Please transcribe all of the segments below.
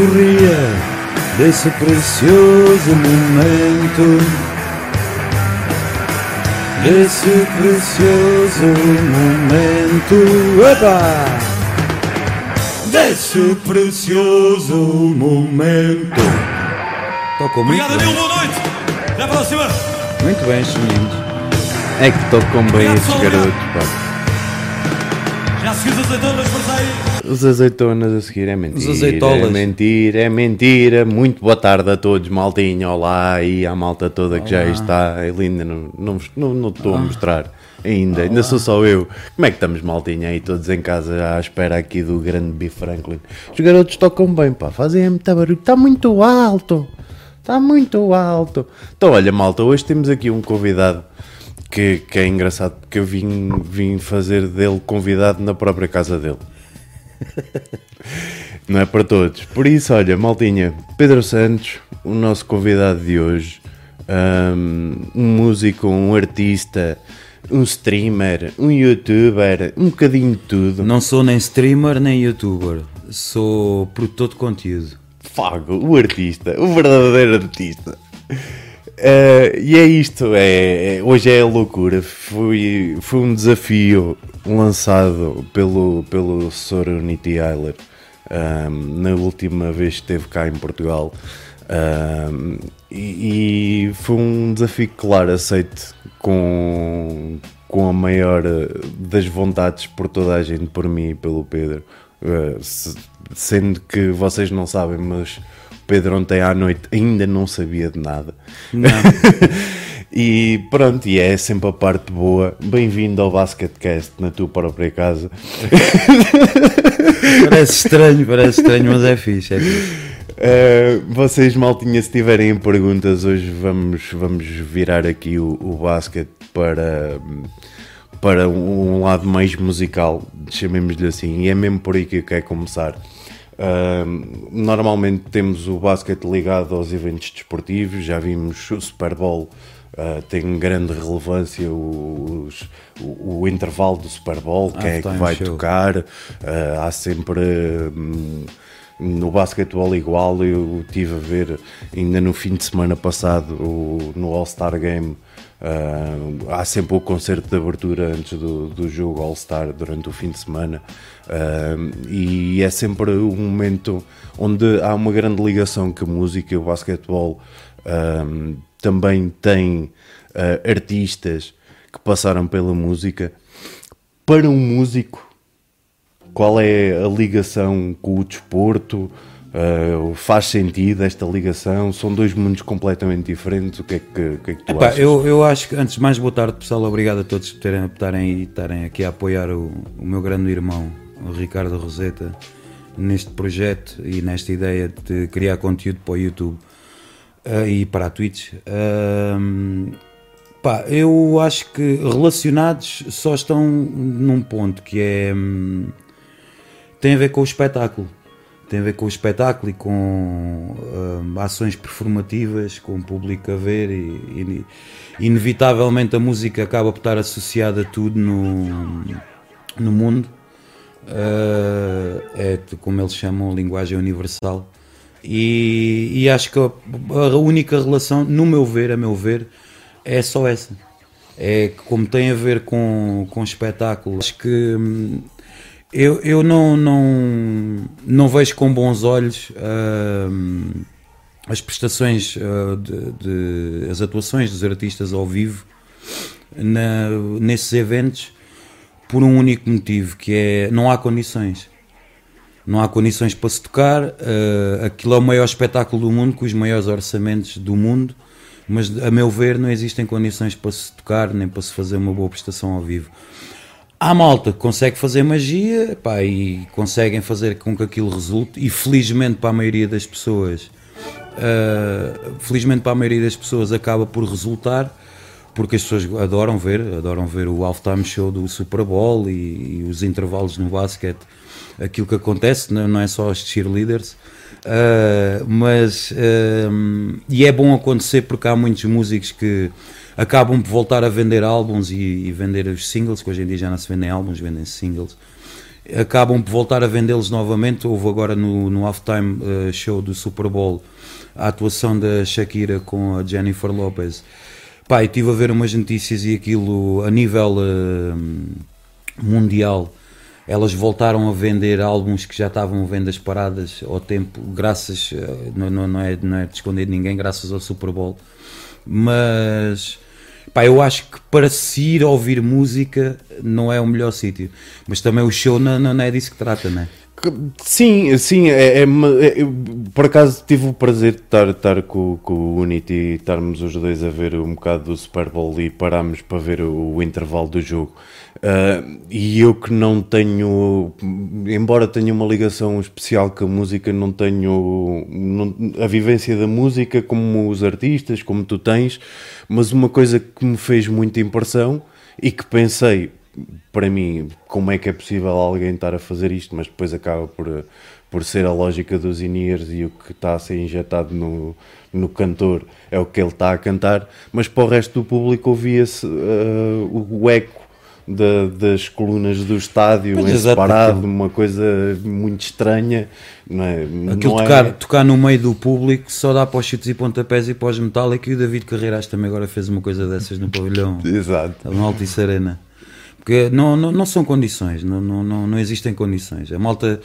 sorria desse precioso momento. Desse precioso momento. Epa! Desse precioso momento. Tocou muito Obrigado, bem. Nil. Boa noite. Até a próxima. Muito bem, meninos. É que tocam bem Obrigado, estes garotos, pá. Já azeitonas, parceiro. Os azeitonas a seguir é mentira. azeitolas. É mentira, é mentira. Muito boa tarde a todos, maltinha. Olá e à malta toda que já aí está. Ele ainda não, não, não, não estou a mostrar. Ainda, ainda sou só eu. Como é que estamos, maltinha, aí todos em casa à espera aqui do grande B. Franklin? Os garotos tocam bem, pá, fazem muito barulho. Está muito alto, está muito alto. Então, olha, malta, hoje temos aqui um convidado que, que é engraçado porque eu vim, vim fazer dele convidado na própria casa dele. Não é para todos. Por isso, olha, maltinha, Pedro Santos, o nosso convidado de hoje, um, um músico, um artista, um streamer, um youtuber, um bocadinho de tudo. Não sou nem streamer nem youtuber. Sou produtor de conteúdo. Fago, o artista, o verdadeiro artista. Eh, e é isto, é, é- hoje é a loucura. Foi, foi um desafio lançado pelo, pelo Sr. Unity Eiler ahm, na última vez que esteve cá em Portugal. Ahm, e, e foi um desafio, claro, aceito com, com a maior das vontades por toda a gente, por mim e pelo Pedro. Eh, se- sendo que vocês não sabem, mas Pedro ontem à noite ainda não sabia de nada. E pronto, e é sempre a parte boa. Bem-vindo ao Basketcast na tua própria casa. Parece estranho, parece estranho, mas é fixe. É fixe. Uh, vocês, maltinha, se tiverem perguntas, hoje vamos, vamos virar aqui o, o basquete para, para um lado mais musical, chamemos-lhe assim, e é mesmo por aí que eu quero começar. Uh, normalmente temos o basquete ligado aos eventos desportivos, já vimos o Super Bowl, uh, tem grande relevância os, o, o, intervalo do Super Bowl, quem é que vai show. tocar, uh, há sempre. Um, no basquetebol igual, eu tive a ver ainda no fim de semana passado o, no All-Star Game. Uh, há sempre o concerto de abertura antes do, do jogo All-Star durante o fim de semana uh, e é sempre um momento onde há uma grande ligação com a música. O basquetebol uh, também tem artistas que passaram pela música. Para um músico, qual é a ligação com o desporto? Uh, faz sentido esta ligação? São dois mundos completamente diferentes. O que é que, o que, é que tu Epá, achas? Eu, eu acho que, antes de mais, boa tarde, pessoal. Obrigado a todos por terem, estarem, estarem aqui a apoiar o, o meu grande irmão, o Ricardo Roseta, neste projeto e nesta ideia de criar conteúdo para o YouTube uh, e para a Twitch. Uh, pá, eu acho que relacionados só estão num ponto que é. Hum, tem a ver com o espetáculo. Tem a ver com o espetáculo e com uh, ações performativas, com o público a ver e, e, inevitavelmente a música acaba por estar associada a tudo no, no mundo. Uh, é como eles chamam a linguagem universal. E, e acho que a, a, única relação, no meu ver, a meu ver, é só essa. É que como tem a ver com, com espetáculo, acho que hum, eu, eu não, não, não vejo com bons olhos uh, as prestações, uh, de, de, as atuações dos artistas ao vivo na, nesses eventos por um único motivo, que é não há condições. Não há condições para se tocar, uh, aquilo é o maior espetáculo do mundo, com os maiores orçamentos do mundo, mas a meu ver não existem condições para se tocar, nem para se fazer uma boa prestação ao vivo. Há malta que consegue fazer magia pá, e conseguem fazer com que aquilo resulte, e felizmente para a maioria das pessoas, uh, felizmente para a maioria das pessoas acaba por resultar, porque as pessoas adoram ver, adoram ver o halftime show do Super Bowl e, e os intervalos no basquete, aquilo que acontece, não, não é só os cheerleaders. Uh, mas uh, e é bom acontecer porque há muitos músicos que acabam por voltar a vender álbuns e, e, vender os singles, que hoje em dia já não se vendem álbuns, vendem singles. Acabam por voltar a vendê-los novamente. Houve agora no, no halftime uh, show do Super Bowl a atuação da Shakira com a Jennifer Lopez. Pá, estive a ver umas notícias e aquilo a nível uh, mundial elas voltaram a vender álbuns que já estavam vendas paradas ao tempo, graças, eh, não, não, não, é, não é de esconder de ninguém, graças ao Super Bowl. Mas Pá, eu acho que para se ir ouvir música não é o melhor sítio. Mas também o show não, não é disso que trata, não é? Sim, sim, é, é, é, por acaso tive o prazer de estar, estar com, com o Unity e estarmos os dois a ver um bocado do Super Bowl e parámos para ver o, o intervalo do jogo. Uh, e eu que não tenho, embora tenha uma ligação especial com a música, não tenho não, a vivência da música como os artistas, como tu tens, mas uma coisa que me fez muita impressão e que pensei, para mim, como é que é possível alguém estar a fazer isto, mas depois acaba por, por ser a lógica dos in-ears e o que está a ser injetado no, no cantor é o que ele está a cantar, mas para o resto do público ouvia-se uh, o, eco das colunas do estádio pois em separado, uma coisa muito estranha. Não é? Aquilo não é- tocar, é... tocar no meio do público só dá para os chutes e pontapés e para os metálicos e o David Carreiras também agora fez uma coisa dessas no pavilhão. Exato. No Altice Arena. Porque não, não, não são condições, não, não, não, não existem condições. A malta.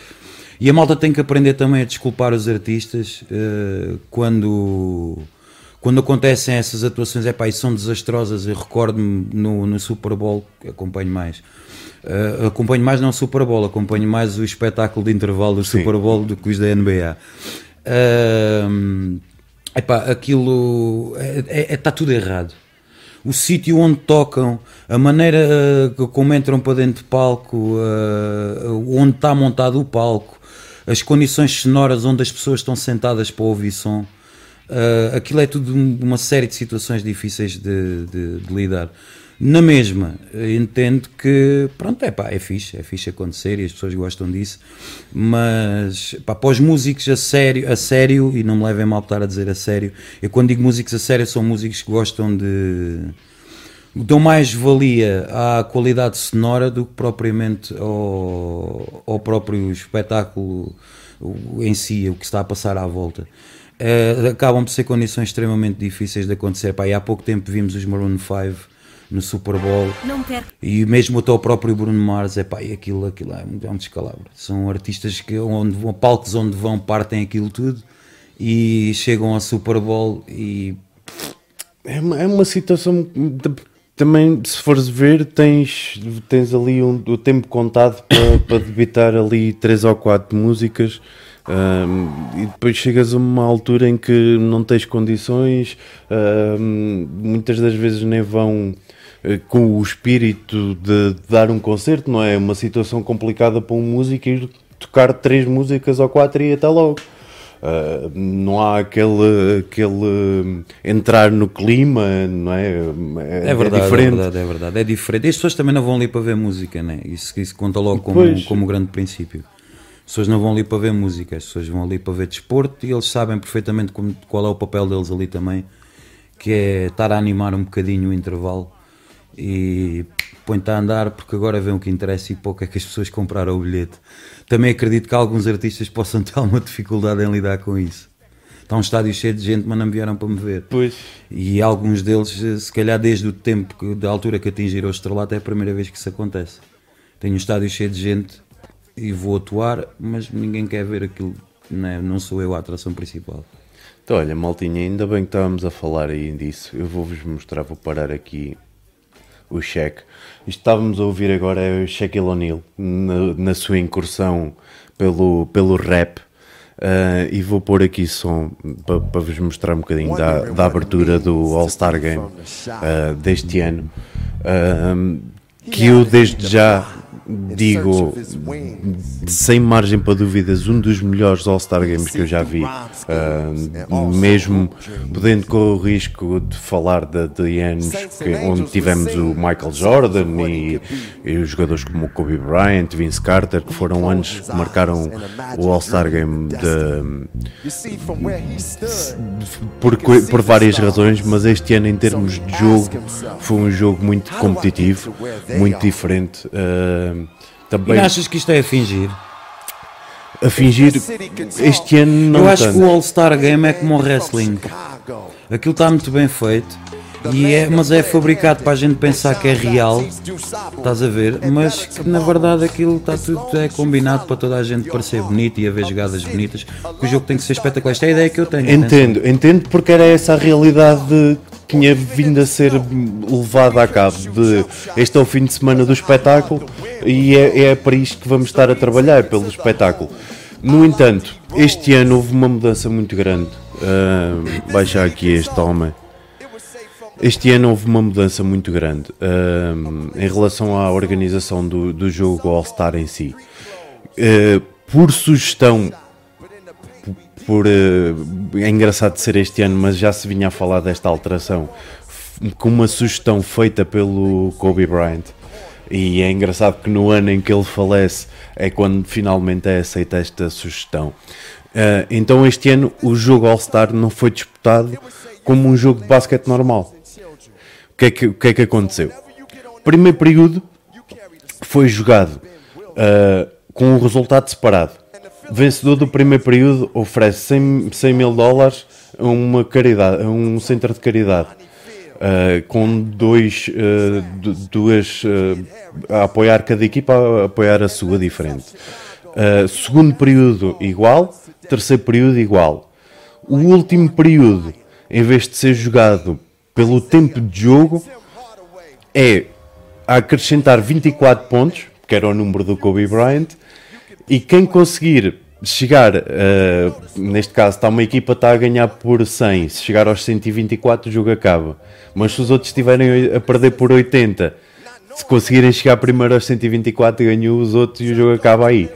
E a malta tem que aprender também a desculpar os artistas uh, quando, quando acontecem essas atuações. É pá, e são desastrosas. Eu recordo-me no, no Super Bowl, acompanho mais. Uh, acompanho mais não o Super Bowl, acompanho mais o espetáculo de intervalo do Sim. Super Bowl do que os da NBA. Uh, epá, aquilo está é, é, é, tudo errado o sítio onde tocam, a maneira uh, como entram para dentro de palco, uh, onde está montado o palco, as condições sonoras onde as pessoas estão sentadas para ouvir som. Uh, aquilo é tudo uma série de situações difíceis de, de, de, lidar. Na mesma, entendo que pronto, é pá, é fixe, é fixe acontecer e as pessoas gostam disso, mas pá, para os músicos a sério, a sério, e não me levem mal estar a dizer a sério, eu quando digo músicos a sério são músicos que gostam de dão mais valia à qualidade sonora do que propriamente ao, ao próprio espetáculo em si, o que está a passar à volta. Uh, acabam por ser condições extremamente difíceis de acontecer. Pá, há pouco tempo vimos os Maroon 5 no Super Bowl e mesmo até o próprio Bruno Mars é pá, e aquilo, aquilo é, é um descalabro. São artistas que onde vão, palcos onde vão, partem aquilo tudo e chegam ao Super Bowl e é uma, é uma situação também, se fores ver, tens, tens ali um, o tempo contado para, para debitar ali três ou quatro músicas um, e depois chegas a uma altura em que não tens condições, um, muitas das vezes nem vão uh, com o espírito de, dar um concerto, não é? Uma situação complicada para um músico ir tocar três músicas ou quatro e até logo. Uh, não há aquele, aquele entrar no clima, não é? É, é verdade, é diferente. É verdade, é verdade, é diferente. As pessoas também não vão ali para ver música, né? Isso, isso conta logo como, como grande princípio. As pessoas não vão ali para ver música, as pessoas vão ali para ver desporto e eles sabem perfeitamente como, qual é o papel deles ali também, que é estar a animar um bocadinho o intervalo e põe-te a andar porque agora vê o que interessa e pouco é que as pessoas compraram o bilhete. Também acredito que alguns artistas possam ter alguma dificuldade em lidar com isso. Está um estádio cheio de gente, mas não vieram para me ver. Pois. E alguns deles, se calhar desde o tempo, da altura que atingiram o estrelato, é a primeira vez que isso acontece. Tenho um estádio cheio de gente e vou atuar, mas ninguém quer ver aquilo, não, é? não sou eu a atração principal. Então, olha, Maltinha, ainda bem que estávamos a falar aí disso. Eu vou-vos mostrar, vou parar aqui o cheque. Estávamos a ouvir agora o Shaquille O'Neal na, na, sua incursão pelo, pelo rap. Uh, e vou pôr aqui som para pa vos mostrar um bocadinho da, da abertura do All-Star Game uh, deste ano. Uh, que eu desde já digo, sem margem para dúvidas, um dos melhores All-Star Games que eu já vi. Uh, mesmo podendo correr o risco de falar de, de anos que, onde tivemos o Michael Jordan e, e, os jogadores como o Kobe Bryant, Vince Carter, que foram anos que marcaram o All-Star Game de, por, por várias razões, mas este ano, em termos de jogo, foi um jogo muito competitivo, muito diferente. Uh, também... E achas que isto é a fingir? A fingir este ano não Eu acho tanto. que o All-Star Game é como o wrestling. Aquilo está muito bem feito. E é, mas é fabricado para a gente pensar que é real, estás a ver? Mas que na verdade aquilo está tudo é combinado para toda a gente parecer bonito e haver jogadas bonitas, que o jogo tem que ser espetacular. Esta é a ideia que eu tenho. Entendo, entendo porque era essa a realidade tinha vindo a ser levado a cabo de este é o fim de semana do espetáculo e é, é para isto que vamos estar a trabalhar pelo espetáculo. No entanto, este ano houve uma mudança muito grande. Uh, baixa aqui este homem. Este ano houve uma mudança muito grande uh, em relação à organização do, do jogo All-Star em si. Uh, por sugestão por. Uh, é engraçado ser este ano, mas já se vinha a falar desta alteração com uma sugestão feita pelo Kobe Bryant. E é engraçado que no ano em que ele falece é quando finalmente é aceita esta sugestão. Uh, então este ano o jogo All-Star não foi disputado como um jogo de basquete normal. O que é que, o que, é que aconteceu? Primeiro período foi jogado uh, com um resultado separado vencedor do primeiro período oferece 100, 100 mil dólares a uma caridade, a um centro de caridade. Uh, com dois, uh, duas uh, a apoiar cada equipa, a apoiar a sua diferente. segundo período igual, terceiro período igual. O último período, em vez de ser jogado pelo tempo de jogo, é a acrescentar 24 pontos, que era o número do Kobe Bryant, e quem conseguir chegar, uh, neste caso, está uma equipa está a ganhar por 100, se chegar aos 124 o jogo acaba. Mas se os outros estiverem a perder por 80, se conseguirem chegar primeiro aos 124, ganham os outros e o jogo acaba aí.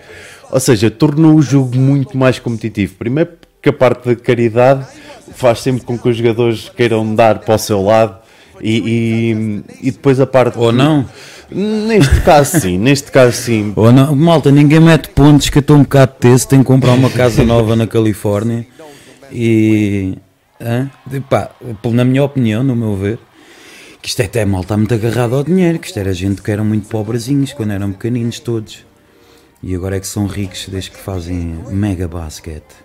Ou seja, tornou o jogo muito mais competitivo. Primeiro porque a parte da caridade faz sempre com que os jogadores queiram dar para o seu lado e, e, e depois a parte... Ou não? Neste caso sim, neste caso sim. Ou não, malta, ninguém mete pontos que eu estou um bocado teso, tenho que comprar uma casa nova na Califórnia e... Hã? Pá, na minha opinião, no meu ver, que isto é até mal está muito agarrado ao dinheiro, que isto era gente que eram muito pobrezinhos quando eram pequeninos todos. E agora é que são ricos desde que fazem mega basquete.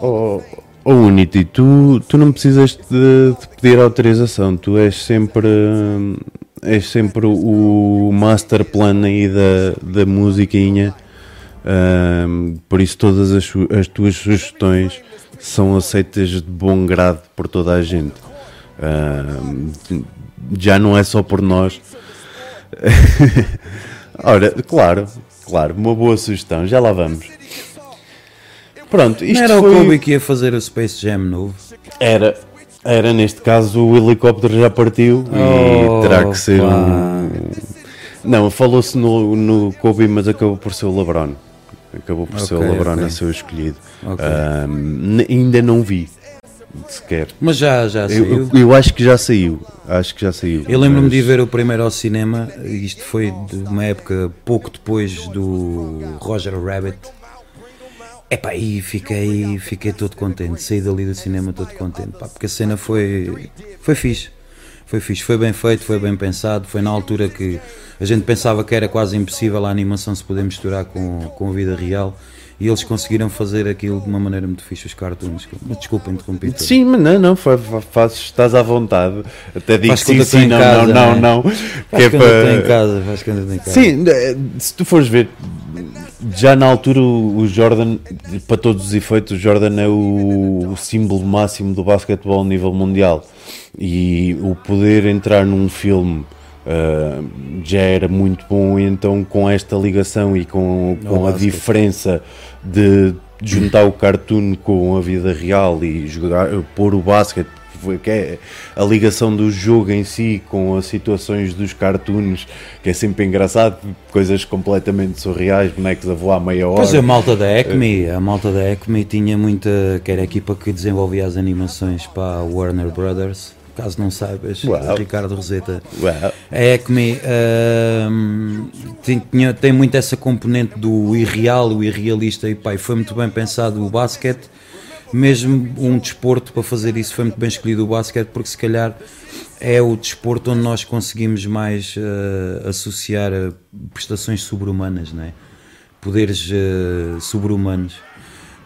Oh, oh Unity, tu, tu não precisas de, de pedir autorização, tu és sempre és sempre o master plan aí da, da musiquinha. Um, por isso todas as, as tuas sugestões são aceitas de bom grado por toda a gente. Um, já não é só por nós. Ora, claro, claro, uma boa sugestão, já lá vamos. Pronto, isto Não era foi... o Kobe que ia fazer o Space Jam novo? Era, era neste caso o helicóptero já partiu oh, e terá que ser pá. um. Não, falou-se no, no Kobe, mas acabou por ser o LeBron. Acabou por okay, ser o LeBron okay. a ser o escolhido. Okay. Um, ainda não vi sequer. Mas já, já saiu. Eu, eu, acho que já saiu. Acho que já saiu. Eu lembro-me mas... de ver o primeiro ao cinema. Isto foi de uma época pouco depois do Roger Rabbit Epá, e fiquei, fiquei todo contente, saí dali do cinema todo contente, pá, porque a cena foi, foi fixe, foi fixe, foi bem feito, foi bem pensado, foi na altura que a gente pensava que era quase impossível a animação se poder misturar com, com a vida real e eles conseguiram fazer aquilo de uma maneira muito fixe, os cartoons. Desculpa, interrompi. Sim, mas não, não, faz, estás à vontade. Até digo sim, sim, não, casa, não, não, não, não. Faz que é para... em casa, faz quando em casa. Sim, eh, se tu fores ver, já na altura o Jordan, para todos os efeitos, o Jordan é o, o símbolo máximo do basquetebol a nível mundial. E o poder entrar num filme uh, já era muito bom, então com esta ligação e com, com a diferença de juntar o cartoon com a vida real e jogar, pôr o basquete que é a ligação do jogo em si com as situações dos cartoons, que é sempre engraçado, coisas completamente surreais, bonecos a voar meia hora. Pois a malta da Acme, a malta da Acme tinha muita, que era a equipa que desenvolvia as animações para a Warner Brothers. Caso não saibas, Ricardo Roseta. A Acme tem, tinha, tem muito essa componente do irreal, o irrealista, e pai, foi muito bem pensado o basquete mesmo um desporto para fazer isso foi muito bem escolhido o basquete, porque se calhar é o desporto onde nós conseguimos mais uh, associar a prestações sobre-humanas, não é? poderes uh, sobre-humanos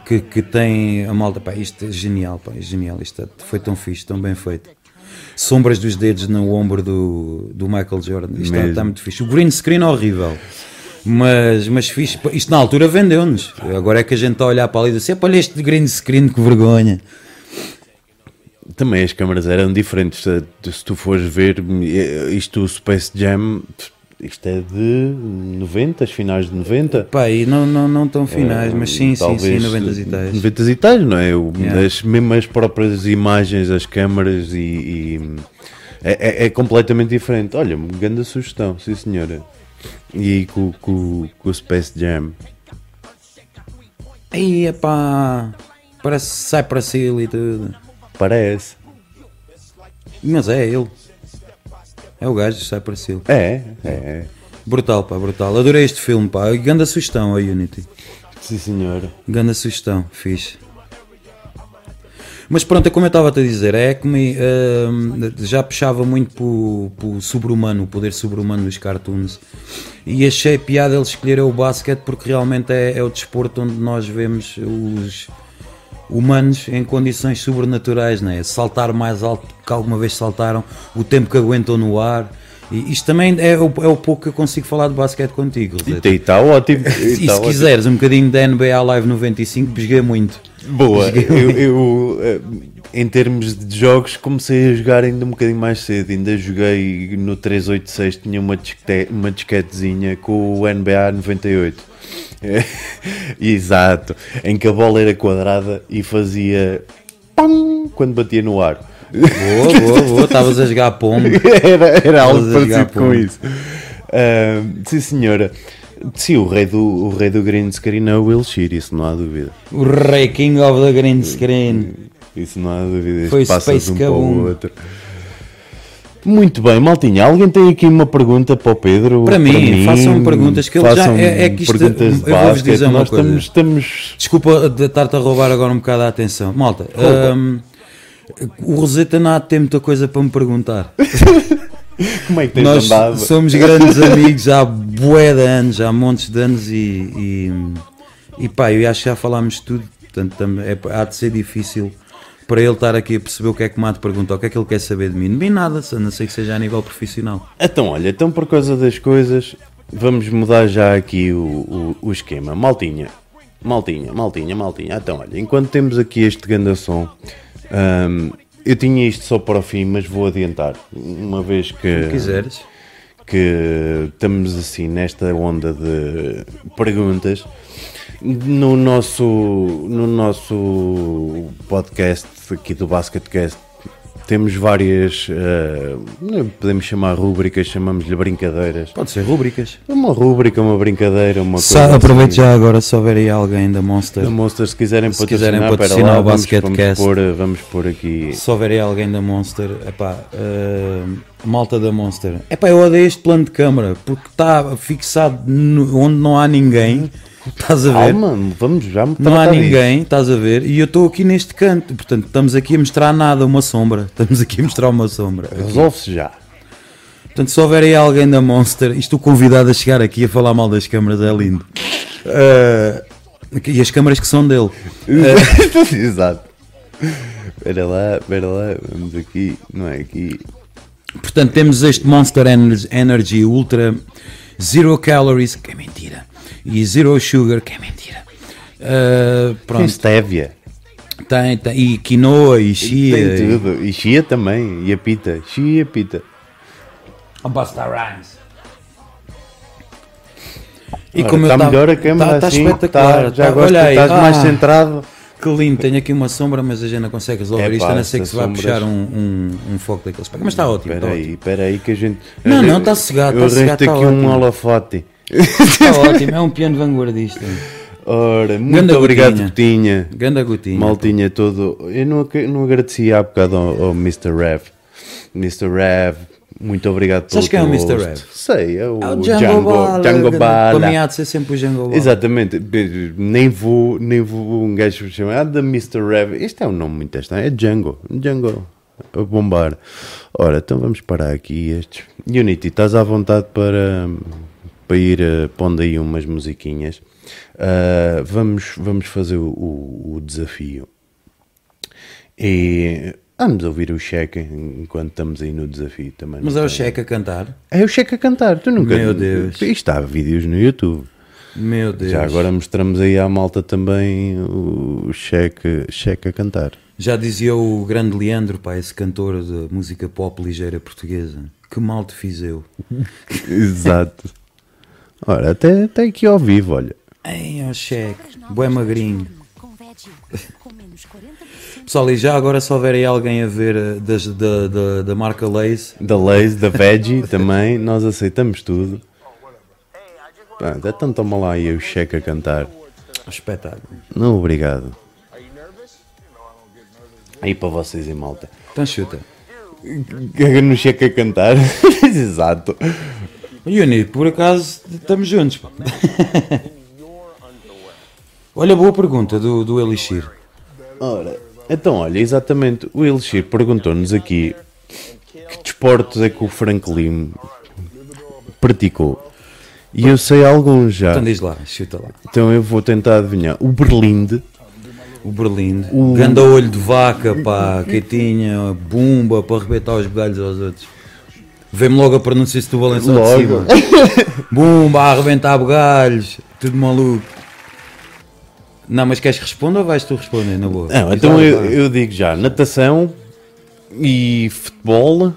que, que tem a malta. Pá, isto é genial, pá, é genial, isto é, foi tão fixe, tão bem feito. Sombras dos dedos no ombro do, do Michael Jordan, isto está, está muito fixe. O green screen horrível. Mas, mas fiz, isto na altura vendeu-nos. Agora é que a gente está a olhar para ali e diz: olha este green screen, que vergonha. Também as câmaras eram diferentes. Se tu fores ver isto, o Space Jam, isto é de 90, finais de 90. Pá, e não, não, não tão finais, mas sim, sim, sim, 90 e tais. 90 e tais, não é? O, yeah. as, mesmo as próprias imagens, as câmaras e. e é, é, é, completamente diferente. Olha, grande sugestão, sim senhora. E com, com, com o Space Jam. Aí, pá, parece sai para Hill e tudo. Parece. Mas é ele. É o gajo sai para Hill. É, é. Brutal, pá, brutal. Adorei este filme, pá. Ganda sugestão a Unity. Sim, senhora. Ganda sugestão, fixe. Mas pronto, é como eu estava a dizer, a Acme uh, já puxava muito para o sobre-humano, o poder sobre-humano dos cartoons. E achei piada eles escolherem o basquete porque realmente é, é o desporto onde nós vemos os humanos em condições sobrenaturais, né? saltar mais alto que alguma vez saltaram, o tempo que aguentam no ar. E isto também é o, é o pouco que eu consigo falar de basquete contigo. E está ótimo. E, e, se quiseres um bocadinho da NBA Live 95, pesguei muito. Boa, eu, eu, eh, em termos de jogos comecei a jogar ainda um bocadinho mais cedo, ainda joguei no 386, tinha uma, disquete, uma disquetezinha com o NBA 98. Exato, em que a bola era quadrada e fazia pam quando batia no ar. Boa, boa, boa, estavas a jogar pombo. era, era algo Estavas a jogar parecido com isso. Ah, sim, senhora. Sim, o rei do, o rei do green screen é o Will Shear, isso não há dúvida. O rei King of the Green Screen. Isso não há dúvida. Foi passa Space um para o outro. Muito bem, Maltinha. Alguém tem aqui uma pergunta para o Pedro? Para mim, façam perguntas que ele já- é- é que isto- perguntas de eu vou-vos dizer uma Nós coisa. estamos, estamos Desculpa de estar-te a roubar agora um bocado a atenção. Malta, hum, o Roseta não há de ter muita coisa para me perguntar. Como é que tens Nós andado? somos grandes amigos há bué de anos, há montes de anos e, e, e pá, eu acho que já falámos tudo, portanto tam- é, há de ser difícil para ele estar aqui a perceber o que é que me há de perguntar, o que é que ele quer saber de mim. De mim nada, a não sei que seja a nível profissional. Então, olha, então por causa das coisas, vamos mudar já aqui o, o, o esquema. Maltinha, maltinha, maltinha, maltinha. Então, olha, enquanto temos aqui este grande som, hum, eu tinha isto só para o fim, mas vou adiantar. Uma vez que, Se quiseres. que estamos assim nesta onda de perguntas. No nosso, no nosso podcast aqui do Basketcast temos várias, eh, podemos chamar rúbricas, chamamos-lhe brincadeiras. Pode ser rúbricas. Uma rúbrica, uma brincadeira, uma Só, coisa aproveito assim. já agora, se houver aí alguém da Monster, Da Monster, se quiserem Se quiserem patrocinar, lá, o vamos, vamos, Basketcast. pôr, vamos pôr aqui. se houver aí alguém da Monster, epá, eh, malta da Monster, epá, eu odeio este plano de câmara porque está fixado no- onde não há ninguém, estás a ver? Calma, vamos já me Não há disso. ninguém, estás a ver? E eu estou aqui neste canto, portanto, estamos aqui a mostrar nada, uma sombra. Estamos aqui a mostrar uma sombra. Resolve-se já. Portanto, se houver aí alguém da Monster, e estou convidado a chegar aqui a falar mal das câmaras, é lindo. Eh, e as câmaras que são dele. Exato. Espera lá, espera lá, vamos aqui, não é aqui. Portanto, temos este Monster Ener- Energy Ultra Zero Calories, que é mentira, e Zero Sugar, que é mentira. Uh, Tem pronto, stevia, tem, tem, e quinoa e chia. tem e- tudo. E chia também, e a pita, chia e a pita. Oh, Busta Rhymes. E Ora, como eu está tava- melhor a câmera tá- tá assim, espetacular. tá- já tá- gosto, olha aí, estás mais ah, centrado. Que lindo, tenho aqui uma sombra, mas a gente não consegue resolver Epá, isto, a não ser que se sombras- puxar um, um, um foco daqueles. Mas está ótimo. Espera Está aí, espera aí que a gente... Não, não, está sossegado, Eu está arranjo-te está aqui um holofote. Está ótimo, é um piano vanguardista. Ora, muito Ganda obrigado, gotinha. Ganda gotinha. Maltinha todo. Eu não, não agradeci há bocado ao, ao Mr. Rev. Mr. Rev, muito obrigado Sabes pelo quem é o Mr. Rev? Sei, é o, É o Django, Django Bala. Django Bala. Para mim há de ser sempre o Django Bala. Exatamente, nem vou, nem vou um gajo chamar ah, Mr. Rev. Este é um nome muito estranho, é Django, Django a bombar. Ora, então vamos parar aqui estes. Unity, estás à vontade para, para ir uh, pondo aí umas musiquinhas. Ah, vamos, vamos fazer o, o- o desafio. E vamos ouvir o cheque enquanto estamos aí no desafio também. Mas é o Cheque a cantar. É o cheque a cantar, tu nunca. Meu Deus. Isto há vídeos no YouTube. Meu Deus. Já agora mostramos aí à malta também o cheque, cheque a cantar. Já dizia o grande Leandro, pá, esse cantor de música pop ligeira portuguesa. Que mal te fiz eu. Exato. Ora, até, até aqui ao vivo, olha. Ei, ó Cheque, bué magrinho. Com veggie, com menos 40%. Pessoal, e já agora se houver aí alguém a ver eh, das, da, da, da marca Lays, Da Lays, da Veggie também, nós aceitamos tudo. Pronto, então toma lá aí o cheque a cantar. espetáculo. Não, obrigado. Aí para vocês em malta. Então chuta. Caga no cheque a cantar. Exato. Uni, por acaso estamos juntos. pá. Olha, boa pergunta do, do Elixir. Ora, então olha, exatamente, o Elixir perguntou-nos aqui que desportos é que o Franklin praticou. E eu sei alguns já. Então diz lá, chuta lá. Então eu vou tentar adivinhar. O Berlinde, O Berlim, O- ganda olho de vaca, pá, que tinha bomba para arrebentar os galhos aos outros. Vê-me logo a pronúncia se tu Valença de cima. Bomba, a arrebentar bugalhos, tudo maluco. Não, mas queres responder ou vais tu responder na boa? Não, então eu, eu digo já, natação e futebol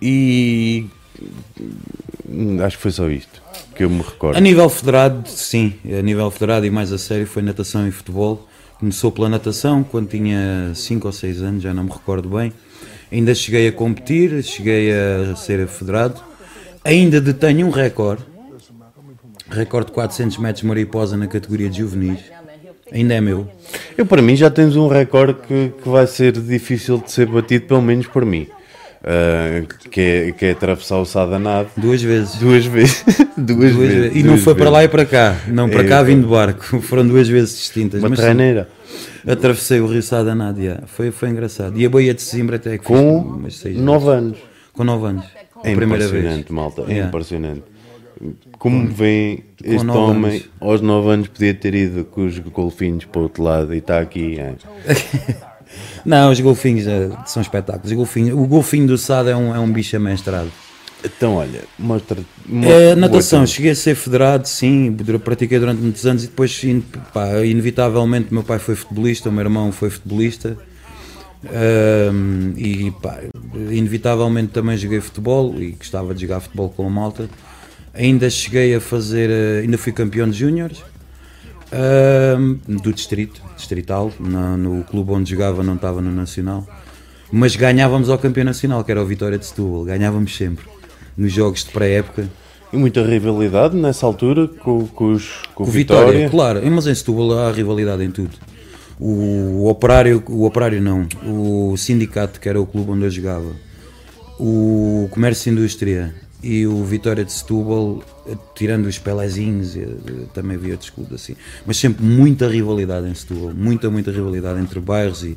e acho que foi só isto que eu me recordo. A nível federado, sim, a nível federado e mais a sério foi natação e futebol. Começou pela natação quando tinha 5 ou 6 anos, já não me recordo bem. Ainda cheguei a competir, cheguei a ser federado. Ainda detenho um recorde, recorde de 400 metros mariposa na categoria de juvenis. Ainda é meu. Eu para mim já tens um recorde que, que vai ser difícil de ser batido, pelo menos por mim. Ah, que, é, que é atravessar o Sadanado Duas vezes. duas vezes. duas, Duas vezes. E não foi para vezes. lá e para cá. Não para É, cá vindo de barco. Foram duas vezes distintas. Uma treineira. Atravessei o Rio Sadanado, yeah. foi, foi engraçado. E a Baía de Sesimbra até que Com umas seis 9 anos. Com 9 anos. É primeira vez. impressionante, malta. É Yeah. impressionante. Como vem este nove homem, anos. aos 9 anos podia ter ido com os golfinhos para o outro lado e está aqui. é. Não, os golfinhos eh, são espetáculos. Os golfinhos- o golfinho do Sado é um, é um bicho amestrado. Então, olha, mostra. É, natação, cheguei a ser federado, sim, pratiquei durante muitos anos e depois, pá, inevitavelmente, meu pai foi futebolista, o meu irmão foi futebolista Ahm, e, pá, inevitavelmente também joguei futebol e gostava de jogar futebol com a malta. Ainda cheguei a fazer, eh, ainda fui campeão de júniores do distrito, distrital, na- no clube onde jogava não estava no nacional, mas ganhávamos ao campeão nacional, que era o Vitória de Setúbal, ganhávamos sempre nos jogos de pré-época. E muita rivalidade nessa altura com, com os com o O Vitória, Vitória. claro, mas em Setúbal há rivalidade em tudo. O operário, o operário não, o sindicato, que era o clube onde eu jogava, o comércio e indústria e o Vitória de Setúbal, tirando os Pelezinhos, eh, também havia outros clubes assim, mas sempre muita rivalidade em Setúbal, muita, muita rivalidade entre bairros e.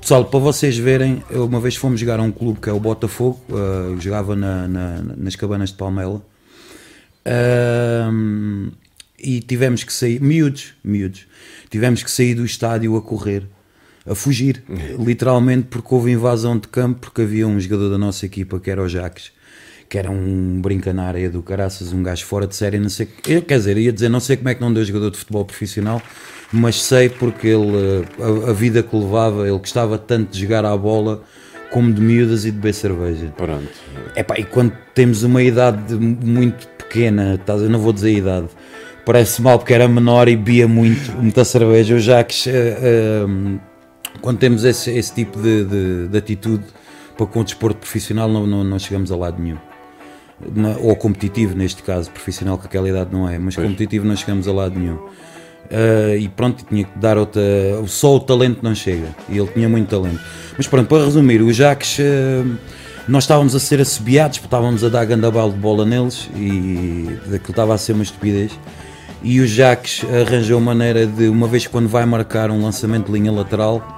Pessoal, para vocês verem, uma vez fomos jogar a um clube que é o Botafogo, eu jogava na- na- nas cabanas de Palmela. Ahm, e tivemos que sair, miúdos, miúdos, tivemos que sair do estádio a correr, a fugir, literalmente porque houve invasão de campo, porque havia um jogador da nossa equipa que era o Jaques, que era um brinca na área do caraças, um gajo fora de série, não sei, eu, quer dizer, ia dizer, não sei como é que não deu jogador de futebol profissional, mas sei porque ele, eh, a, a vida que levava, ele gostava tanto de jogar à bola, como de miúdas e de beber cerveja. Pronto. Epá, e quando temos uma idade muito pequena, eu não vou dizer a idade, parece mal porque era menor e bebia muito, muita cerveja. Eu já que eh, quando temos esse, esse tipo de, de- de atitude para com o desporto profissional, não, não, não chegamos a lado nenhum. Na- ou competitivo, neste caso, profissional, que aquela idade não é, mas competitivo não chegamos a lado nenhum. Ah, e pronto, tinha que dar outra. Só o talento não chega. E ele tinha muito talento. Mas pronto, para resumir, o Jacques, ah, nós estávamos a ser assobiados, porque estávamos a dar gandabal de bola neles e daquilo estava a ser uma estupidez. E o Jacques arranjou maneira de, uma vez quando vai marcar um lançamento de linha lateral,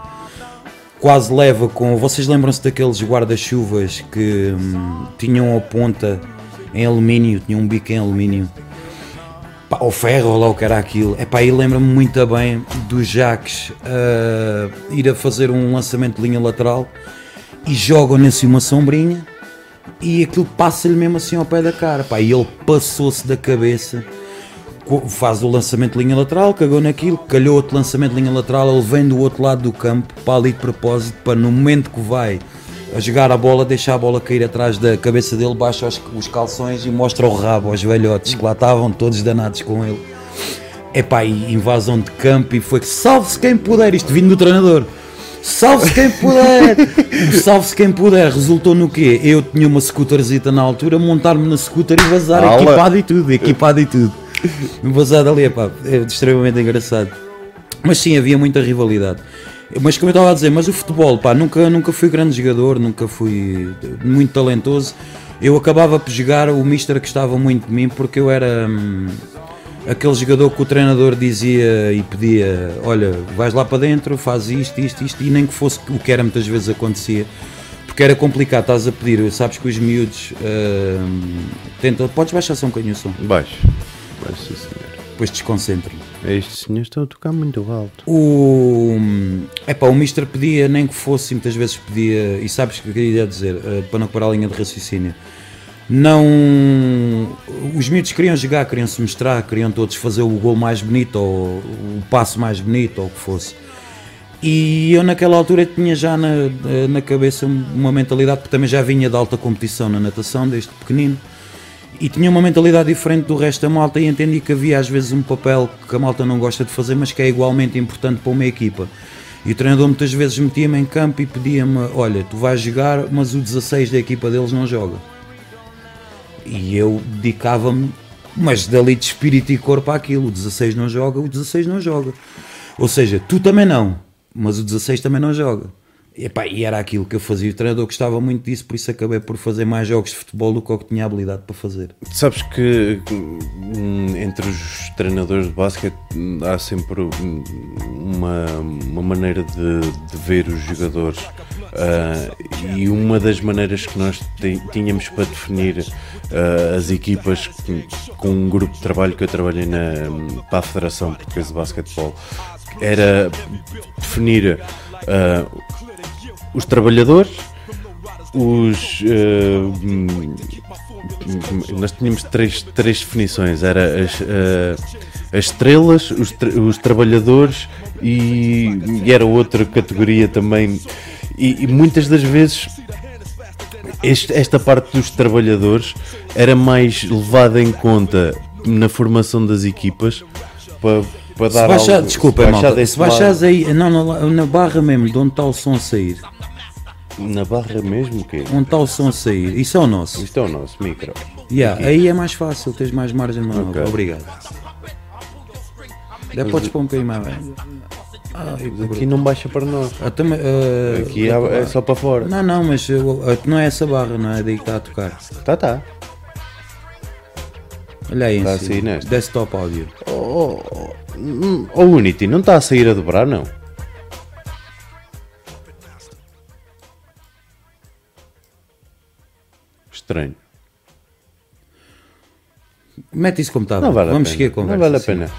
quase leva com. Vocês lembram-se daqueles guarda-chuvas que hum, tinham a ponta em alumínio, tinham um bico em alumínio? Pá, ou ferro, ou lá o que era aquilo. É pá, e lembra-me muito bem do Jacques ah, ir a fazer um lançamento de linha lateral e jogam-lhe assim uma sombrinha e aquilo passa-lhe mesmo assim ao pé da cara. Pá, e ele passou-se da cabeça, faz o lançamento de linha lateral, cagou naquilo, calhou outro lançamento de linha lateral, ele vem do outro lado do campo para ali de propósito, para no momento que vai a jogar a bola, deixar a bola cair atrás da cabeça dele, baixa os, os calções e mostra o rabo aos velhotes que lá estavam todos danados com ele. Epá, e invasão de campo e foi que salve-se quem puder, isto vindo do treinador. Salve-se quem puder! Salve-se quem puder resultou no quê? Eu tinha uma scooterzita na altura, montar-me na scooter e vazar, Ala. equipado e tudo, equipado e tudo. Vazar dali, epá, é extremamente engraçado. Mas sim, havia muita rivalidade. Mas como eu estava a dizer, mas o futebol, pá, nunca, nunca fui grande jogador, nunca fui muito talentoso. Eu acabava por jogar, o Mister gostava muito de mim porque eu era hum, aquele jogador que o treinador dizia e pedia: Olha, vais lá para dentro, faz isto, isto, isto, e nem que fosse o que era muitas vezes acontecia. Porque era complicado, estás a pedir, sabes que os miúdos hum, tentam. Podes baixar só um bocadinho o som, Baixo. Baixo, sim, senhor. depois desconcentro. Estes senhores estão a tocar muito alto. O, epá, o Mister pedia, nem que fosse, muitas vezes pedia, e sabes o que eu queria dizer, eh, para não parar a linha de raciocínio. não. Os miúdos queriam jogar, queriam se mostrar, queriam todos fazer o gol mais bonito ou o passo mais bonito ou o que fosse. E eu naquela altura tinha já na, na cabeça uma mentalidade, porque também já vinha de alta competição na natação, desde pequenino, e tinha uma mentalidade diferente do resto da malta e entendi que havia às vezes um papel que a malta não gosta de fazer, mas que é igualmente importante para uma equipa. E o treinador muitas vezes metia-me em campo e pedia-me: Olha, tu vais jogar, mas o 16 da equipa deles não joga. E eu dedicava-me, mas dali de espírito e corpo àquilo: o 16 não joga, o 16 não joga. Ou seja, tu também não, mas o 16 também não joga. Epá, e era aquilo que eu fazia. O treinador gostava muito disso, por isso acabei por fazer mais jogos de futebol do que eu tinha habilidade para fazer. Sabes que hum, entre os treinadores de basquete há sempre uma, uma maneira de, de ver os jogadores uh, e uma das maneiras que nós tínhamos para definir uh, as equipas com, com, um grupo de trabalho que eu trabalhei na, para a Federação Portuguesa de Basquetebol era definir uh, os trabalhadores, os. Uh, nós tínhamos três, três definições: era as, uh, as estrelas, os, tra os trabalhadores e, e, era outra categoria também. E, e muitas das vezes este, esta parte dos trabalhadores era mais levada em conta na formação das equipas para, para dar se baixar, algo, desculpa, se, malta, se baixares aí, não, não, na barra mesmo, de onde está o som a sair. Na barra mesmo que Onde está o som a sair? Isso é o nosso. Isto é o nosso micro. Yeah, aí é mais fácil, tens mais margem de manobra. Ok. Obrigado. Já podes pôr um bocadinho mais bem. Ai, Aqui não baixa para nós. Ah, também, ah, Aqui é, é só para fora. Não, não, mas ah, não é essa barra, não é daí que está a tocar. Tá, tá. Olha aí, em Está a cima. sair nesta. Desktop áudio. Oh, oh, oh, oh, Unity, não está a sair a dobrar, não? Estranho. Mete isso como está. Não vale a Vamos pena. seguir a conversa. Não vale a pena.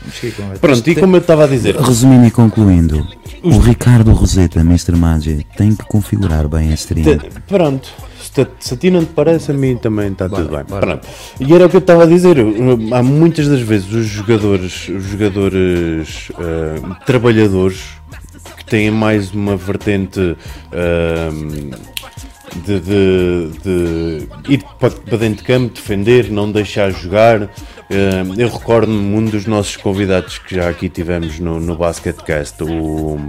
Pronto, e como eu estava a dizer, Resumindo e concluindo, o Ricardo Roseta, Mr. Magic, tem que configurar bem a stream. te- pronto, te- se a ti não te parece, a mim também está tudo bem. bora. Pronto. E era o que eu estava a dizer, há muitas das vezes os jogadores, os jogadores uh, trabalhadores que têm mais uma vertente uh, de, de- de ir para para dentro de campo, defender, não deixar jogar. Eh, eu recordo-me um dos nossos convidados que já aqui tivemos no, no Basketcast, o,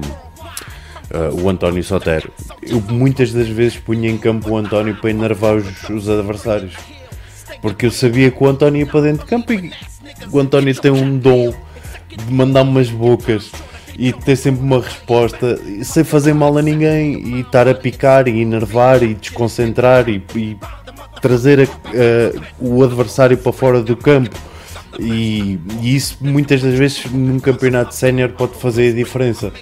eh, o António Sotero. Eu muitas das vezes punha em campo o António para enervar os, os adversários. Porque eu sabia que o António ia para dentro de campo e o António tem um dom de mandar umas bocas e ter sempre uma resposta sem fazer mal a ninguém e estar a picar e enervar e desconcentrar e, e trazer a- a- o adversário para fora do campo. E, e isso muitas das vezes num campeonato sénior pode fazer a diferença.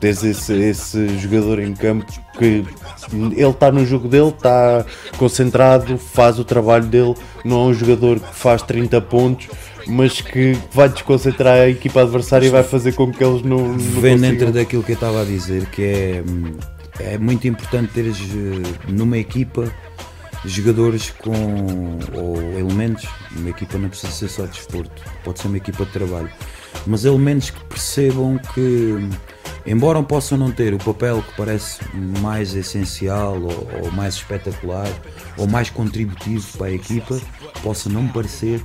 Tens esse, esse jogador em campo que ele está no jogo dele, está concentrado, faz o trabalho dele, não é um jogador que faz 30 pontos, mas que vai desconcentrar a equipa adversária e vai fazer com que eles não, não Vem consigam. dentro daquilo que eu estava a dizer, que é, é muito importante teres eh, numa equipa jogadores com ou elementos, uma equipa não precisa ser só de desporto, pode ser uma equipa de trabalho, mas elementos que percebam que embora possam não ter o papel que parece mais essencial ou, ou mais espetacular ou mais contributivo para a equipa, possa não parecer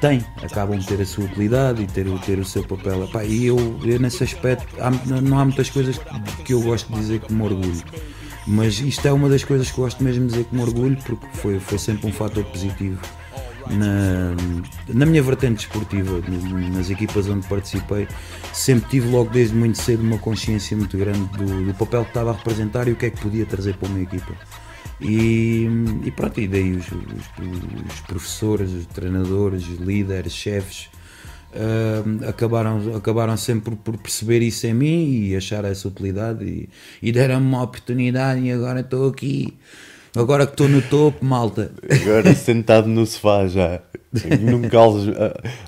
tem, acabam de ter a sua utilidade e ter, ter o seu papel. Epá, e eu, eu, nesse aspecto, há- não há muitas coisas que eu gosto de dizer que me orgulho. Mas isto é uma das coisas que gosto mesmo de dizer me orgulho, porque foi, foi sempre um fator positivo na, na minha vertente desportiva, n- nas equipas onde participei. Sempre tive logo desde muito cedo uma consciência muito grande do, do papel que estava a representar e o que é que podia trazer para uma equipa. E, e pronto, e daí os, os- os professores, os treinadores, líderes, chefes ah, acabaram, acabaram sempre por, por perceber isso em mim e achar essa utilidade e, e deram-me uma oportunidade e agora estou aqui. Agora que estou no topo, malta. Agora sentado no sofá já. Nunca alme-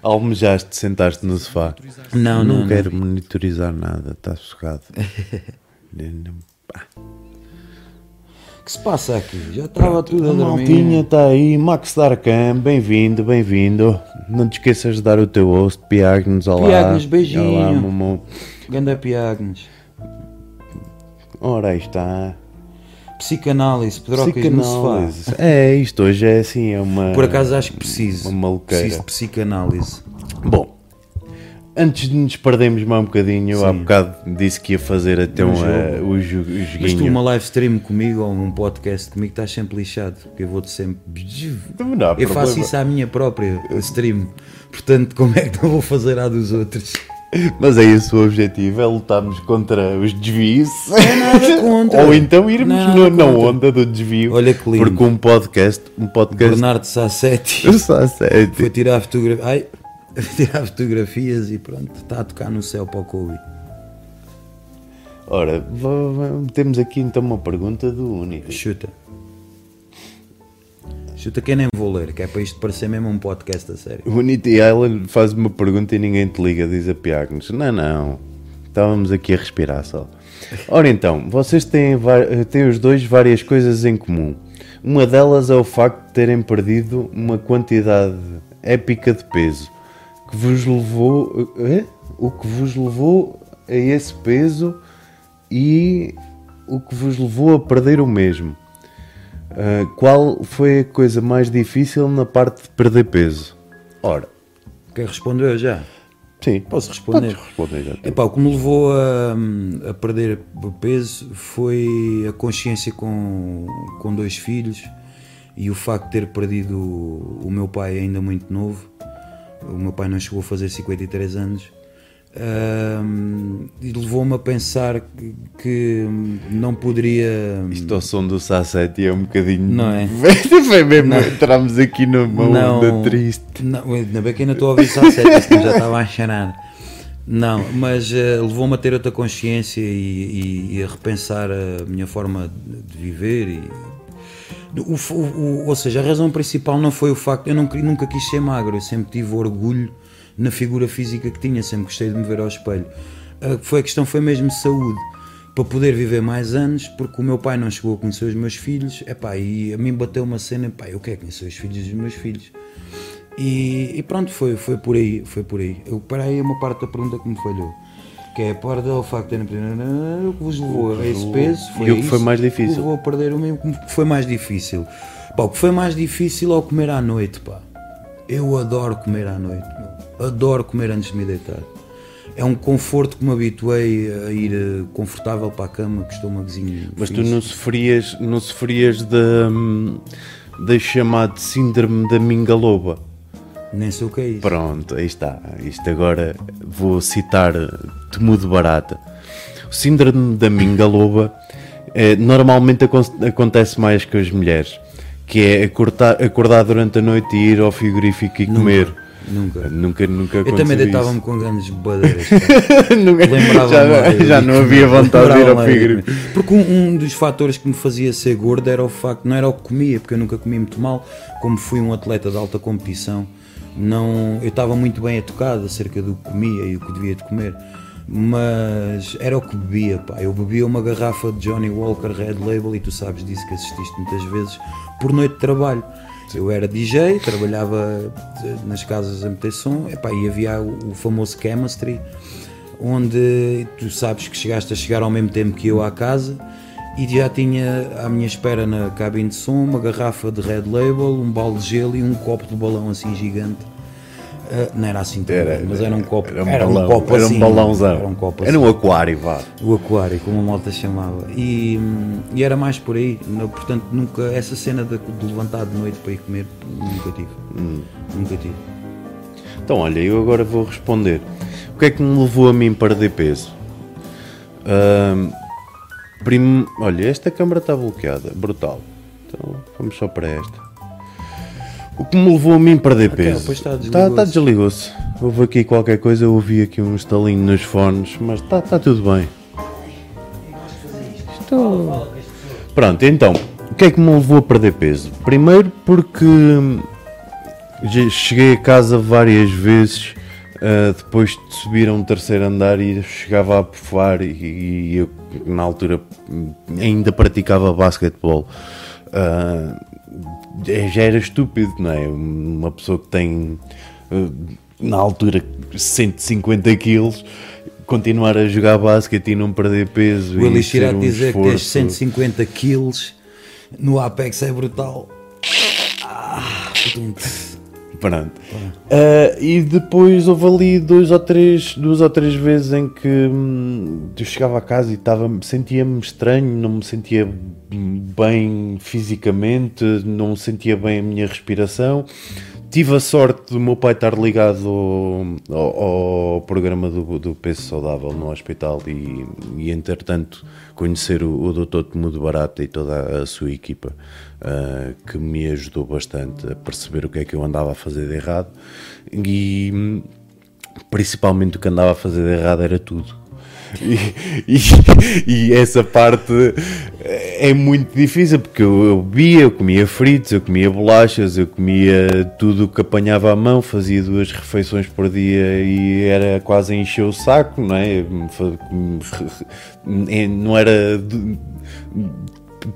almejaste sentar-te no sofá. Não, não, não. quero monitorizar nada, está sossegado. O que se passa aqui? Já estava tudo a A dormir. maltinha está aí, Max Darkham, bem-vindo, bem-vindo. Não te esqueças de dar o teu host, Piagnos, olá. Piagnos, beijinho. Olá, mamão. Ganda Piagnes. Ora, aí está. Psicanálise, pedrocas no sofá. Psicanálise. É, isto hoje é assim, é uma... Por acaso acho que preciso. Uma maluqueira. Preciso de psicanálise. Bom, antes de nos perdermos mais um bocadinho, eu há Sim. bocado disse que ia fazer até um, jogo. eh, o, jo- o Mas tu joguinho. uma live stream comigo ou um podcast comigo estás sempre lixado. Porque eu vou-te sempre. Não há Eu faço problema. isso à minha própria stream. Portanto, como é que não vou fazer à dos outros? Mas é esse o objetivo, é lutarmos contra os desvios. é. Ou então irmos Não na onda do desvio. Olha que lindo. Porque um podcast, um podcast... Bernardo Sassetti sei. foi tirar fotografia. Ai, tirar fotografias e pronto, está a tocar no céu para o Kobe. Ora, temos aqui então uma pergunta do Unity. Chuta. Chuta que eu nem vou ler, que é para isto parecer mesmo um podcast a sério. O Unity Island faz uma pergunta e ninguém te liga, diz a Piagnos. Não, não. Estávamos aqui a respirar só. Ora então, vocês têm, têm os dois várias coisas em comum. Uma delas é o facto de terem perdido uma quantidade épica de peso que vos levou. eh? O que vos levou a esse peso e o que vos levou a perder o mesmo. Ah, qual foi a coisa mais difícil na parte de perder peso? Ora, Quer responder eu já? sim, Posso responder? Responder já. Epá, o que me levou a, a perder peso foi a consciência com, com dois filhos e o facto de ter perdido o, o meu pai ainda muito novo. O meu pai não chegou a fazer 53 anos. Ahm, e levou-me a pensar que, que não poderia. Isto ao som do Sassetti é um bocadinho. Não é? Foi mesmo, entramos aqui numa onda triste. Não, ainda bem que ainda estou a ouvir senão já estava a enxanar. Não, mas eh, levou-me a ter outra consciência e, e- e a repensar a minha forma de viver. E, o, o- o- ou seja, a razão principal não foi o facto. Eu não nunca quis ser magro, eu sempre tive orgulho na figura física que tinha, sempre gostei de me ver ao espelho. A, foi, a questão foi mesmo saúde. Para poder viver mais anos, porque o meu pai não chegou a conhecer os meus filhos, epá, e a mim bateu uma cena, epá, eu quero conhecer os filhos dos meus filhos. E, e pronto, foi, foi por aí, foi por aí. Eu parei uma parte da pergunta que me falhou. Que é a parte do facto de terem o que vos levou a esse peso foi E o que foi mais o que difícil? levou a perder o mesmo o que foi mais difícil. Pá, o que foi mais difícil é o comer à noite, pá. Eu adoro comer à noite, adoro comer antes de me deitar. É um conforto que me habituei a ir eh, confortável para a cama, que estou uma vizinha. Mas tu não sofrias, não sofrias da, hum, da chamada síndrome da minga-loba. Nem sei o que é isso. Pronto, aí está. Isto agora vou citar Temu de Barata. O síndrome da minga-loba eh, normalmente acon- acontece mais com as mulheres, que é acordar, acordar durante a noite e ir ao frigorífico e comer. Nunca. Nunca, nunca Eu também deitava-me com grandes badeiras. Nunca- já, já não havia vontade de ir ao frigorífico. Porque um, um dos fatores que me fazia ser gordo era o facto, não era o que comia, porque eu nunca comi muito mal, como fui um atleta de alta competição, não, eu estava muito bem educado acerca do que comia e o que devia de comer, mas era o que bebia, pá. Eu bebia uma garrafa de Johnny Walker Red Label e tu sabes disso que assististe muitas vezes por noite de trabalho. Eu era DJ, trabalhava de- nas casas a meter som, epá, e havia o famoso chemistry, onde tu sabes que chegaste a chegar ao mesmo tempo que eu à casa e já tinha à minha espera na cabine de som uma garrafa de Red Label, um balde de gelo e um copo de balão assim gigante. Ah, não era assim tão grande, mas era um copo. Era um, balão, copo era assim, um balãozão. Era um copo Era assim. um aquário, vá. O aquário, como a malta chamava. E, hum, e era mais por aí. Não- Portanto, nunca. Essa cena de, de levantar de noite para ir comer, nunca tive. Nunca tive. Então, olha, eu agora vou responder. O que é que me levou a mim perder peso? Prim- Olha, esta câmara está bloqueada, brutal. Então, vamos só para esta. O que me levou a mim perder peso? pois está, desligou-se. está desligou-se. Houve aqui qualquer coisa, eu ouvi aqui um estalinho nos fones, mas está, está tudo bem. Estou... Pronto, então, o que é que me levou a perder peso? Primeiro porque hum, cheguei a casa várias vezes Uh, depois de subir a um terceiro andar e chegava a pufar e, e eu na altura ainda praticava basquetebol. Uh, já era estúpido, não é? Uma pessoa que tem uh, na altura 150 quilos continuar a jogar basquete e não perder peso. O Elixir a um dizer que tens esforço. 150 quilos no Apex é brutal. Ah. Pronto. Ah, e depois houve ali dois ou três, duas ou três vezes em que hum, eu chegava a casa e estava, sentia-me estranho, não me sentia bem fisicamente, não sentia bem a minha respiração. Tive a sorte do meu pai estar ligado ao, ao- programa do, do peso saudável no hospital e, e entretanto conhecer o, o Dr. Temudo Barata e toda a sua equipa ah, que me ajudou bastante a perceber o que é que eu andava a fazer de errado e principalmente o que andava a fazer de errado era tudo. E, e- e essa parte é muito difícil porque eu, eu bebia, eu comia fritos, eu comia bolachas, eu comia tudo o que apanhava à mão, fazia duas refeições por dia e era quase encher o saco, não é? Não era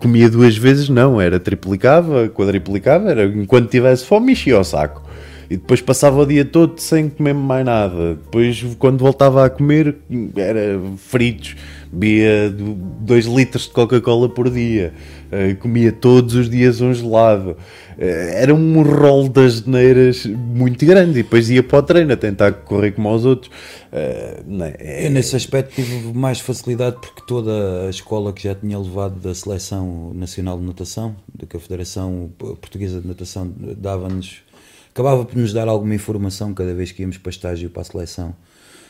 comia duas vezes, não, era triplicava, quadriplicava, era enquanto tivesse fome enchia o saco. E depois passava o dia todo sem comer mais nada. Depois, quando voltava a comer, era fritos, bebia 2 litros de Coca-Cola por dia, eh, comia todos os dias um gelado. Eh, Era um rol das geneiras muito grande. E depois ia para o treino a tentar correr como aos outros. É? Eu nesse aspecto tive mais facilidade porque toda a escola que já tinha levado da Seleção Nacional de Natação, da a Federação Portuguesa de Natação dava-nos, acabava por nos dar alguma informação cada vez que íamos para estágio para a seleção.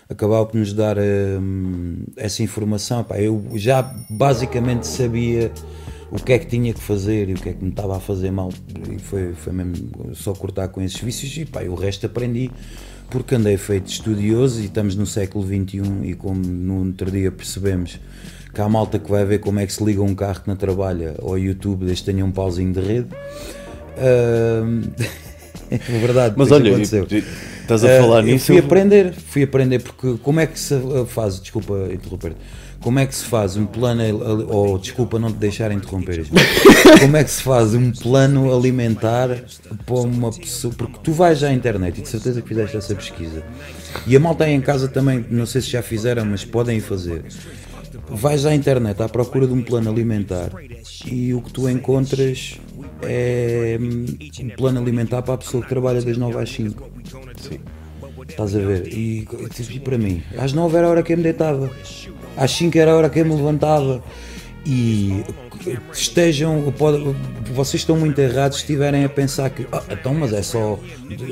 Acabava por nos dar hum, essa informação. Pá, eu já basicamente sabia o que é que tinha que fazer e o que é que me estava a fazer mal. E foi, foi mesmo só cortar com esses vícios e pá, o resto aprendi porque andei feito estudioso e estamos no século XXI e como no outro dia percebemos que há malta que vai ver como é que se liga um carro que não trabalha ao YouTube desde que tenha um pauzinho de rede. Ahm, é verdade, Mas olha, aconteceu. estás a Ah, falar eu nisso. Fui eu- aprender, fui aprender porque como é que se faz, desculpa interromper, como é que se faz um plano, ou desculpa não te deixar interromper, como é que se faz um plano alimentar para uma pessoa, porque tu vais à internet e de certeza que fizeste essa pesquisa e a malta aí em casa também, não sei se já fizeram, mas podem fazer. Vais à internet à procura de um plano alimentar e o que tu encontras é um plano alimentar para a pessoa que trabalha das 9 às 5. Estás a ver? E, e para mim, às 9 era a hora que eu me deitava, às 5 era a hora que eu me levantava. E estejam, pode- vocês estão muito errados se estiverem a pensar que "Ah, então, mas é só,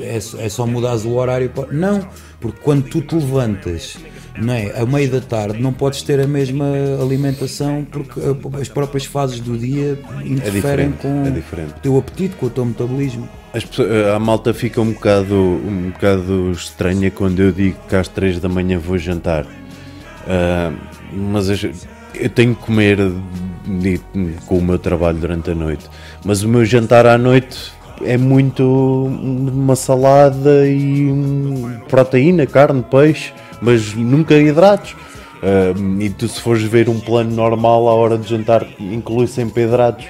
é, é só mudares o horário. para-" Não, porque quando tu te levantas não é, a meio da tarde não podes ter a mesma alimentação porque as próprias fases do dia interferem diferente, com é o teu apetite, com o teu metabolismo. As pessoas- a malta fica um bocado, um bocado estranha quando eu digo que às 3 da manhã vou jantar. Ah, mas as- eu tenho que comer com o meu trabalho durante a noite. Mas o meu jantar à noite é muito uma salada e hum, proteína, carne, peixe, mas nunca hidratos. Ah, e tu se fores ver um plano normal à hora de jantar inclui sempre hidratos.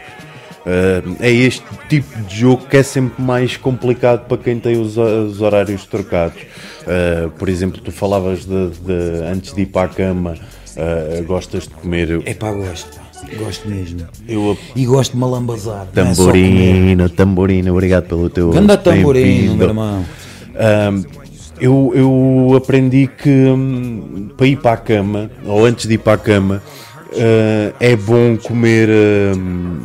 Uh, é este tipo de jogo que é sempre mais complicado para quem tem os, os horários trocados. Uh, por exemplo, tu falavas de, de- antes de ir para a cama, uh, gostas de comer É pá, gosto, gosto mesmo. eu, E gosto de malambazar. é só comer. tamborino, tamborino, obrigado pelo teu Ganda tamborino, meu irmão. Um, eu, eu aprendi que hum, para ir para a cama, ou antes de ir para a cama, uh, é bom comer hum,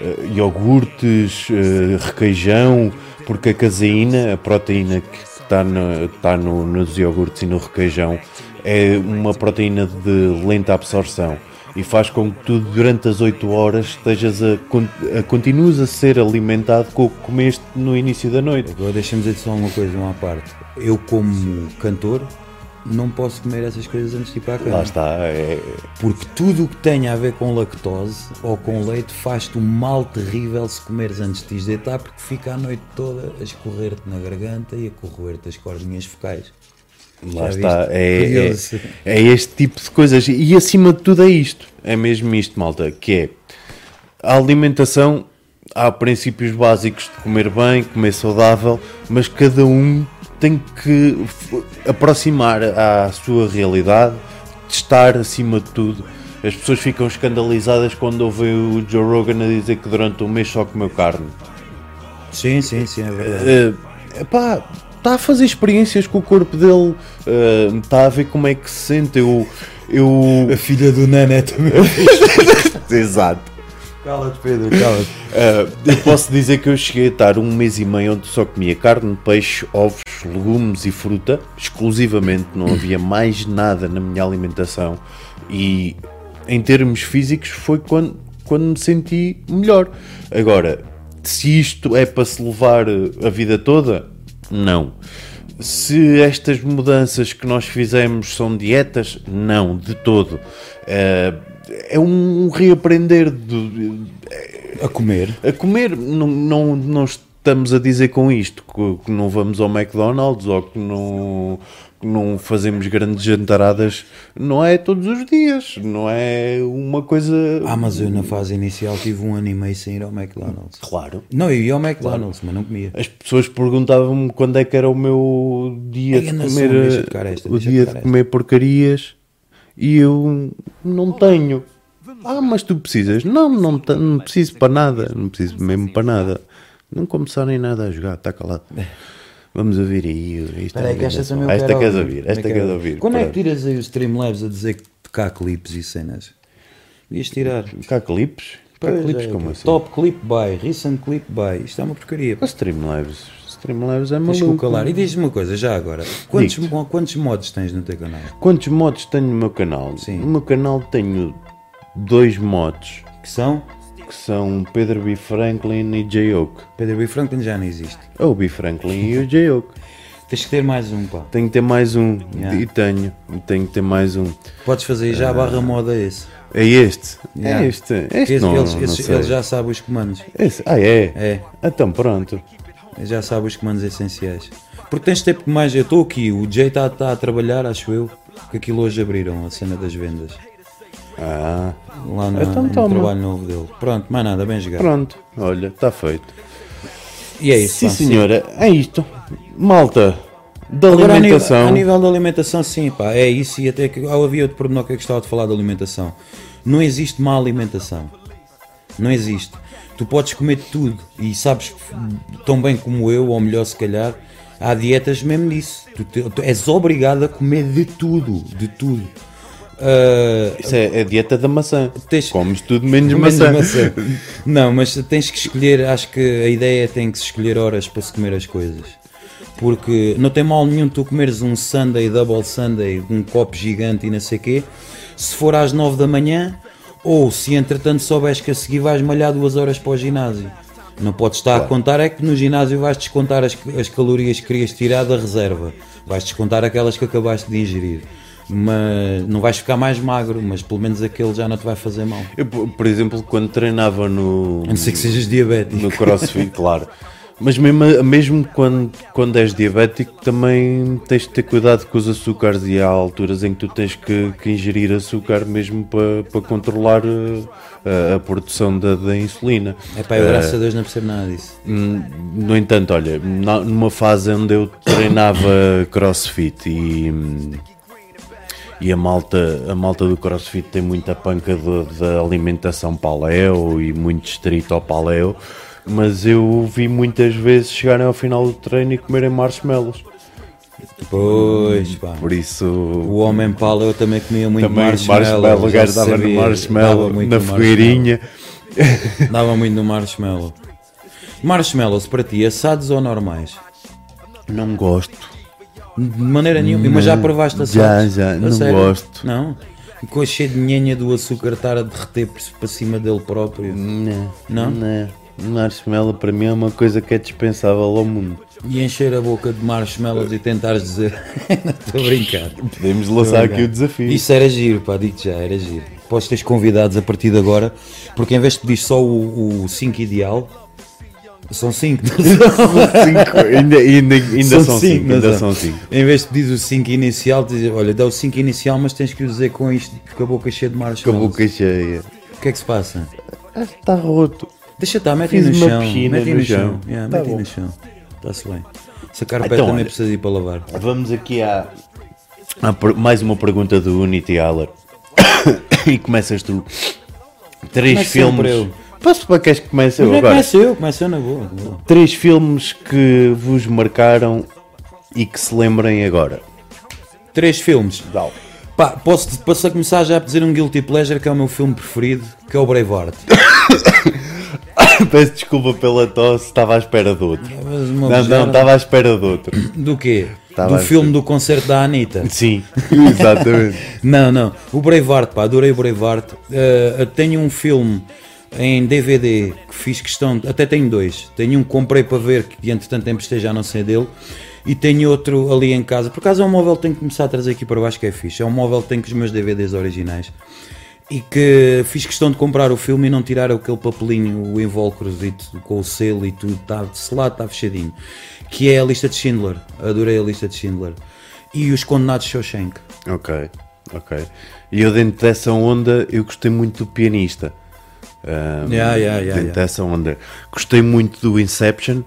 uh, iogurtes, uh, requeijão, porque a caseína, a proteína que está, no, no- nos iogurtes e no requeijão, é uma proteína de lenta absorção e faz com que tu durante as 8 horas estejas a, a continues a ser alimentado com o que comeste no início da noite. Agora deixa-me dizer só uma coisa, uma parte. Eu, como cantor, não posso comer essas coisas antes de ir para a cama. Lá está. é- Porque tudo o que tenha a ver com lactose ou com leite faz-te um mal terrível se comeres antes de te deitar, porque fica a noite toda a escorrer-te na garganta e a corroer-te as cordinhas focais. Lá Já está. É, é, é este tipo de coisas. E acima de tudo é isto. É mesmo isto, malta. Que é a alimentação. Há princípios básicos de comer bem, comer saudável, mas cada um tem que aproximar à sua realidade, testar acima de tudo. As pessoas ficam escandalizadas quando ouvem o Joe Rogan a dizer que durante um mês só comeu carne. Sim, sim, sim, é verdade. Uh, pá, está a fazer experiências com o corpo dele, está a ver como é que se sente. Eu. eu... A filha do Nané também. Exato. Cala-te, Pedro, cala-te. Uh, eu posso dizer que eu cheguei a estar um mês e meio onde só comia carne, peixe, ovos, legumes e fruta, exclusivamente, não havia mais nada na minha alimentação. E em termos físicos foi quando, quando me senti melhor. Agora, se isto é para se levar a vida toda, não. Se estas mudanças que nós fizemos são dietas, não, de todo. Uh, é um reaprender do, A comer. a comer, não, não, não estamos a dizer com isto que, que não vamos ao McDonald's ou que não, que não fazemos grandes jantaradas. Não é todos os dias, não é uma coisa. Ah, mas eu na fase inicial tive um ano e meio sem ir ao McDonald's. Claro. Não, eu ia ao McDonald's, mas não comia. As pessoas perguntavam-me quando é que era o meu dia de comer, tocar esta, o dia de esta. comer porcarias e eu não tenho. Ah, mas tu precisas? Não, não, não preciso para nada, não preciso mesmo para nada. Não começarem nada a jogar, está calado. Vamos ouvir aí. É Espera aí que esta também esta quero queres ouvir. esta Também queres quero. ouvir. Quando é que tiras aí os Streamlabs a dizer que cá clipes e cenas? Devias tirar. Cá clipes? Cá clipes é, como assim? Top clip by, recent clip by. Isto é uma porcaria. Mas Streamlabs, Streamlabs é maluco. calar. E diz-me uma coisa, já agora. Quantos, quantos mods tens no teu canal? Quantos mods tenho no meu canal? Sim. No meu canal tenho dois mods. Que são? que são Pedro B. Franklin e J. Oak. Pedro B. Franklin já não existe. É o B. Franklin e o J. Oak. Tens que ter mais um, pá. Tenho que ter mais um. Yeah. E tenho. Tenho que ter mais um. Podes fazer já a barra moda esse. É este. Yeah. É este. Este Esse- não, eles, não esses- sei. ele já sabe os comandos. Esse- Ah, é? É. Então pronto. Já sabe os comandos essenciais. Porque tens tempo mais. Eu estou aqui, o Jay está a trabalhar, acho eu. Que aquilo hoje abriram, a cena das vendas. Ah, Lá na, Então no trabalho novo dele. Pronto, mais nada, bem jogado. pronto. Olha, está feito. E é isso. Sim, pá, senhora. É isto. Malta. Da Agora, a nível, alimentação. a nível da alimentação, sim, pá, é isso. E até que ah, havia outro pormenor que eu gostava de falar da alimentação. Não existe má alimentação. Não existe. Tu podes comer tudo e sabes tão bem como eu, ou melhor, se calhar, há dietas mesmo nisso. Tu, te- tu és obrigado a comer de tudo. De tudo. Ah, Isso é a dieta da maçã. Tens- Comes tudo menos, Menos maçã. maçã. Não, mas tens que escolher, acho que a ideia tem que se escolher horas para se comer as coisas. Porque não tem mal nenhum tu comeres um Sunday, double Sunday, um copo gigante e não sei quê, se for às 9 da manhã, ou se entretanto souberes que a seguir vais malhar duas horas para o ginásio. Não podes estar a contar, é que no ginásio vais descontar as, as calorias que querias tirar da reserva. Vais descontar aquelas que acabaste de ingerir. Mas não vais ficar mais magro, mas pelo menos aquele já não te vai fazer mal. Eu, por por exemplo, quando treinava no. A não ser que sejas diabético. no crossfit, claro. Mas mesmo, mesmo quando, quando és diabético, também tens de ter cuidado com os açúcares e há alturas em que tu tens que, que ingerir açúcar mesmo para, para controlar eh, a, a produção da, da insulina. É pá, eu graças a Deus não percebo nada disso. No entanto, olha, na- numa fase onde eu treinava crossfit e, e a, malta, a malta do crossfit tem muita panca da alimentação paleo e muito estrito ao paleo, mas eu vi muitas vezes chegarem ao final do treino e comerem marshmallows. Pois, pá. Por isso, O homem pala eu também comia muito também marshmallow. marshmallow, o já gajo dava no marshmallow, dava na fogueirinha. Dava muito no marshmallow. Marshmallows para ti, assados ou normais? Não gosto. De maneira nenhuma. Mas já provaste Já, assados? já, A não sério? gosto. Não? Ficou cheio de nhenha do açúcar estar a derreter para cima dele próprio. Não, Não? não. Marshmallow para mim é uma coisa que é dispensável ao mundo. E encher a boca de marshmallows e tentares dizer. Não estou a brincar. Podemos lançar aqui o desafio. Isso era giro, pá, digo-te já, era giro. Podes ter convidados a partir de agora, porque em vez de pedir só o 5 ideal, São 5. Cinco, ainda ainda, ainda são 5. Ainda são 5. Em vez de pedir o 5 inicial, diz, olha, dá o 5 inicial, mas tens que o dizer com isto, com a boca cheia de Com a marshmallows. boca cheia. O que é que se passa? Está roto. Deixa estar, mete no chão. piscina Mete aí no chão. Yeah, Tá mete no chão. Está-se bem. Essa carpete Então, também olha. precisa ir para lavar. Vamos aqui à, à per- mais uma pergunta do Unity Haller. e começas tu. Três Começo filmes. eu. Posso para queres que comece eu agora? começa eu, começa eu na boa. na boa. Três filmes que vos marcaram e que se lembrem agora. Três filmes. Dá. Pá, posso, posso começar já a dizer um Guilty Pleasure que é o meu filme preferido, que é o Braveheart. Peço desculpa pela tosse, estava à espera de outro. Uma Não, não, estava à espera de outro. Do quê? Tava do a filme do concerto da Anitta. Sim, exatamente. Não, não. O Braveheart, pá, adorei o Braveheart. Uh, tenho um filme em DVD que fiz questão, até tenho dois. Tenho um que comprei para ver, que entretanto tempo esteja já não sei dele. E tenho outro ali em casa. Por acaso é um móvel que tenho que começar a trazer aqui para baixo que é fixe. É um móvel que tem com os meus DVDs originais. E que fiz questão de comprar o filme e não tirar aquele papelinho, o invólucrozito com o selo e tudo, está selado, está fechadinho. Que é a lista de Schindler. Adorei a lista de Schindler. E os Condenados de Shawshank. Ok, ok. E eu dentro dessa onda, eu gostei muito do pianista. Ahm, Yeah, yeah, yeah, dentro dessa onda. Gostei muito do Inception.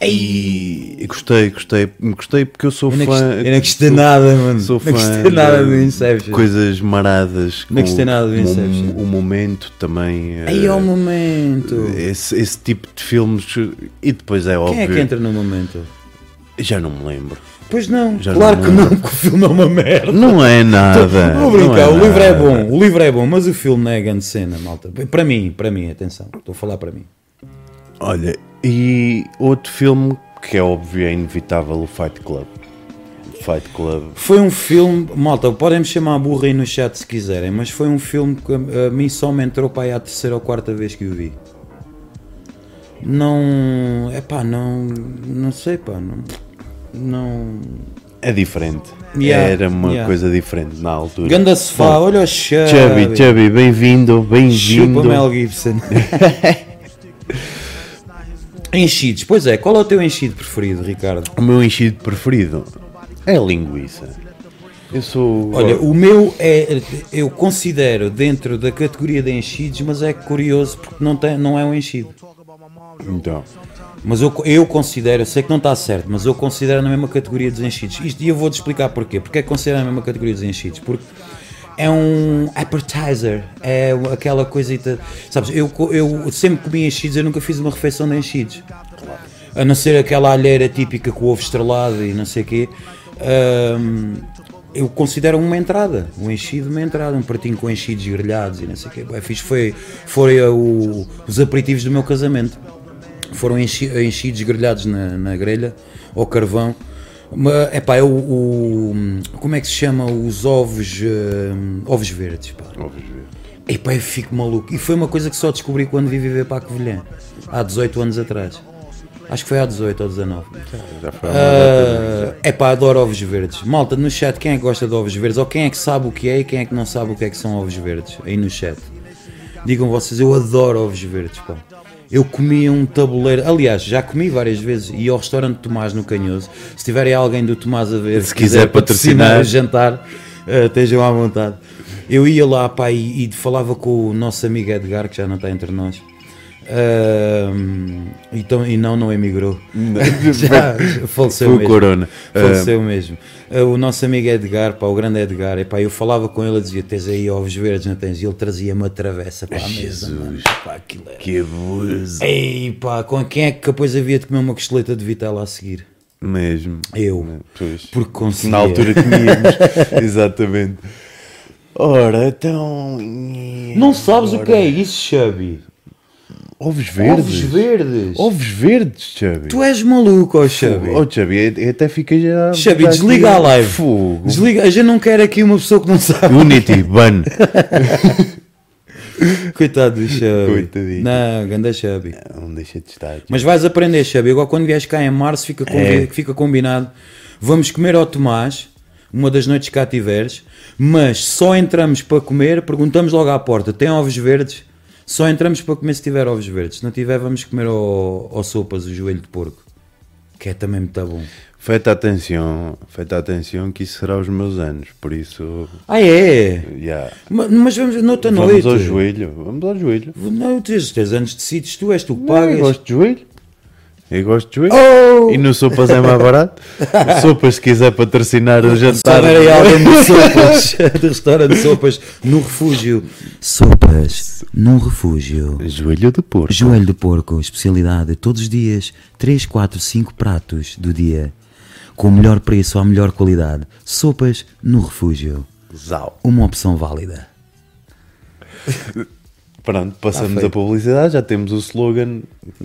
E gostei, gostei, gostei porque eu sou Eu não fã. eu não gostei nada, mano. Sou Não fã gostei nada do Inception. Coisas maradas. Não gostei nada do Inception. O, momento também. Aí é eh, o momento. esse, esse tipo de filmes. E depois é óbvio. Quem é que entra no momento? Já não me lembro. Pois não, Já claro não que não, que o filme é uma merda. Não é nada. Vou não brincar, é o livro é nada. bom, o livro é bom, mas o filme não é grande cena, malta. Para mim, para mim, atenção, estou a falar para mim. Olha, e outro filme que é óbvio, é inevitável, o Fight Club. Fight Club. Foi um filme, malta, podem me chamar burra aí no chat se quiserem, mas foi um filme que a, a mim só me entrou para aí a terceira ou quarta vez que o vi. Não, é pá, não, não sei, pá, não, não. É diferente. Yeah, Era uma yeah. coisa diferente na altura. Ganda sofá, olha o Chubby. Chubby, Chubby, bem-vindo, bem-vindo. Chupa Mel Gibson. enchidos, pois é, qual é o teu enchido preferido, Ricardo? O meu enchido preferido é a linguiça. Eu sou. Olha, o meu é, eu considero dentro da categoria de enchidos, mas é curioso porque não, tem, não é um enchido. Então. Mas eu, eu considero, eu sei que não está certo, mas eu considero na mesma categoria dos enchidos. Isto, e eu vou-te explicar porquê. Porque é que considero na mesma categoria dos enchidos? Porque é um appetizer, é aquela coisita. Sabes, eu, eu sempre comi enchidos, eu nunca fiz uma refeição de enchidos. A não ser aquela alheira típica com ovo estrelado e não sei o quê. Ahm, eu considero uma entrada, um enchido uma entrada, um pratinho com enchidos grelhados e não sei o quê. Bué fixe. Foi, foi uh, o- os aperitivos do meu casamento foram enchi- enchidos grelhados na, na grelha ao carvão. Mas, epá, é o, o- como é que se chama os ovos hum, ovos verdes, pá. Vamos ver. Epá, eu fico maluco. E foi uma coisa que só descobri quando vi viver para a Covilhã, há 18 anos atrás. Acho que foi há 18 ou 19. Já foi. É pá, adoro ovos verdes. Malta, no chat, quem é que gosta de ovos verdes? Ou quem é que sabe o que é e quem é que não sabe o que é que são ovos verdes? Aí no chat. Digam vocês, eu adoro ovos verdes, pá. Eu comia um tabuleiro, aliás, já comi várias vezes e ao restaurante Tomás no Canhoso. Se tiverem alguém do Tomás a ver, Se quiser patrocinar. o jantar, eh, estejam à vontade. Eu ia lá, pá, e, e falava com o nosso amigo Edgar, que já não está entre nós. Ahm, então, e não, não emigrou. já, já faleceu Foi mesmo. Corona. Faleceu mesmo. Ah, O nosso amigo Edgar, pá, o grande Edgar, epá, eu falava com ele, ele dizia: Tens aí ovos verdes, não tens? E ele trazia-me a travessa para a mesa. Mano. Pá, aquilo era- Que abuso. Ei, pá, com quem é que depois havia de comer uma costeleta de vitela a seguir? Mesmo. Eu. Pois. Porque conseguia. Na altura comíamos. Exatamente. Ora, então. Não sabes o que é isso, Chubby? Ovos verdes? Ovos verdes. Ovos verdes, Chubby. Tu és maluco, ó Chubby. Oh, Chubby, eu até fiquei já. Chubby, já desliga a live. Fogo. Desliga, a gente não quer aqui uma pessoa que não sabe. Unity, ban. Coitado do Chubby. Coitadinho. Não, ganda Chubby. Não deixa de estar. Mas vais aprender, Chubby. Agora, quando vieres cá em março, fica, É. fica combinado. Vamos comer ao Tomás, uma das noites que cá tiveres, mas só entramos para comer, perguntamos logo à porta: tem ovos verdes? Só entramos para comer se tiver ovos verdes. Se não tiver, vamos comer ao, ao sopas o joelho de porco. Que é também muito bom. Feita atenção, feita atenção que isso será os meus anos, por isso. Ah, é? Yeah. Ma- Mas vamos noutra Vamos noite. ao joelho, vamos ao joelho. Não, tens, tens anos decides, tu és tu que Eu pagas. gosto de joelho. Eu gosto de joelho. Oh! E no sopas é mais barato. sopas, se quiser patrocinar o Se jantar. aí alguém de sopas, de restaurante de sopas, no refúgio. Sopas, num refúgio. Joelho de porco. Joelho de porco, especialidade todos os dias, 3, 4, 5 pratos do dia. Com o melhor preço à melhor qualidade. Sopas no refúgio. Zau. Uma opção válida. Pronto, passamos Tá feito. a publicidade, já temos o slogan,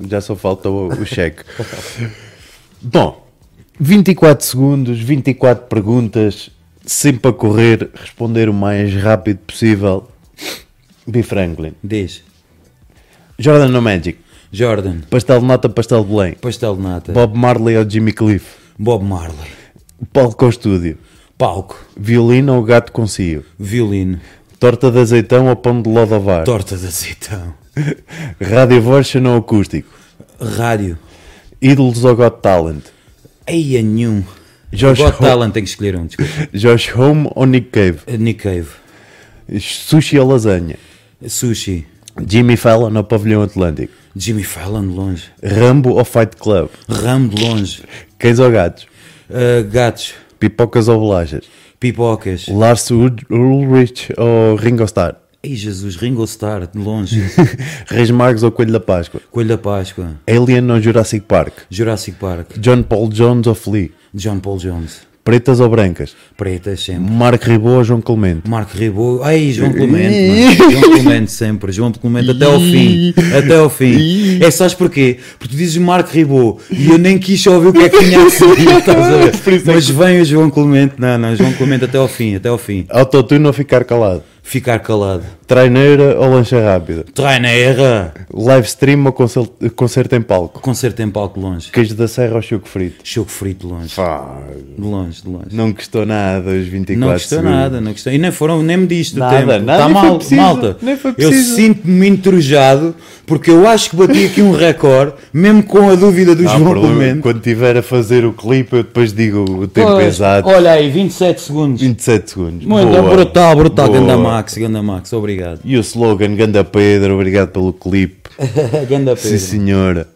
já só falta o, o cheque. Bom, 24 segundos, 24 perguntas, sempre a correr, responder o mais rápido possível. B. Franklin. Diz. Jordan no Magic. Jordan, Pastel de nata, pastel de Belém. pastel de nata. Bob Marley ou Jimmy Cliff. Bob Marley. Palco com estúdio. Palco. Violino ou gato com cio. Violino. Torta de azeitão ou pão de lodovar. Torta de azeitão. Rádio version ou acústico. Rádio. Ídolos ou Got Talent. Eia nenhum. Josh Got Ho- Talent, tem que escolher um, desculpa. Josh Home ou Nick Cave. Nick Cave. Sushi ou lasanha. Sushi. Jimmy Fallon ou Pavilhão Atlântico. Jimmy Fallon de longe. Rambo ou Fight Club. Ram de longe. Cães ou gatos. Uh, gatos. Pipocas ou bolachas. Pipocas. Lars Ul- Ulrich ou Ringo Starr. Ei Jesus, Ringo Starr, de longe. Reis Magos ou Coelho da Páscoa. Coelho da Páscoa. Alien ou Jurassic Park. Jurassic Park. John Paul Jones ou Flea. John Paul Jones. Pretas ou brancas. Pretas sempre. Mark Ribot ou João Clemente. Marco Ribot. Ai, João Clemente, mano. João Clemente sempre. João Clemente até ao fim. Até ao fim. É sabes porquê? Porque tu dizes Marco Ribot e eu nem quis só ouvir o que é que tinha a seguir, ver? Mas vem o João Clemente. Não, não, João Clemente até ao fim, até ao fim. Autotune ou ficar calado. Ficar calado. Traineira ou lancha rápida. Traineira. Live stream ou concel- concerto em palco. Concerto em palco longe. Queijo da serra ou choco frito. Choco frito longe. De longe, de longe. não custou nada os 24 Não custou segundos. nada, não custou. E nem foram, nem me diste o Nada, tempo. nada, Está nem foi mal, preciso, malta. nem foi eu preciso. sinto-me entrojado porque eu acho que bati aqui um recorde, mesmo com a dúvida do Não há João problema. Clemente. Quando estiver a fazer o clipe, eu depois digo o tempo Pois, exato. Olha aí, 27 segundos. 27 segundos. Muito Boa. brutal, brutal. Boa. Max, Ganda Max, obrigado. E o slogan, Ganda Pedro, obrigado pelo clipe. Ganda Sim, Pedro. senhora.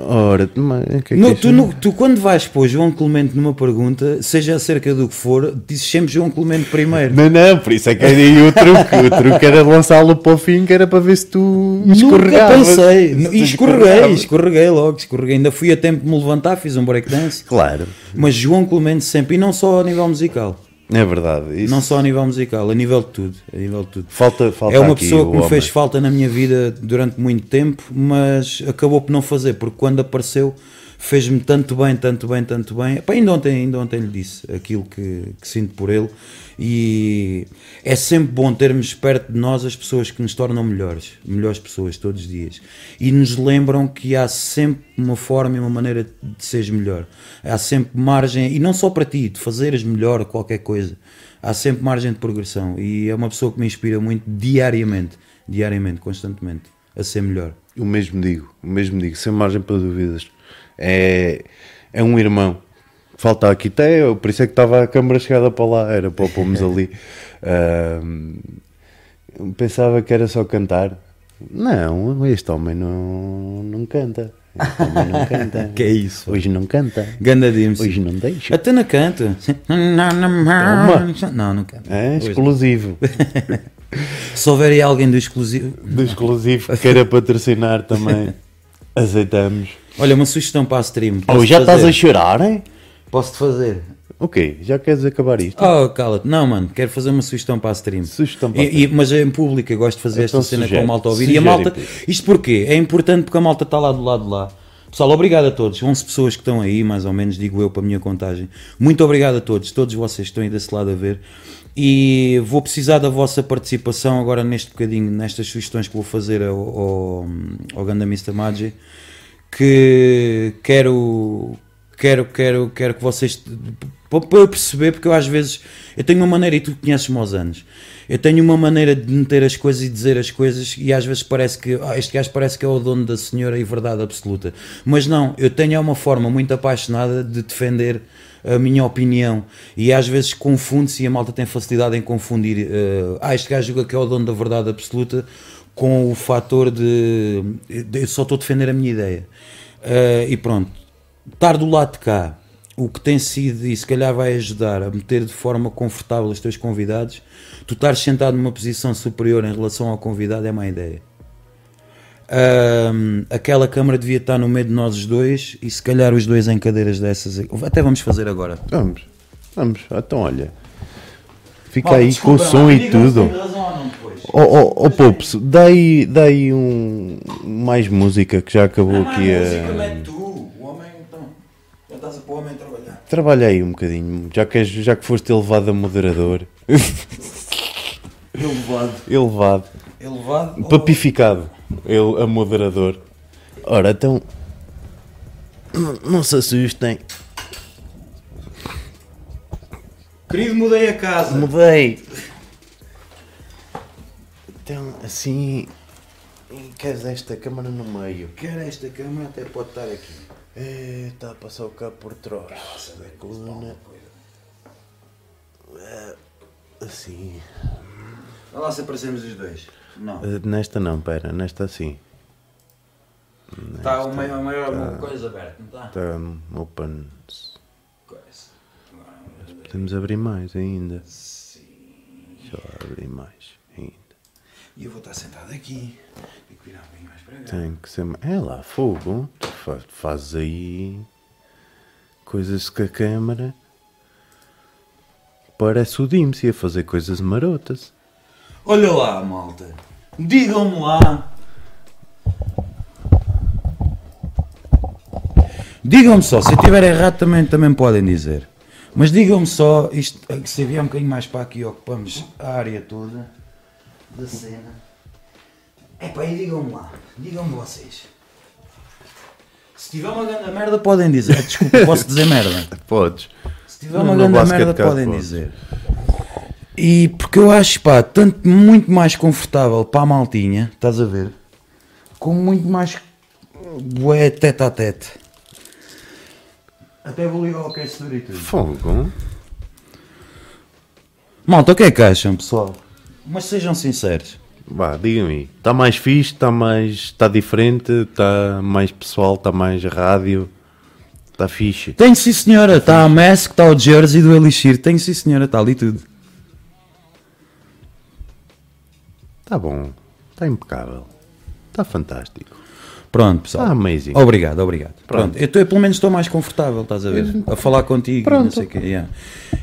Ora, que é que No- tu, no- tu, quando vais pôr João Clemente numa pergunta, seja acerca do que for, dizes sempre João Clemente primeiro. Não, não, por isso é que aí o truque. O truque era lançá-lo para o fim, que era para ver se tu Nunca escorregavas. pensei. Se E escorreguei, escorreguei logo, escorreguei. Ainda fui a tempo de me levantar, fiz um breakdance. Claro, Mas João Clemente sempre, e não só a nível musical. É verdade. Isso Não só a nível musical, a nível de tudo. A nível de tudo. Falta, falta É uma pessoa que me fez homem. falta na minha vida durante muito tempo, mas acabou por não fazer, porque quando apareceu fez-me tanto bem, tanto bem, tanto bem. Epá, ainda, ontem, ainda ontem lhe disse aquilo que, que sinto por ele. E é sempre bom termos perto de nós as pessoas que nos tornam melhores, melhores pessoas todos os dias. E nos lembram que há sempre uma forma e uma maneira de seres melhor. Há sempre margem, e não só para ti, de fazeres melhor qualquer coisa. Há sempre margem de progressão. E é uma pessoa que me inspira muito diariamente, diariamente, constantemente, a ser melhor. O mesmo digo, o mesmo digo, sem margem para dúvidas. É, é um irmão. Falta aqui até, eu- por isso é que estava a câmara chegada para lá, era para o pomos ali. Ahm, pensava que era só cantar. Não, este homem não, não canta. Este homem não canta. Que é isso? Hoje não canta. Ganda Dims. Hoje não deixa. Até na canta. Não, não canta. É Hoje não. exclusivo. Se houver aí alguém do exclusivo. Do exclusivo que queira patrocinar também. Aceitamos. Olha, uma sugestão para a stream. Oh, Posso-te já estás fazer? a chorar, hein? Posso-te fazer? Ok, já queres acabar isto? Oh, cala-te. Não, mano, quero fazer uma sugestão para a stream. Sugestão para a E- e- mas é em público, eu gosto de fazer Então esta cena sugere, com a malta ouvir. E a malta. Isto porquê? É importante porque a malta está lá do lado de lá. Pessoal, obrigado a todos. 11 pessoas que estão aí, mais ou menos, digo eu, para a minha contagem. Muito obrigado a todos, todos vocês que estão aí desse lado a ver. E vou precisar da vossa participação agora neste bocadinho, nestas sugestões que vou fazer ao, ao, ao Ganda Mr. Magi. Que quero, quero, quero, quero que vocês. Para eu perceber, porque eu às vezes. Eu tenho uma maneira, e tu conheces-me aos anos. eu tenho uma maneira de meter as coisas e dizer as coisas e às vezes parece que ah, este gajo parece que é o dono da senhora e verdade absoluta. Mas não, eu tenho uma forma muito apaixonada de defender a minha opinião e às vezes confunde-se e a malta tem facilidade em confundir uh, ah, este gajo julga que é o dono da verdade absoluta com o fator de, de eu só estou a defender a minha ideia. Uh, e pronto, estar do lado de cá, o que tem sido e se calhar vai ajudar a meter de forma confortável os teus convidados, tu estares sentado numa posição superior em relação ao convidado é má ideia. Ahm, aquela câmara devia estar no meio de nós os dois e se calhar os dois em cadeiras dessas. Até vamos fazer agora. Vamos, vamos. Então, olha. Fica aí com o som e tudo. Oh, oh, oh Pops, dá aí, dá aí um, mais música que já acabou aqui a. tu, o homem então. Já estás a pôr o homem a trabalhar. Trabalha aí um bocadinho, já que, já que foste elevado a moderador. Elevado. elevado. Elevado. Papificado. Ele a moderador. Ora, então. Não, não se assustem. Querido, mudei a casa. Mudei. Então, assim. Queres esta câmara no meio? Quer esta câmara até pode estar aqui. É, está a passar o cabo por trás da coluna. É, Assim. Olha lá se aparecemos os dois. Não. Eh, Nesta não, pera, nesta assim. Está o maior, maior coisa aberta, não está? Está open. Podemos abrir mais ainda. Deixa eu abrir mais ainda. E eu vou estar sentado aqui. Tenho que virar um bocadinho mais para cá. Tem que ser. É lá, fogo. Tu fa- fazes aí coisas com a câmara. Parece o Dimsy a fazer coisas marotas. Olha lá, malta. Digam-me lá. Digam-me só, se eu estiver errado também, também podem dizer. Mas digam-me só, isto, eh, se vier um bocadinho mais para aqui, ocupamos a área toda da cena. Epá, e digam-me lá, digam-me vocês. Se tiver uma grande merda, podem dizer. Desculpa, posso dizer merda. Podes. Se tiver uma grande merda, podem podes. dizer. E porque eu acho, pá, tanto muito mais confortável para a maltinha, estás a ver? Como muito mais bué tete a tete. Até vou ligar o aquecedor e tudo. Fogo. Malta, o que é que acham, pessoal? Mas sejam sinceros. Vá, diga-me. Está mais fixe? Está mais. Está diferente? Está mais pessoal? Está mais rádio? Está fixe? Tenho sim senhora, está a Mask, está o Jersey do Elixir, tenho sim senhora, está ali tudo. Está bom. Está impecável. Está fantástico. Pronto, pessoal. Está amazing. Obrigado, obrigado. Pronto. Pronto. Eu, tô- eu pelo menos estou mais confortável, estás a ver? A falar contigo e não Pronto. sei o quê. yeah.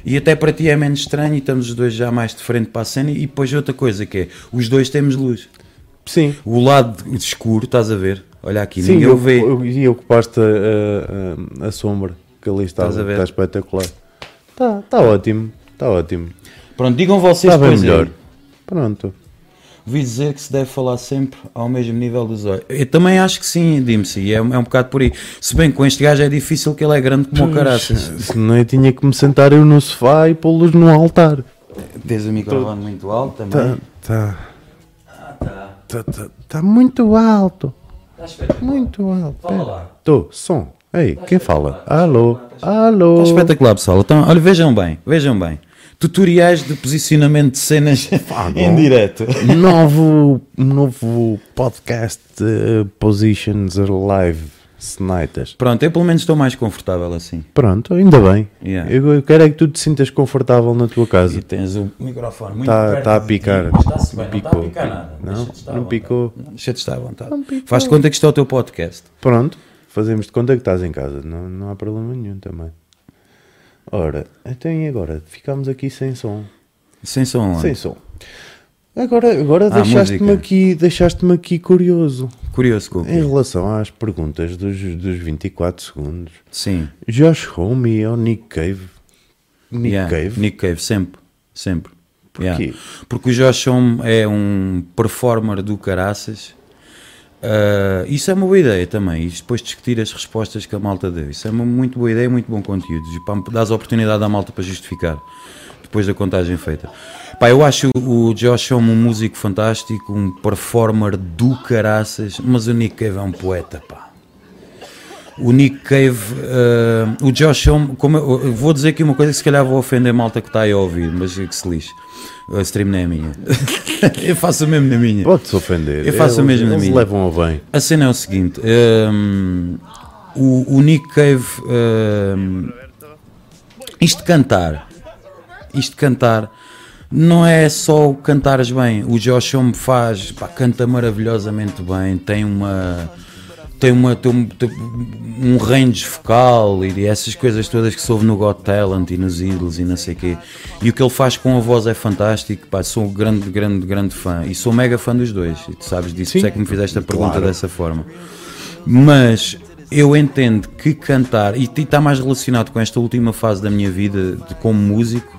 E até para ti é menos estranho e estamos os dois já mais de frente para a cena. E depois outra coisa que é, os dois temos luz. Sim. O lado escuro, estás a ver? Olha aqui, Sim, ninguém eu, vê. e ocupaste a, a, a sombra que ali estava. Estás a ver? Está espetacular. Está tá ótimo. Está ótimo. Pronto, digam vocês Está bem depois aí. melhor. Pronto. Ouvi dizer que se deve falar sempre ao mesmo nível dos olhos. Eu também acho que sim, Dimsy, é, é um bocado por aí. Se bem que com este gajo é difícil que ele é grande como o caraças. Senão eu tinha que me sentar eu no sofá e pô-los no altar. Tens o microfone muito alto também. Está Ah, tá. tá, tá, tá muito alto. Está espetacular. Muito alto. Fala lá. Estou, som. Ei, quem fala? Alô? Alô? Está espetacular, pessoal. Então, olha, vejam bem, vejam bem. Tutoriais de posicionamento de cenas em direto. Novo, novo podcast eh, Positions Live Snipers. Pronto, eu pelo menos estou mais confortável assim. Pronto, ainda bem. Yeah. Eu, eu quero é que tu te sintas confortável na tua casa. E tens o microfone muito Está perto tá a de picar. Está-se bem, não está a Picou. picar nada. Não? Não vontade. picou? Não, Deixa-te estar à vontade. Faz-te conta que isto é o teu podcast. Pronto, fazemos de conta que estás em casa. Não, não há problema nenhum também. Ora, então e agora? Ficámos aqui sem som. Sem som. onde? Sem som. Agora, agora Ah, deixaste-me aqui, deixaste aqui curioso. Curioso, Cookie. Em relação às perguntas dos, dos 24 segundos. Sim. Josh Homme ou Nick Cave? Nick Yeah, Cave? Nick Cave, sempre. Sempre. Porquê? Porque o Josh Homme é um performer do caraças. Ah, isso é uma boa ideia também. E depois discutir as respostas que a malta deu. Isso é uma muito boa ideia, muito bom conteúdo. E para dar oportunidade à malta para justificar. depois da contagem feita. Pá, eu acho o Josh Homme um músico fantástico, um performer do caraças, mas o Nick Cave é um poeta, pá. O Nick Cave, eh, o Josh Homme, como eu, vou dizer aqui uma coisa que se calhar vou ofender a malta que está aí a ouvir, mas que se lixe. A stream não é minha. eu faço o mesmo na minha. Pode-se ofender. Eu faço o Eles- mesmo na minha. levam ao bem. A cena é o seguinte: hum, o, o Nick Cave, hum, isto de cantar, isto de cantar, não é só cantares bem. O Josh Homme faz, pá, canta maravilhosamente bem, tem uma. Tem, uma, tem, um, tem um range focal e essas coisas todas que se ouve no Got Talent e nos Idols e não sei o quê. E o que ele faz com a voz é fantástico. Pá, sou um grande, grande, grande fã. E sou mega fã dos dois. E tu sabes disso, por isso é que me fizeste a pergunta claro. dessa forma. Mas eu entendo que cantar, e está mais relacionado com esta última fase da minha vida de, como músico,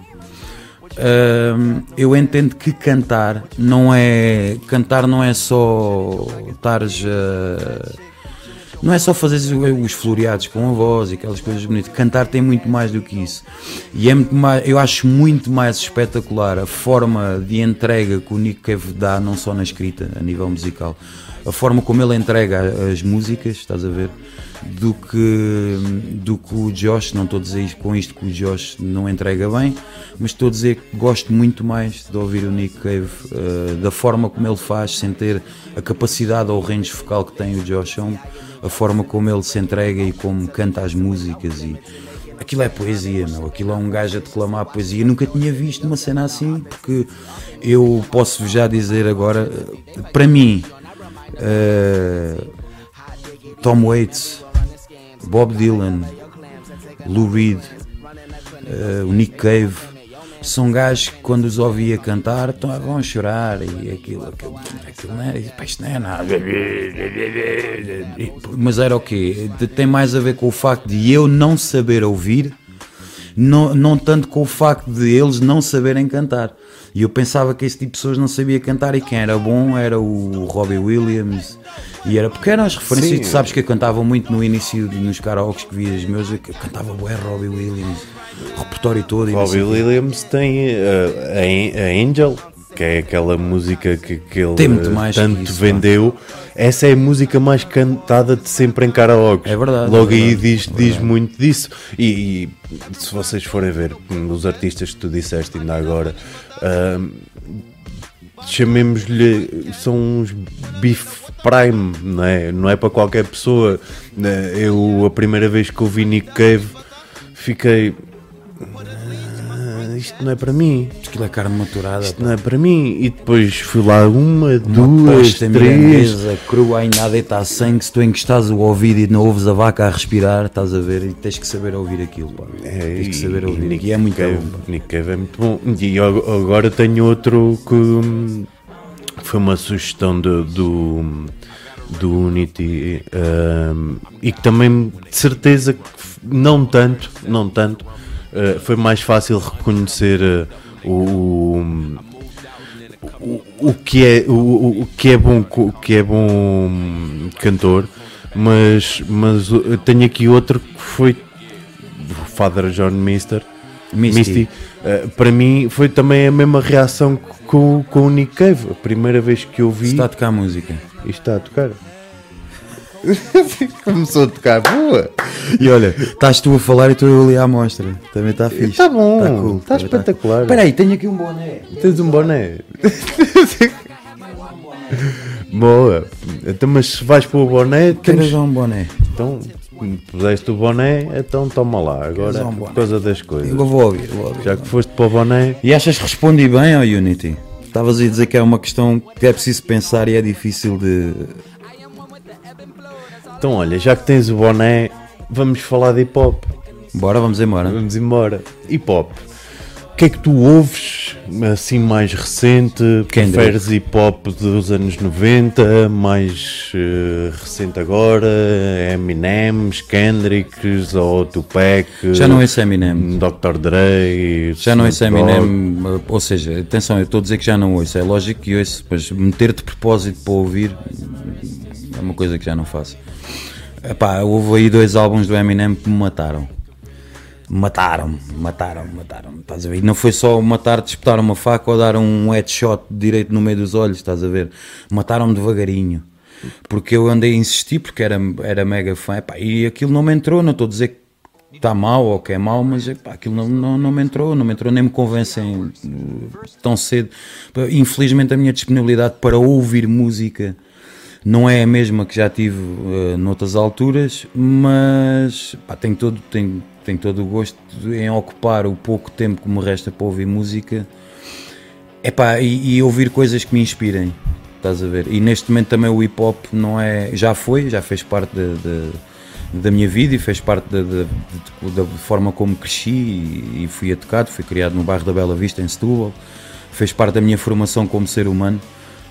hum, eu entendo que cantar não é. Cantar não é só estares a. Não é só fazer os floreados com a voz e aquelas coisas bonitas. Cantar tem muito mais do que isso. E é muito mais, eu acho muito mais espetacular a forma de entrega que o Nick Cave dá, não só na escrita, a nível musical, a forma como ele entrega as músicas, estás a ver, do que, do que o Josh. Não estou a dizer com isto que o Josh não entrega bem, mas estou a dizer que gosto muito mais de ouvir o Nick Cave, eh, da forma como ele faz, sem ter a capacidade ou o range focal que tem o Josh Homme, a forma como ele se entrega e como canta as músicas e aquilo é poesia, meu. Aquilo é um gajo a declamar poesia. Nunca tinha visto uma cena assim, porque eu posso já dizer agora, eh, para mim, eh, Tom Waits, Bob Dylan, Lou Reed, eh, o Nick Cave, são gajos que quando os ouvia cantar estão a vão chorar e aquilo, aquilo, aquilo não é, pá, isto não é nada. Mas era o quê? De- Tem mais a ver com o facto de eu não saber ouvir, não, não tanto com o facto de eles não saberem cantar. E eu pensava que esse tipo de pessoas não sabia cantar e quem era bom era o Robbie Williams. E era porque eram as referências, Sim. tu sabes que eu cantava muito no início nos karaokes que vias meus, eu cantava bué Robbie Williams, o repertório todo. Robbie. Williams tem uh, a, An- a Angel, que é aquela música que, que ele tanto isso, vendeu. Essa é a música mais cantada de sempre em karaoke. É verdade, Logo é aí verdade, diz, é diz muito disso. E, e se vocês forem ver os artistas que tu disseste ainda agora, chamemos-lhe, são uns beef prime, não é? Não é para qualquer pessoa. né? Eu, a primeira vez que ouvi Nick Cave, fiquei. "Ah, Isto não é para mim, Aquilo é carne maturada. isto não é para mim. E depois fui lá uma, Uma duas, três. crua ainda a deitar sangue, se tu encostares o ouvido e não ouves a vaca a respirar, estás a ver, e tens que saber ouvir aquilo, pá. tens que saber e ouvir, Nick e é muito Cave, bom. Nick Cave é muito bom. E eu agora tenho outro que hum, foi uma sugestão do, do, do Unity hum, e que também de certeza que não tanto, não tanto, uh, foi mais fácil reconhecer uh, o, o, o que é o, o- que é bom o que é bom cantor mas mas tenho aqui outro que foi Father John Mister Misty. uh, para mim foi também a mesma reação com, com o Nick Cave a primeira vez que eu vi Está a tocar música. está a tocar começou a tocar boa E olha, estás tu a falar e estou eu ali à amostra. Também está fixe. Tá bom, Tá cool, tá também espetacular. Espera aí, tenho aqui um boné. tens um boné boa então mas se vais para o boné dar um boné? Então, puseste o boné, então toma lá. Agora, um por causa das coisas. Eu vou ouvir, vou ouvir. Já que foste para o boné, E achas que respondi bem ao Unity? Estavas a dizer que é uma questão que é preciso pensar e é difícil de. Então olha, já que tens o boné, vamos falar de hip hop. Bora, vamos embora. Vamos embora. Hip hop. O que é que tu ouves assim mais recente? Kendrick. Preferes hip hop dos anos 90, mais eh, recente agora? Eminem, Kendricks ou Tupac? Já não ouço Eminem. Dr. Dre? Já não Dogg? Eminem, ou seja, atenção, eu estou a dizer que já não ouço, é lógico que ouço, mas meter de propósito para ouvir é uma coisa que já não faço. Epá, houve aí dois álbuns do Eminem que me mataram. Mataram-me, mataram-me, mataram-me, estás a ver? E não foi só matar, disputar uma faca ou dar um headshot direito no meio dos olhos, estás a ver? Mataram-me devagarinho. Porque eu andei a insistir, porque era, era mega fã, epá, e aquilo não me entrou, não estou a dizer que está mal ou que é mau, mas epá, aquilo não, não, não me entrou, não me entrou, nem me convencem uh, tão cedo. Infelizmente a minha disponibilidade para ouvir música não é a mesma que já tive uh, noutras alturas, mas pá, tenho, todo, tenho, tenho todo o gosto em ocupar o pouco tempo que me resta para ouvir música epá, e, e ouvir coisas que me inspirem. Estás a ver? E neste momento também o hip hop não é. Já foi, já fez parte de, de, da minha vida e fez parte da, forma como cresci e, e fui educado. Fui criado no bairro da Bela Vista, em Setúbal. Fez parte da minha formação como ser humano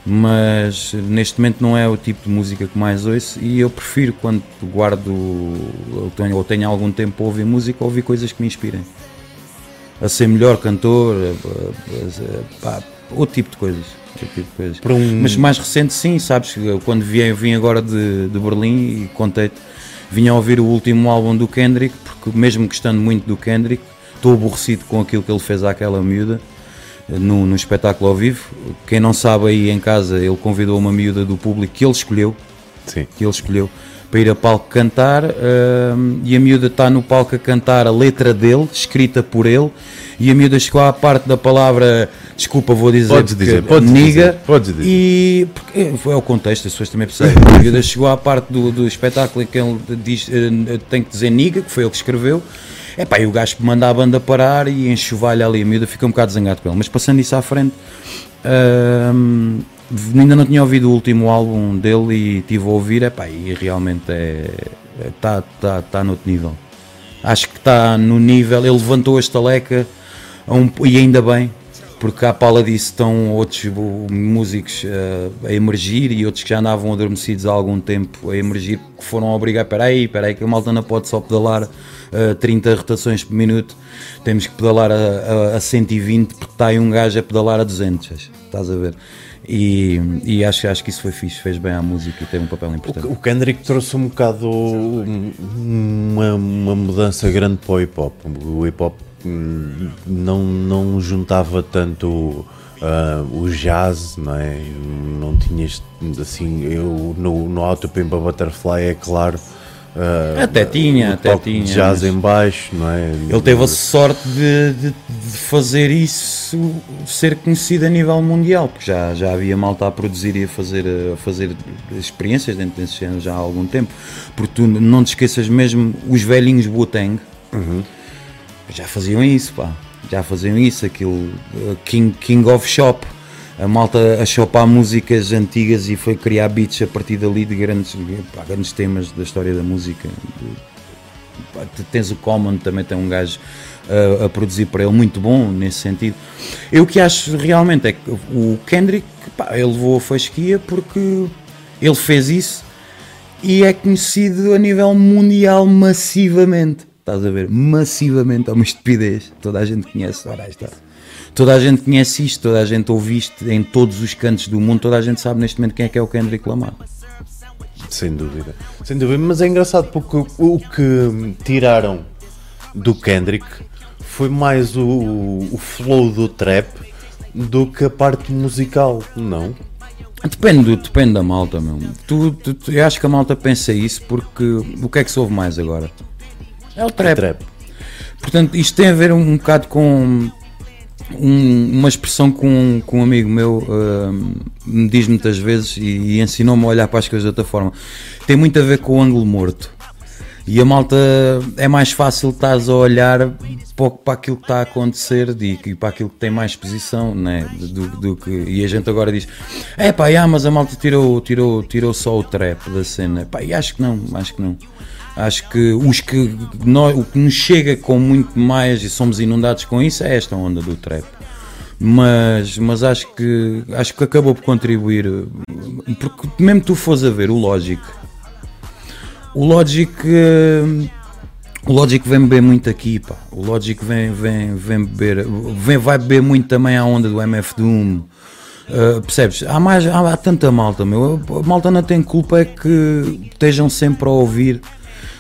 mas neste momento não é o tipo de música que mais ouço e eu prefiro quando guardo ou tenho, ou tenho algum tempo para ouvir música, ouvir coisas que me inspirem a ser melhor cantor, a, a, a, outro tipo de coisas. Tipo de coisas. Um... Mas mais recente, sim, sabes? Quando vim, vim agora de, de Berlim e contei-te, vim a ouvir o último álbum do Kendrick, porque mesmo gostando muito do Kendrick, estou aborrecido com aquilo que ele fez àquela miúda no, no espetáculo ao vivo. Quem não sabe aí em casa, ele convidou uma miúda do público que ele escolheu. Sim. Que ele escolheu para ir a palco cantar uh, e a miúda está no palco a cantar a letra dele, escrita por ele, e a miúda chegou à parte da palavra, desculpa, vou dizer, podes dizer, podes niga, dizer, podes dizer. e porque é o contexto, as pessoas também percebem. A miúda chegou à parte do, do espetáculo em que ele diz, uh, tem que dizer niga, que foi ele que escreveu. É pá, e o gajo manda a banda parar e enxovalha ali a miúda, fica um bocado zangado com ele. Mas passando isso à frente, uh, ainda não tinha ouvido o último álbum dele e tive a ouvir, epá, e realmente está é, tá, tá, tá no outro nível. Acho que está no nível, ele levantou a estaleca um, e ainda bem, porque à pala disso estão outros músicos uh, a emergir e outros que já andavam adormecidos há algum tempo a emergir, que foram obrigar, espera aí, espera aí, que a malta não pode só pedalar uh, 30 rotações por minuto, temos que pedalar a, a, a 120 porque está aí um gajo a pedalar a 200, estás a ver? E, e acho, acho que isso foi fixe, fez bem à música e teve um papel importante. O, o Kendrick trouxe um bocado uma, uma mudança grande para o hip hop. O hip hop não, não juntava tanto uh, o jazz, não é? Não tinhas assim, eu no, no Auto Pimpa Butterfly é claro Uh, até tinha, até tinha. Jazz em baixo, não é? Ele teve a sorte de, de, de, fazer isso ser conhecido a nível mundial, porque já, já havia malta a produzir e a fazer, a fazer experiências dentro desse género já há algum tempo. Porque tu não te esqueças mesmo, os velhinhos Wu-Tang uhum. Já faziam isso, pá. Já faziam isso, aquilo uh, King, King of Shop a malta a chopar músicas antigas e foi criar beats a partir dali de grandes, pá, grandes temas da história da música. Pá, tens o Common, também tem um gajo a, a, produzir para ele muito bom nesse sentido. Eu que acho realmente é que o Kendrick pá, ele levou a fasquia porque ele fez isso e é conhecido a nível mundial massivamente. Estás a ver? Massivamente, é uma estupidez. Toda a gente conhece. Ora, está toda a gente conhece isto, toda a gente ouve isto em todos os cantos do mundo, toda a gente sabe neste momento quem é que é o Kendrick Lamar. Sem dúvida, sem dúvida, mas é engraçado porque o que tiraram do Kendrick foi mais o, o flow do trap do que a parte musical, não? Depende, depende da malta, meu. Tu, tu, tu, eu acho que a malta pensa isso porque o que é que se ouve mais agora? É o trap. É trap. Portanto, isto tem a ver um bocado com um, uma expressão que um, um amigo meu uh, me diz muitas vezes e, e ensinou-me a olhar para as coisas de outra forma. Tem muito a ver com o ângulo morto. E a malta é mais fácil estás a olhar para aquilo que está a acontecer e para aquilo que tem mais exposição, né? do, do que e a gente agora diz: é pá, yeah, mas a malta tirou, tirou, tirou só o trap da cena. Pá, e acho que não, acho que não. Acho que os que nós, o que nos chega com muito mais e somos inundados com isso é esta onda do trap. Mas, mas acho que acho que acabou por contribuir porque mesmo tu fores a ver o Logic o Logic o Logic vem beber muito aqui pá. o Logic vem, vem, vem beber vem, vai beber muito também a onda do MF Doom Uh, percebes? Há, mais, há, há, tanta malta, meu. A malta não tem culpa é que estejam sempre a ouvir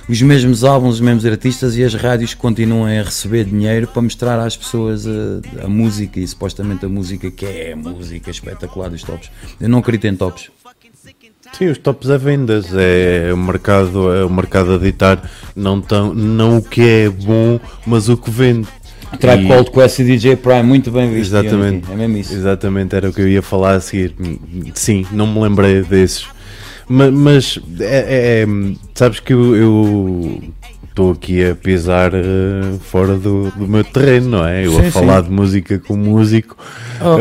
os mesmos álbuns, os mesmos artistas e as rádios continuam a receber dinheiro para mostrar às pessoas a, a música e supostamente a música que é a música espetacular dos tops. Eu não acredito em tops. Sim, os tops é vendas, é o mercado, é o mercado a ditar não, tão, não o que é bom, mas o que vende. Tribe Called Quest e DJ Prime, muito bem visto. Exatamente. É mesmo isso. exatamente era o que eu ia falar a seguir. Sim, não me lembrei desses. Ma- Mas, é, é- sabes que eu- estou aqui a pisar eh, fora do, do meu terreno, não é? Eu Sim, a falar de música com músico Oh.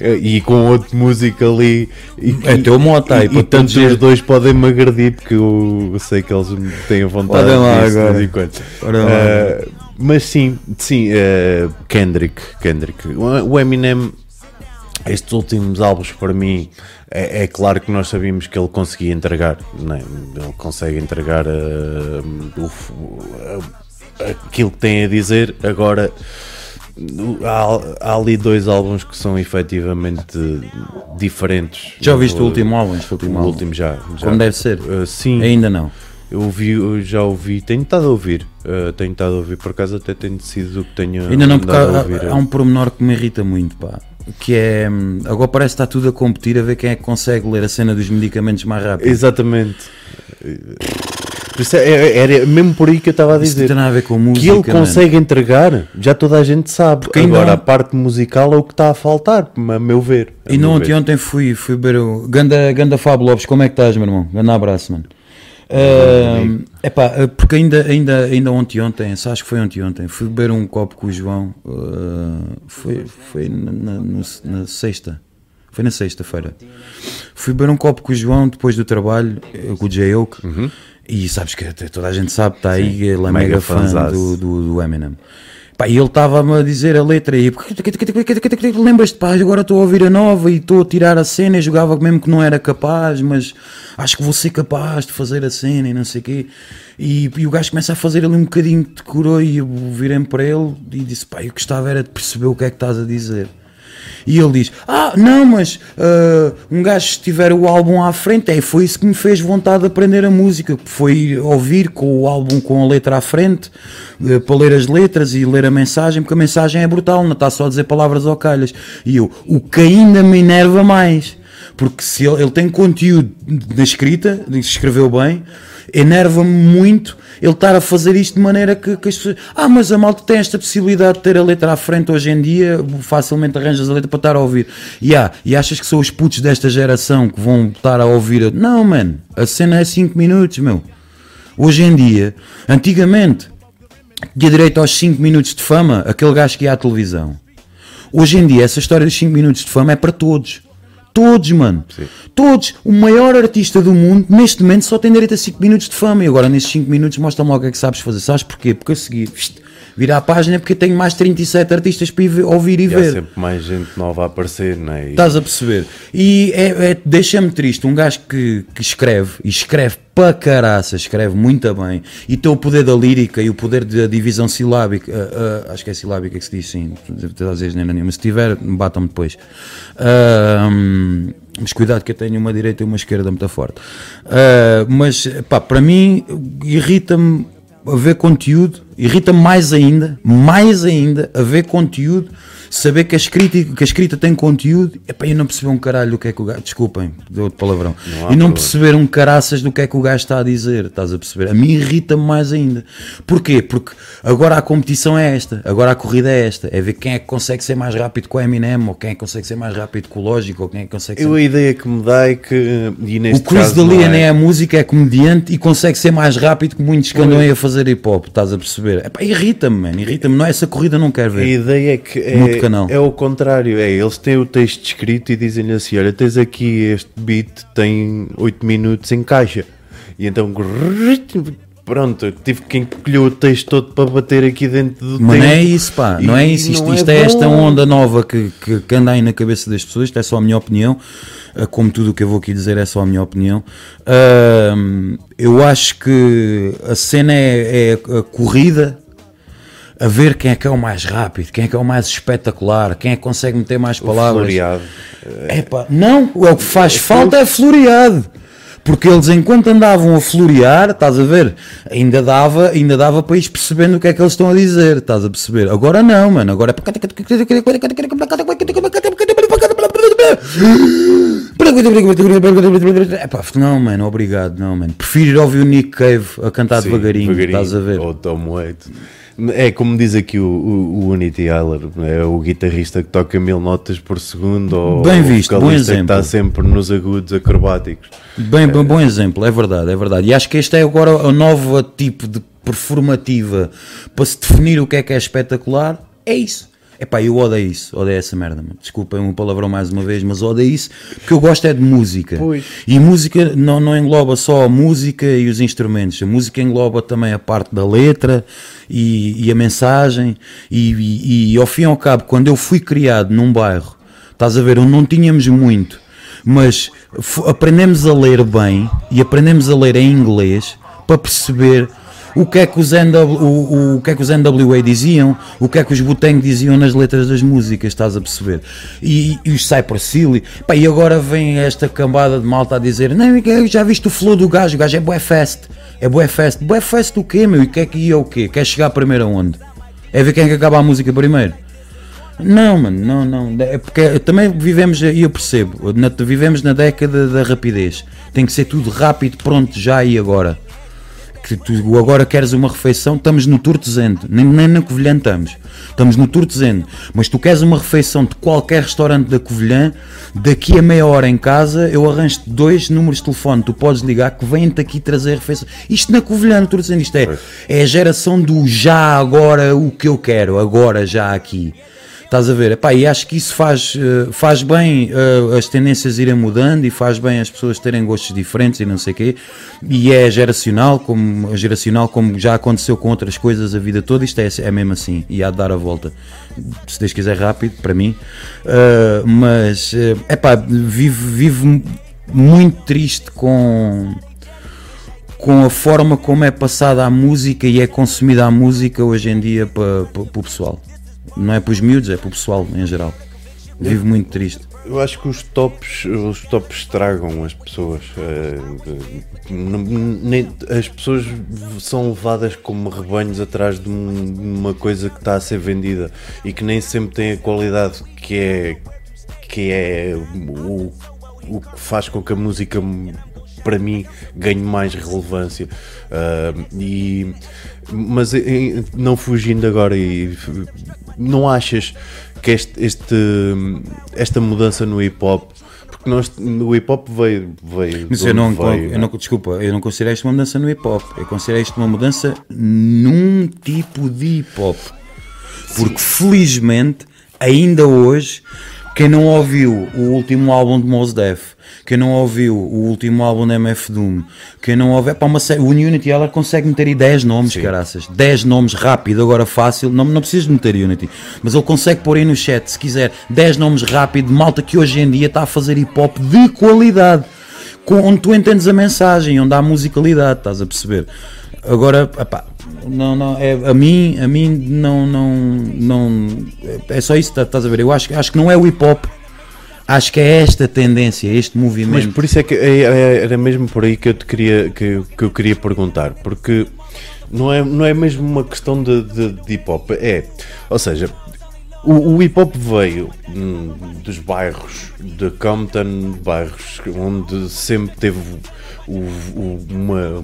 eh, e com outro músico ali. E, É teu mote aí, e, e tantos dizer. os dois podem me agredir porque eu sei que eles me têm a vontade Podem lá disso de agora. lá. Eh, mas sim, sim, eh, Kendrick, Kendrick. O Eminem, estes últimos álbuns para mim, é, é claro que nós sabíamos que ele conseguia entregar, né? ele consegue entregar eh, o f- a- aquilo que tem a dizer. Agora, há, há ali dois álbuns que são efetivamente diferentes. Já ouviste o último álbum? Este último O último já. já. Como deve ser? Eh, sim, Ainda não. eu ouvi, eu já ouvi, tenho estado a ouvir, eh, tenho estado a ouvir, por acaso até tenho decidido o que tenho Ainda não, porque há, a ouvir. há um pormenor que me irrita muito, pá. Que é. hum, Agora parece que está tudo a competir a ver quem é que consegue ler a cena dos medicamentos mais rápido. Exatamente. É- é- era mesmo por aí que eu estava a Isso não dizer. tem nada a ver com música. Que ele mano. consegue entregar, já toda a gente sabe. Porque Agora, não- a parte musical é o que está a faltar, a meu ver. A E não ontem, ontem fui, fui ver o. Ganda, Ganda Fábio Lopes, como é que estás, meu irmão? Grande abraço, mano. É epá, eh, porque ainda, ainda, ainda ontem, ontem, acho que foi ontem, ontem, fui beber um copo com o João, eh, foi, foi na, na- no- na sexta, foi na sexta-feira. Fui beber um copo com o João depois do trabalho, eh, com o J. Oak, e sabes que toda a gente sabe, está aí, ele é mega mega fã do, do, do Eminem. Pá, e ele estava-me a dizer a letra e lembras-te, pá, agora estou a ouvir a nova e estou a tirar a cena e jogava mesmo que não era capaz, mas acho que vou ser capaz de fazer a cena e não sei o quê. E, e o gajo começa a fazer ali um bocadinho de coroa e eu virei para ele e disse, pá, eu gostava era de perceber o que é que estás a dizer. E ele diz: Ah, não, mas ah, um gajo se tiver o álbum à frente, é, foi isso que me fez vontade de aprender a música. Foi ouvir com o álbum com a letra à frente, eh, para ler as letras e ler a mensagem, porque a mensagem é brutal, não está só a dizer palavras ao calhas. E eu, o que ainda me enerva mais, porque se ele, ele tem conteúdo na escrita, escreveu bem, enerva-me muito ele estar a fazer isto de maneira que, que as pessoas. Ah, mas a malta tem esta possibilidade de ter a letra à frente hoje em dia, facilmente arranjas a letra para estar a ouvir. E, e achas que são os putos desta geração que vão estar a ouvir? Não, mano, a cena é 5 minutos, meu. Hoje em dia, antigamente, tinha direito aos 5 minutos de fama aquele gajo que ia à televisão. Hoje em dia, essa história dos 5 minutos de fama é para todos. Todos, mano. Todos. O maior artista do mundo, neste momento, só tem direito a 5 minutos de fama. E agora, nesses 5 minutos, mostra-me logo o que é que sabes fazer. Sabes porquê? Porque a seguir, vist, virar a página, porque tenho mais 37 artistas para ouvir e E há ver. sempre mais gente nova a aparecer, não é? Estás a perceber? E é, é- deixa-me triste um gajo que, que escreve, e escreve para caraça, escreve muito bem, e tem o poder da lírica e o poder da divisão silábica, ah, ah, acho que é silábica que se diz sim, às vezes nem nenhuma, se tiver, batam-me depois. Ah, mas cuidado que eu tenho uma direita e uma esquerda muito forte. Ah, mas, pá, para mim, irrita-me a ver conteúdo, irrita-me mais ainda, mais ainda, a ver conteúdo, saber que a escrita, que a escrita tem conteúdo, epá, eu não perceber um caralho do que é que o gajo, desculpem, deu outro palavrão, Não e não problema. perceber um caraças do que é que o gajo está a dizer, estás a perceber? A mim irrita-me mais ainda. Porquê? Porque agora a competição é esta, agora a corrida é esta, é ver quem é que consegue ser mais rápido com o Eminem, ou quem é que consegue ser mais rápido com o Lógico, ou quem é que consegue ser Eu a ideia que me dá é que. O Chris D'Elia nem é, é música, é comediante e consegue ser mais rápido que muitos que andam aí a fazer hip hop, estás a perceber? Epá, irrita-me, irrita-me. Não é essa corrida, não quero A ver. ideia é que Mude canal. é, é o contrário, é eles têm o texto escrito e dizem-lhe assim: olha, tens aqui este beat, tem 8 minutos em caixa. E então, pronto, tive que encolher o texto todo para bater aqui dentro do Mas não é tempo. isso, pá, não é isso. Isto, não é isto é, esta bom. onda nova que, que, que anda aí na cabeça das pessoas. Isto é só a minha opinião. Ah, Como tudo o que eu vou aqui dizer é só a minha opinião. Ahm, eu acho que a cena é, é a corrida a ver quem é que é o mais rápido, quem é que é o mais espetacular, quem é que consegue meter mais palavras. Floreado. Epá, não, é o que faz falta é floreado. Porque eles, enquanto andavam a florear, estás a ver? Ainda dava, ainda dava para ir percebendo o que é que eles estão a dizer, estás a perceber? Agora não, mano. Agora é. Epá, não, mano, obrigado, não, mano. Prefiro ir ouvir o Nick Cave a cantar Sim, devagarinho, estás a ver? Ou Tom Waits. É como diz aqui o, o, o Unity Tyler, é o guitarrista que toca mil notas por segundo ou Bem visto, o bom vocalista que exemplo. está sempre nos agudos acrobáticos. Bem, bem, bom exemplo, é verdade, é verdade. E acho que este é agora a nova tipo de performativa para se definir o que é que é espetacular. É isso. Epá, eu odeio isso, odeio essa merda. mano. Desculpem um palavrão mais uma vez, mas odeio isso porque eu gosto é de música. Pois. E música não, não engloba só a música e os instrumentos, a música engloba também a parte da letra e, e a mensagem. E, e- e ao fim e ao cabo, quando eu fui criado num bairro, estás a ver, onde não tínhamos muito, mas aprendemos a ler bem e aprendemos a ler em inglês para perceber o que é que os, NW, o, o- que é que os NWA diziam, o que é que os Butang diziam nas letras das músicas, estás a perceber? E, e os Cypress Hill, pá, e agora vem esta cambada de malta a dizer: Não, eu já viste o flow do gajo, o gajo é bué fest, é bué fest, bué fest o quê, meu? E quer que ia o quê? Quer chegar primeiro aonde? É ver quem é que acaba a música primeiro? Não, mano, não, não. É porque também vivemos, e eu percebo, na- vivemos na década da rapidez. Tem que ser tudo rápido, pronto, já e agora. Tu agora queres uma refeição, estamos no Turtezende, nem, nem na Covilhã estamos. Estamos no Turtezende. Mas tu queres uma refeição de qualquer restaurante da Covilhã, daqui a meia hora em casa, eu arranjo dois números de telefone, tu podes ligar que vêm-te aqui trazer refeição. Isto na Covilhã, no Turtezende, isto é, é a geração do já agora o que eu quero, agora já aqui. Estás a ver? Epá, e acho que isso faz, eh, faz bem eh, as tendências irem mudando e faz bem as pessoas terem gostos diferentes e não sei o quê. E é geracional, como, geracional, como já aconteceu com outras coisas a vida toda. Isto é, é mesmo assim e há de dar a volta. Se Deus quiser, rápido, para mim. Eh, mas, é epá, vivo, vivo muito triste com com a forma como é passada a música e é consumida a música hoje em dia para o pessoal. Não é para os miúdos, é para o pessoal em geral. Vivo muito triste. Eu acho que os tops, os tops estragam as pessoas. eh, as pessoas são levadas como rebanhos atrás de um- uma coisa que está a ser vendida e que nem sempre tem a qualidade que é, que é o, o que faz com que a música para mim ganhe mais relevância. Ah, e, mas eh, não fugindo agora e não achas que este, este- esta mudança no hip hop porque nós o hip hop veio, veio Mas eu não, veio, eu não, desculpa, eu não considero isto uma mudança no hip hop. Eu considero isto uma mudança num tipo de hip hop. Porque felizmente, ainda hoje, quem não ouviu o último álbum de Mos Def, quem não ouviu o último álbum da MF Doom, quem não ouviu, pá, uma série, o Unity ela consegue meter aí 10 nomes, caraças, 10 nomes rápido, agora fácil, não, não precisas de meter Unity, mas ele consegue pôr aí no chat, se quiser, 10 nomes rápido, de malta que hoje em dia está a fazer hip hop de qualidade. Com- onde tu entendes a mensagem, onde há musicalidade, estás a perceber? Agora, epá, não, não, é, a mim, a mim não, não, não, é só isso, tá- estás a ver? Eu acho, acho que não é o hip hop, acho que é esta tendência, este Mas movimento. por isso é que é- é- era mesmo por aí que eu te queria que, que eu queria perguntar, porque não é, não é mesmo uma questão de, de- de hip hop, é, ou seja, o, o hip hop veio hum, dos bairros de Compton, bairros onde sempre teve o- o- uma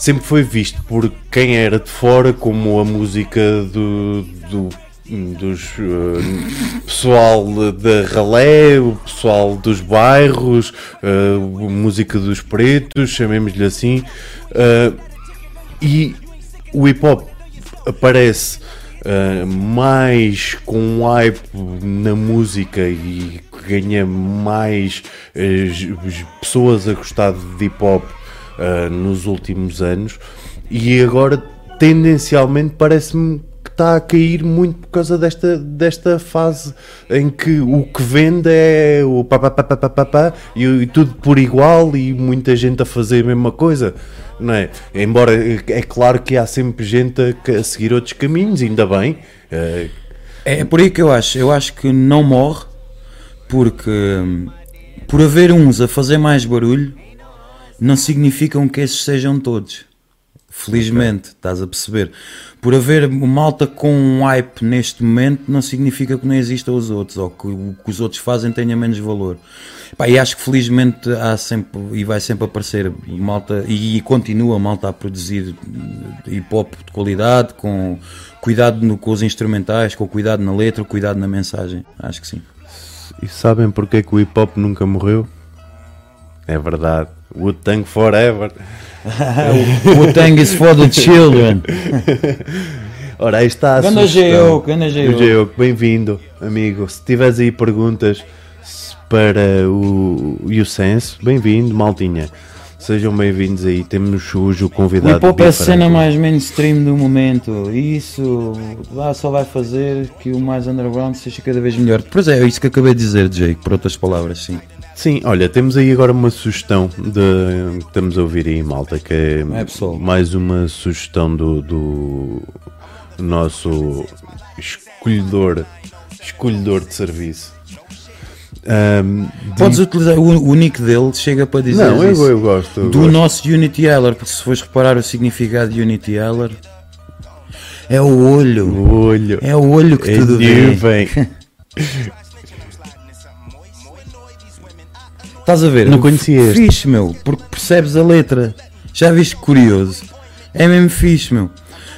sempre foi visto por quem era de fora como a música do, do dos eh, pessoal da ralé, o pessoal dos bairros, eh, música dos pretos, chamemos-lhe assim, eh, e o hip hop aparece mais com hype na música e ganha mais pessoas a gostar de hip hop eh, nos últimos anos e agora tendencialmente parece-me que está a cair muito por causa desta, desta fase em que o que vende é o pá, pá, pá, pá, pá, pá, pá, e, e tudo por igual e muita gente a fazer a mesma coisa, não é? Embora é é claro que há sempre gente a, a seguir outros caminhos, ainda bem. eh, É por aí que eu acho. Eu acho que não morre porque hum, por haver uns a fazer mais barulho, não significam que esses sejam todos. Felizmente, estás a perceber? Por haver malta com um hype neste momento, não significa que não existam os outros, ou que o que os outros fazem tenha menos valor. Pá, e acho que felizmente há sempre e vai sempre aparecer malta e, e continua malta a produzir hip hop de qualidade, com cuidado no- com os instrumentais, com cuidado na letra, cuidado na mensagem. Acho que sim. E sabem porque que o hip hop nunca morreu? É verdade. Wu-Tang Forever. O Tang is for the children. Ora, aí está a Ganda sugestão. Ganda bem-vindo, amigo. Se tiveres aí perguntas para o Sense, bem-vindo, maltinha. Sejam bem-vindos aí. Temos hoje o O convidado. hip hop é a cena mais mainstream do momento. E isso lá só vai fazer que o mais underground seja cada vez melhor. Pois é, é isso que acabei de dizer, Jake, por outras palavras, sim. Sim, olha, temos aí agora uma sugestão de. que Estamos a ouvir aí, malta, que é, É, mais uma sugestão do, do nosso escolhedor, escolhedor de serviço. Ahm, de- Podes utilizar o, o nick dele, chega para dizer Não, eu, eu gosto. eu do gosto. nosso Unity Heller, porque se fores reparar o significado de Unity Heller, é o olho. O olho. É o olho que É tudo vê. Estás a ver? Não conhecia este. Fixe, meu, porque percebes a letra. Já viste que curioso? É mesmo fixe, meu.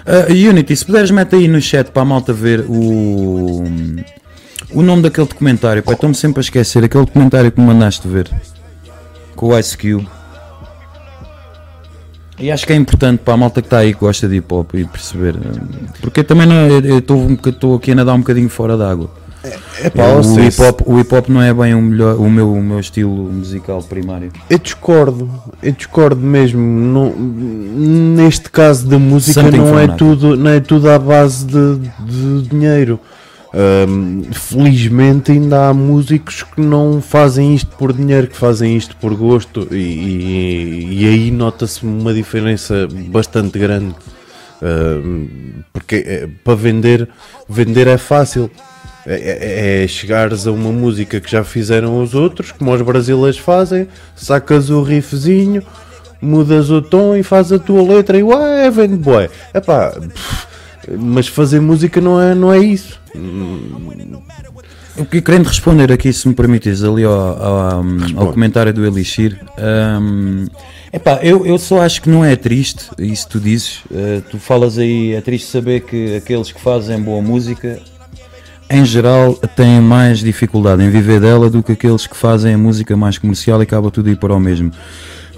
Ah, Unity, se puderes, mete aí no chat para a malta ver o. O nome daquele documentário. Pá, estou-me sempre a esquecer. Aquele documentário que me mandaste ver com o Ice Cube. E acho que é importante para a malta que está aí que gosta de hip hop e perceber. ah, Porque também não, eu- eu estou um aqui a nadar um bocadinho fora d'água. Epá, o, ou seja, hip -hop, o hip hop não é bem o, melhor, o, meu, o meu estilo musical primário. Eu discordo, eu discordo mesmo. Não- neste caso da música Something não é, tudo, não é tudo à base de, de dinheiro. Ahm, felizmente ainda há músicos que não fazem isto por dinheiro, que fazem isto por gosto e, e- e aí nota-se uma diferença bastante grande. Ahm, porque é, para vender, vender é fácil. É, é- é chegares a uma música que já fizeram os outros, como os brasileiros fazem, sacas o riffzinho, mudas o tom e faz a tua letra e ué, vende bué. Epá, pff, mas fazer música não é, não é isso. Eu que- querendo responder aqui, se me permites, ali ao, ao, ao comentário do Elixir, hum, epá, eu, eu só acho que não é triste, isso tu dizes, eh, tu falas aí, é triste saber que aqueles que fazem boa música, em geral, têm mais dificuldade em viver dela do que aqueles que fazem a música mais comercial e acaba tudo ir para o mesmo.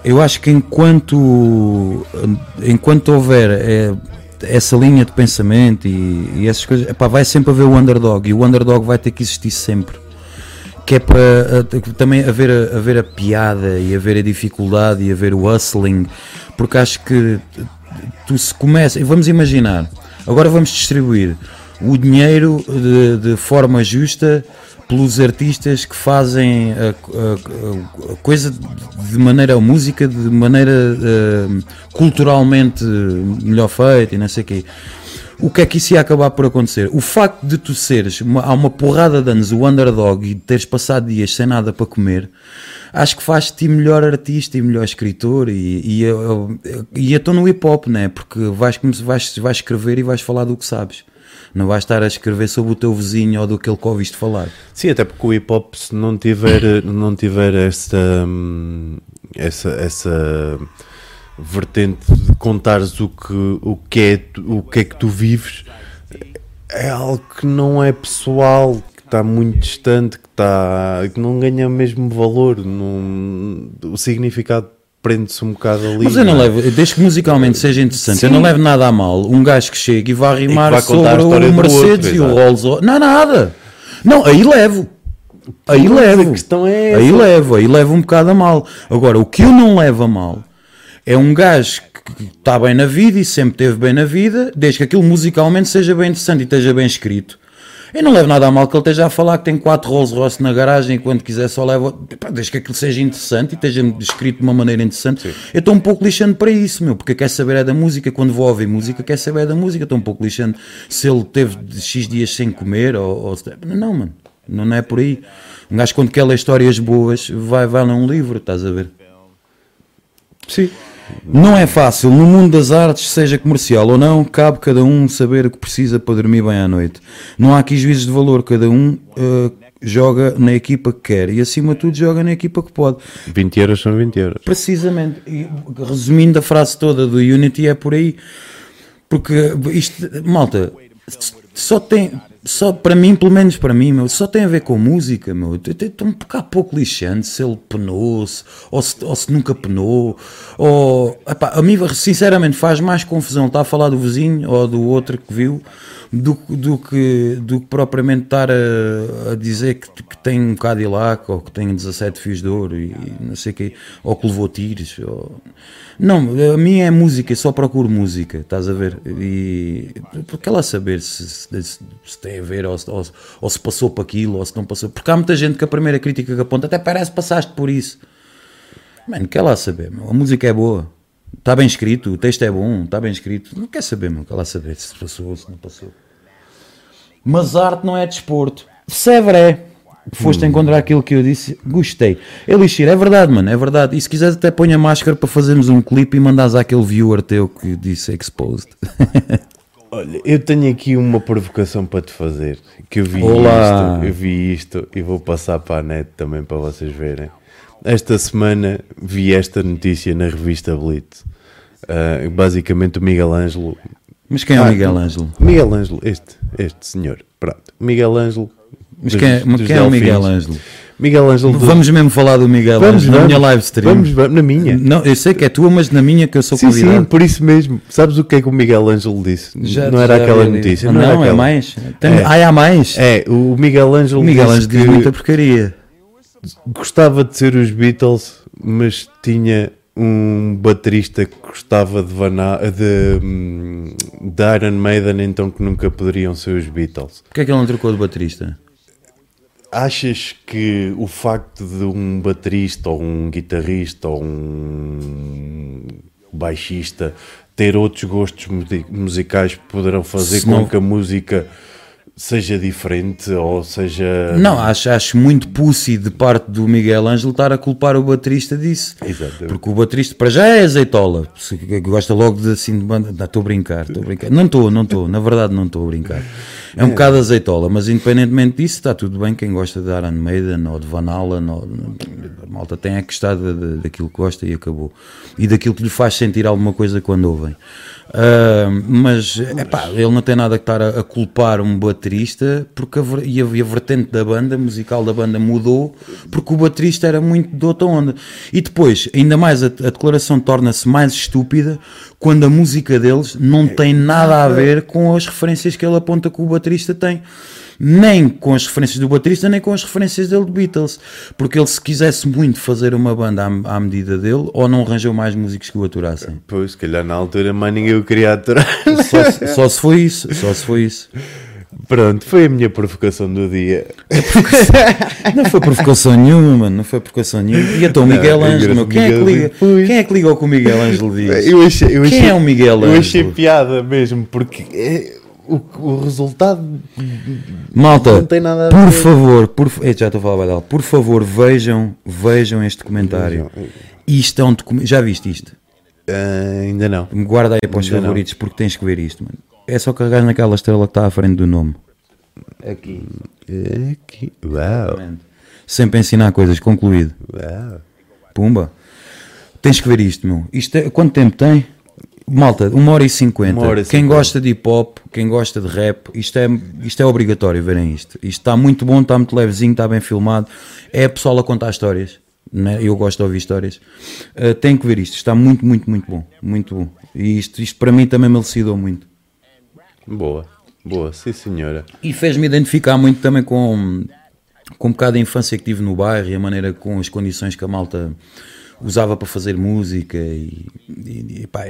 Eu acho que enquanto, enquanto houver eh, essa linha de pensamento e, e essas coisas, epá, vai sempre haver o underdog e o underdog vai ter que existir sempre. Que é para também haver a, haver a piada e haver a dificuldade e haver o hustling, porque acho que tu se começa, vamos imaginar, agora vamos distribuir o dinheiro de, de forma justa pelos artistas que fazem a, a- a coisa de maneira, música de maneira eh, culturalmente melhor feita e não sei o quê. O que é que isso ia acabar por acontecer? O facto de tu seres uma- há uma porrada de anos o underdog e teres passado dias sem nada para comer, acho que faz-te melhor artista e melhor escritor e, e, eu- eu- e eu estou no hip hop, né? Porque vais, vais, vais escrever e vais falar do que sabes. Não vais estar a escrever sobre o teu vizinho ou do que ele que ouviste falar. Sim, até porque o hip hop, se não tiver, não tiver esta, hum, essa, essa vertente de contares o que, o, que é, o que é que tu vives, é algo que não é pessoal, que está muito distante, que, está, que não ganha o mesmo valor. Não, o significado prende-se um bocado ali. Mas eu não é? levo, desde que musicalmente seja interessante, eu Sim. não levo nada a mal. Um gajo que chega e vai rimar vai contar a sobre o Mercedes outro, e o. Rolls Royce. Não, nada. Não, aí levo. Aí Mas levo. a questão é aí essa. levo, aí levo um bocado a mal. Agora, o que eu não levo a mal é um gajo que está bem na vida e sempre esteve bem na vida, desde que aquilo musicalmente seja bem interessante e esteja bem escrito. Eu não levo nada a mal que ele esteja a falar que tem quatro Rolls Royce na garagem e quando quiser só leva. Pá, Desde que aquilo seja interessante e esteja escrito de uma maneira interessante. Eu estou um pouco lixando para isso, meu, porque quer saber é da música. Quando vou ouvir música, quer saber é da música. Estou um pouco lixando se ele teve X dias sem comer ou. ou Não, mano, não é por aí. Um gajo, quando quer ler histórias boas, vai, vai ler um livro, estás a ver? Sim. Não é fácil, no mundo das artes, seja comercial ou não, cabe cada um saber o que precisa para dormir bem à noite. Não há aqui juízes de valor, cada um eh, joga na equipa que quer e acima de tudo joga na equipa que pode. 20 euros são 20 euros. Precisamente, E, resumindo a frase toda do Unity é por aí, porque isto, malta, só tem, só para mim, pelo menos para mim, meu, só tem a ver com música, meu. Estou um bocado pouco lixante se ele penou-se ou se, ou se nunca penou, ou epá, a mim, sinceramente, faz mais confusão estar a falar do vizinho ou do outro que viu do, do, que, do que propriamente estar a, a dizer que, que tem um Cadillac ou que tem 17 fios de ouro e não sei quê, ou que levou tiros. Ou... Não, a mim é música, só procuro música, estás a ver? E porque ela saber se, se, se tem a ver ou se, ou, ou se passou para aquilo ou se não passou. Porque há muita gente que a primeira crítica que aponta até parece que passaste por isso. Mano, quer lá saber, meu? a música é boa. Está bem escrito, o texto é bom, está bem escrito. Não quer saber, meu, quer lá saber se passou ou se não passou. Mas arte não é desporto. Severo é. Foste encontrar aquilo que eu disse, gostei. Elixir, é verdade, mano, é verdade. E se quiseres, até põe a máscara para fazermos um clipe e mandares àquele viewer teu que disse exposed. Olha, eu tenho aqui uma provocação para te fazer. Que eu vi Olá. isto, eu vi isto e vou passar para a net também para vocês verem. Esta semana vi esta notícia na revista Blitz. Ah, basicamente o Miguel Ângelo. Mas quem é o Miguel Ângelo? Miguel Ângelo, este, este senhor. Pronto. Miguel Ângelo. Mas dos- quem é, quem é o Miguel. Ângelo? Miguel Ângelo. do- Vamos mesmo falar do Miguel vamos, Ângelo na minha live stream. Vamos, vamos, na minha. Não, eu sei que é tua, mas na minha que eu sou Sim, convidado. sim, por isso mesmo. Sabes o que é que o Miguel Ângelo disse? Já- não era já aquela ali. notícia. Ah, Não, Não, é aquela. mais. Tem, É. Ai, há mais. É, o Miguel Ângelo o Miguel disse Ângelo diz que muita porcaria. gostava de ser os Beatles, mas tinha um baterista que gostava de, Vana- de, hum, de Iron Maiden, então que nunca poderiam ser os Beatles. Porquê é que ele não trocou de baterista? Achas que o facto de um baterista ou um guitarrista ou um baixista ter outros gostos musi- musicais poderão fazer Se com não- que a música seja diferente ou seja. Não, acho, acho muito pussy de parte do Miguel Ângelo estar a culpar o baterista disso. Exatamente. Porque o baterista, para já, é azeitola. Gosta logo de assim de banda. Estou a brincar, estou a brincar. Não estou, não estou. Na verdade, não estou a brincar. É um bocado azeitola, mas independentemente disso, está tudo bem. Quem gosta de Iron Maiden ou de Van Halen, ou, a malta tem é que gostar de- de- daquilo que gosta e acabou. E daquilo que lhe faz sentir alguma coisa quando ouvem. Ah, mas, epá, ele não tem nada que estar a, a culpar um baterista porque a, e a, e a vertente da banda, musical da banda mudou porque o baterista era muito de outra onda. E depois, ainda mais, a, a declaração torna-se mais estúpida quando a música deles não tem nada a ver com as referências que ele aponta que o baterista tem. Nem com as referências do baterista, nem com as referências dele de Beatles. Porque ele, se quisesse muito fazer uma banda à, à medida dele, ou não arranjou mais músicos que o aturassem. Pois, se calhar na altura mais ninguém o queria aturar. Só, se- só se foi isso, só se foi isso. Pronto, foi a minha provocação do dia. Não foi provocação nenhuma, mano, não foi provocação nenhuma. E então o Miguel Não, Ângelo, meu, quem é que liga? Ângelo, Quem é que ao que o Miguel Ângelo diz? Eu achei, eu Quem achei- é o Miguel Eu achei Ângelo? piada mesmo, porque é, o, o resultado Malta, não tem nada a por ver. favor, por, Ei, já estou a falar badal. por favor, vejam, vejam este comentário. Isto é um documento, já viste isto? Ah, ainda não. Guarda aí para os Ainda não. favoritos porque tens que ver isto, mano. É só carregar naquela estrela que está à frente do nome. Aqui. Aqui. Uau, Sempre ensinar coisas, concluído. uau. Pumba. Tens que ver isto, meu. Isto é, quanto tempo tem? Malta, 1 hora e 50. Uma hora e Quem 50. gosta de hip hop, quem gosta de rap, isto é, isto é obrigatório verem isto. Isto está muito bom, está muito levezinho, está bem filmado. É a pessoal a contar histórias. Né? Eu gosto de ouvir histórias. Uh, tem que ver isto. Está muito, muito, muito bom. Muito bom. E isto, isto para mim também me elucidou muito. Boa, boa, sim senhora. E fez-me identificar muito também com, com um bocado a infância que tive no bairro e a maneira com as condições que a malta usava para fazer música e, e, e pá,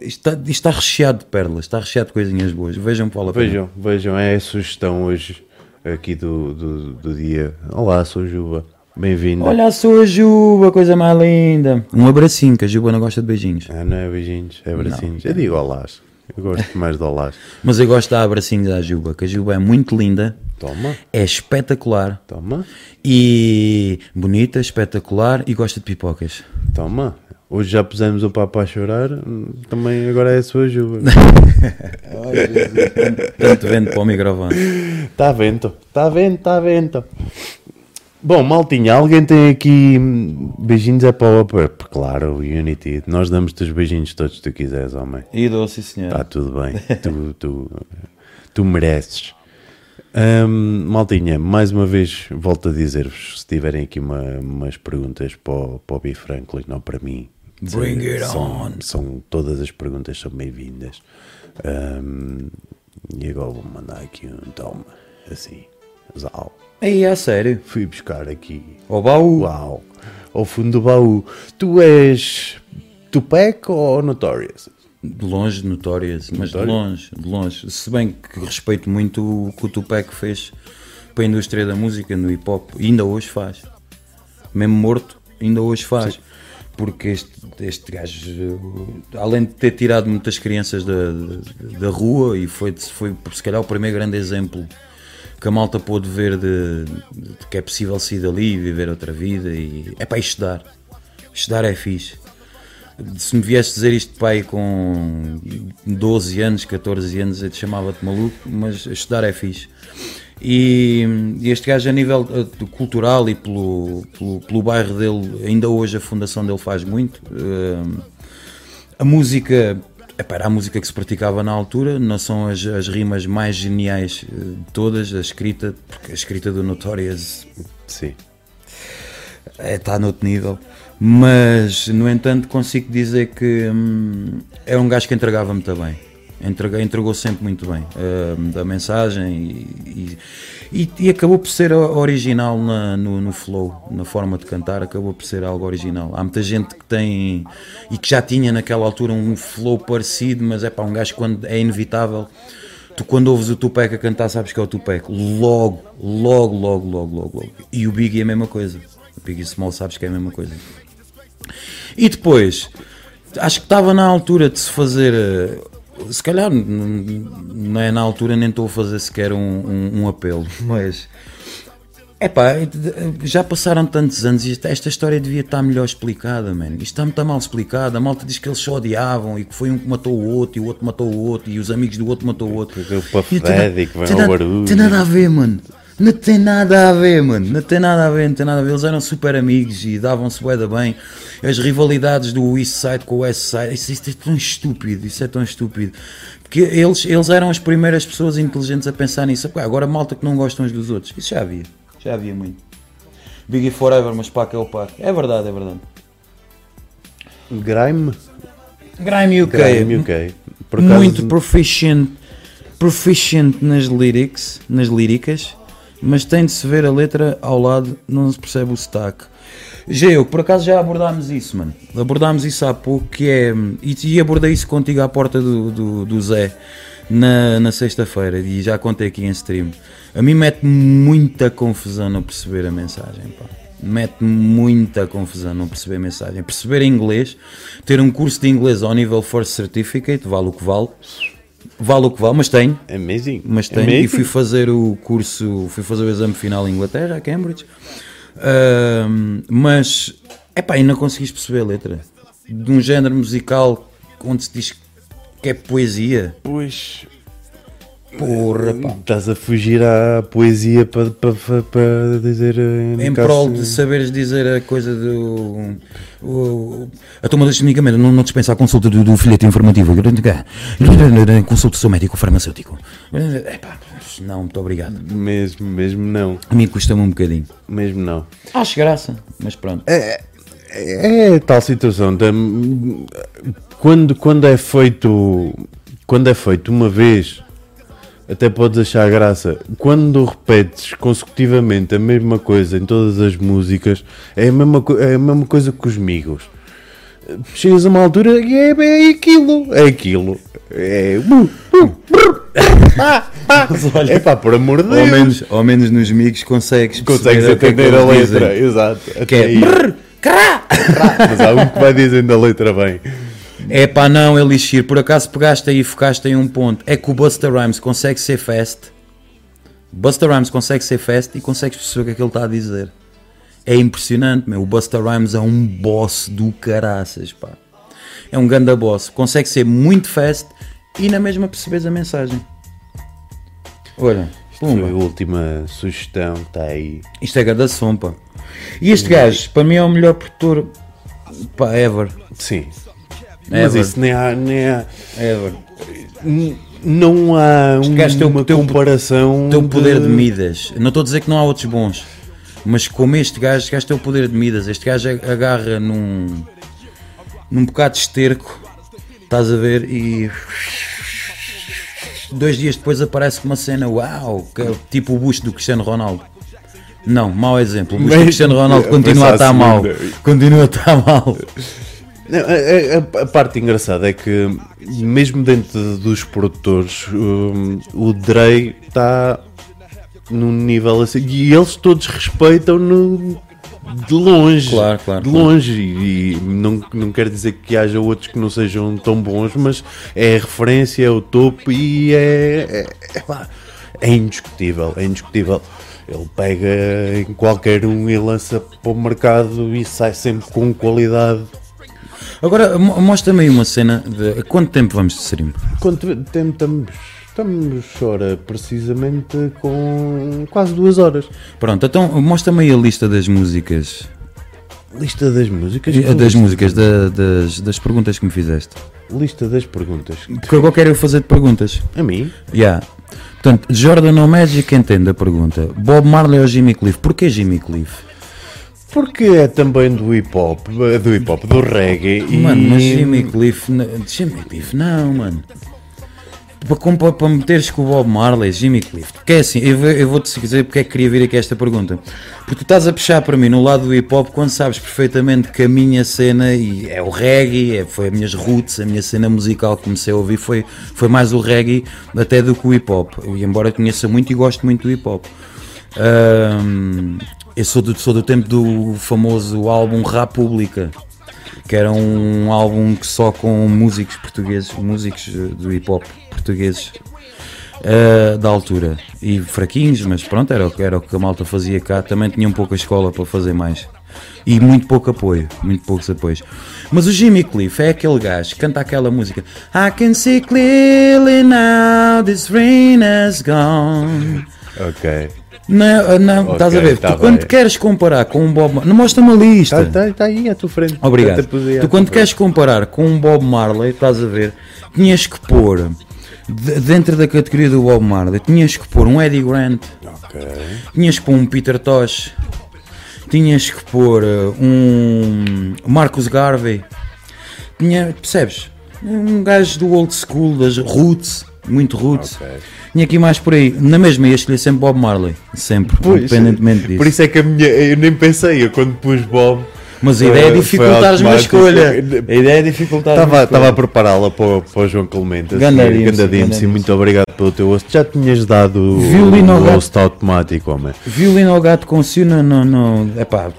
está, isto está recheado de pérolas, está recheado de coisinhas boas. Vejam para a pena. Vejam, vejam, é a sugestão hoje aqui do, do, do dia. Olá, sou Juba, bem-vinda. Olha a sua Juba, coisa mais linda. Um abracinho, que a Juba não gosta de beijinhos. Ah, não é beijinhos, é bracinhos. Eu digo olás, eu gosto mais de olás. Mas eu gosto de abracinhos à Juba, que a Juba é muito linda, Toma, é espetacular toma, e bonita, espetacular e gosta de pipocas. toma. Hoje já pusemos o papo a chorar, também agora é a sua Jesus, tanto- Tanto vento para o microfone. Está vento, está vento, está vento. Bom, maltinha, alguém tem aqui hum, beijinhos é para o Upper? Claro, Unity. Nós damos-te os beijinhos todos que tu quiseres, homem. E dou, sim senhor. Está tudo bem. tu, tu, tu mereces. Hum, maltinha, mais uma vez volto a dizer-vos: se tiverem aqui uma- umas perguntas para o, para o B. Franklin, não para mim, Bring it são, on. são todas as perguntas são bem-vindas. Hum, e agora vou mandar aqui um toma, assim, zau. Aí, a sério. Fui buscar aqui, O baú. uau, ao fundo do baú. Tu és Tupac ou Notorious? De longe, notórias, mas de Notório? longe, de longe. Se bem que respeito muito o que o Tupac fez para a indústria da música, no hip hop, ainda hoje faz. Mesmo morto, ainda hoje faz. Porque este, este gajo, além de ter tirado muitas crianças da, da, da rua, e foi, foi se calhar o primeiro grande exemplo que a malta pôde ver de, de que é possível sair dali e viver outra vida, e é para estudar. Estudar é fixe se me viesse dizer isto pai com 12 anos, 14 anos, eu te chamava-te maluco, mas estudar é fixe. E, e este gajo, a nível eh, cultural e pelo, pelo, pelo bairro dele, ainda hoje a fundação dele faz muito. Eh, a música, epá, era a música que se praticava na altura, não são as, as rimas mais geniais eh, de todas, a escrita, porque a escrita do Notorious Sim. é, está noutro nível. Mas, no entanto, consigo dizer que hum, é um gajo que entregava muito bem. Entrega- entregou sempre muito bem hum, da mensagem e, e- e- acabou por ser original na- no, no flow, na forma de cantar, acabou por ser algo original. Há muita gente que tem e que já tinha naquela altura um flow parecido, mas é para um gajo quando é inevitável. Tu quando ouves o Tupac a cantar sabes que é o Tupac. Logo, logo, logo, logo, logo, logo. E o Biggie é a mesma coisa. O Biggie Small sabes que é a mesma coisa. E depois, acho que estava na altura de se fazer. Se calhar não é na altura, nem estou a fazer sequer um, um, um apelo, mas. Epá, já passaram tantos anos e esta- história devia estar melhor explicada, man. Isto está muito mal explicado. A malta diz que eles só odiavam e que foi um que matou o outro e o outro matou o outro e os amigos do outro matou o outro. O Puff Daddy que ao barulho. Tem nada a ver, mano. Não tem nada a ver, mano. Não tem nada a ver, não tem nada a ver. Eles eram super amigos e davam-se bué da bem. As rivalidades do East Side com o West Side, isso, isso é tão estúpido, isso é tão estúpido. Porque eles, eles eram as primeiras pessoas inteligentes a pensar nisso. Pá, Agora malta que não gostam uns dos outros. Isso já havia. Já havia muito. Biggie Forever, mas Pac é o Pac. É verdade, é verdade. Grime? Grime UK. Grime UK. Por muito proficient, proficient nas lyrics, nas líricas, mas tem de se ver a letra ao lado, não se percebe o sotaque. Geo, por acaso já abordámos isso, mano. Abordámos isso há pouco, que é. E, e abordei isso contigo à porta do, do, do Zé na, na sexta-feira, e já contei aqui em stream. A mim mete muita confusão não perceber a mensagem, pá. Mete muita confusão não perceber a mensagem. Perceber inglês, ter um curso de inglês ao nível First Certificate, vale o que vale. Vale o que vale, mas tenho. Amazing. Mas tenho Amazing. e fui fazer o curso, fui fazer o exame final em Inglaterra, a Cambridge. Ahm, mas, epá, ainda não conseguiste perceber a letra. De um género musical onde se diz que é poesia. Pois. Porra, pá. Estás a fugir à poesia para, para, para, dizer. eh, Em caso- prol de saberes dizer a coisa do. O, a toma deste medicamento não, não dispensa a consulta do, do folheto informativo. Consulte o seu médico farmacêutico. Epá, não, muito obrigado. Mesmo, mesmo não. A mim custa-me um bocadinho. Mesmo não. Acho graça, mas pronto. É, é tal situação. tam- Quando, quando é feito. Quando é feito uma vez, até podes achar graça. Quando repetes consecutivamente a mesma coisa em todas as músicas, é a mesma, é a mesma coisa que os migos. Chegas a uma altura e é, é aquilo. É aquilo. É. olha, É pá, por amor de Ao Deus. menos, ao menos nos amigos consegues Consegues é entender a eles letra, dizem. exato. Que é brrr! Mas há um que vai dizendo a letra bem. É pá, não, Elixir, por acaso pegaste aí e focaste em um ponto. É que o Buster Rhymes consegue ser fast. Buster Rhymes consegue ser fast e consegues perceber o que é que ele está a dizer. É impressionante, meu. O Busta Rhymes é um boss do caraças, pá. É um ganda boss. Consegue ser muito fast e na mesma percebes a mensagem. Olha, Foi a pumba. última sugestão, está aí. Isto é ganda som, pá. E este gajo, para mim, é o melhor produtor, pá, ever. Sim. É, Mas isso nem há, nem há. N- Não há tem o- uma tem o- comparação. Tem o poder de Midas. Não estou a dizer que não há outros bons. Mas como este gajo, este gajo tem o poder de Midas. Este gajo agarra num. num bocado de esterco. Estás a ver? E. Dois dias depois aparece uma cena, uau, que é tipo o busto do Cristiano Ronaldo. Não, mau exemplo. O busto do Cristiano Ronaldo continua a estar mal. Continua a estar mal. A, a- a parte engraçada é que, mesmo dentro dos produtores, hum, o Dre está num nível assim. E eles todos respeitam-no de longe. Claro, claro, De claro. longe. E, e não, não quer dizer que haja outros que não sejam tão bons, mas é a referência, é o topo e é. É, é, é indiscutível. É indiscutível. Ele pega em qualquer um e lança para o mercado e sai sempre com qualidade. Agora, mo- mostra-me aí uma cena de. Quanto tempo vamos de stream? Quanto tempo estamos? Estamos, ora, precisamente com quase duas horas. Pronto, então mostra-me aí a lista das músicas. Lista das músicas? Eh, Das músicas, da- das, das perguntas que me fizeste. Lista das perguntas. Porque agora quero eu fazer de perguntas. A mim? Yeah. Portanto, Jordan ou Magic entende a pergunta. Bob Marley ou Jimmy Cliff? Porquê Jimmy Cliff? Porque é também do hip hop, do hip hop, do reggae e. Mano, mas Jimmy Cliff. Jimmy Cliff, não, mano. Para, para, meteres com o Bob Marley, Jimmy Cliff. Porque é assim, eu, eu vou-te dizer porque é que queria vir aqui esta pergunta. Porque tu estás a puxar para mim no lado do hip hop quando sabes perfeitamente que a minha cena e é o reggae, é, foi as minhas roots, a minha cena musical que comecei a ouvir foi, foi mais o reggae até do que o hip hop. E embora conheça muito e gosto muito do hip hop. Ahm, eu sou do, sou do tempo do famoso álbum República, que era um álbum que só com músicos portugueses, músicos eh, do hip hop portugueses eh, da altura. E fraquinhos, mas pronto, era, era o que a malta fazia cá. Também tinham pouca escola para fazer mais. E muito pouco apoio, muito poucos apoios. Mas o Jimmy Cliff é aquele gajo que canta aquela música I can see clearly now this rain has gone. Ok. Não, não, Ok, estás a ver? tá tu quando bem. queres comparar com um Bob Marley, não mostra-me a lista. Está tá, tá aí à tua frente. Obrigado. Tu quando queres comparar com um Bob Marley, estás a ver, tinhas que pôr de- dentro da categoria do Bob Marley, tinhas que pôr um Eddie Grant, Ok. tinhas que pôr um Peter Tosh, tinhas que pôr uh, um Marcus Garvey, tinha, percebes? Um gajo do old school, das roots, muito roots. Ok. Tinha aqui mais por aí. Na mesma ia escolher sempre Bob Marley, sempre, Pois, independentemente disso. Por isso é que a minha. Eu nem pensei, eu quando pus Bob. Mas a ideia é foi dificultares uma escolha. A ideia é dificultar Estava, estava a prepará-la para, o- para o João Clemente. assim, Ganda Dimsy, Ganda Dimsy, ganda Dimsy. muito obrigado pelo teu host. Já tinhas dado o- Violino o gato. host automático, homem. Violino ao gato com Siona, não, não. Epá,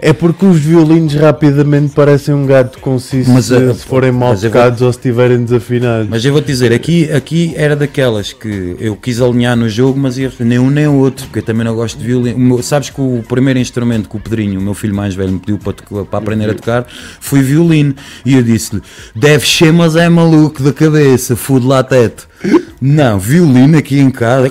É porque os violinos rapidamente parecem um gato conciso Mas, se, eh, se forem mal vou- tocados ou se estiverem desafinados. mas eu vou-te dizer, aqui, aqui era daquelas que eu quis alinhar no jogo, mas ia nem um nem o outro, porque eu também não gosto de violino. Meu- sabes que o primeiro instrumento que o Pedrinho, o meu filho mais velho, me pediu para, tocar- para aprender a tocar foi violino. E eu disse-lhe: deve ser, mas é maluco da cabeça, fude lá teto. Não, violino aqui em casa,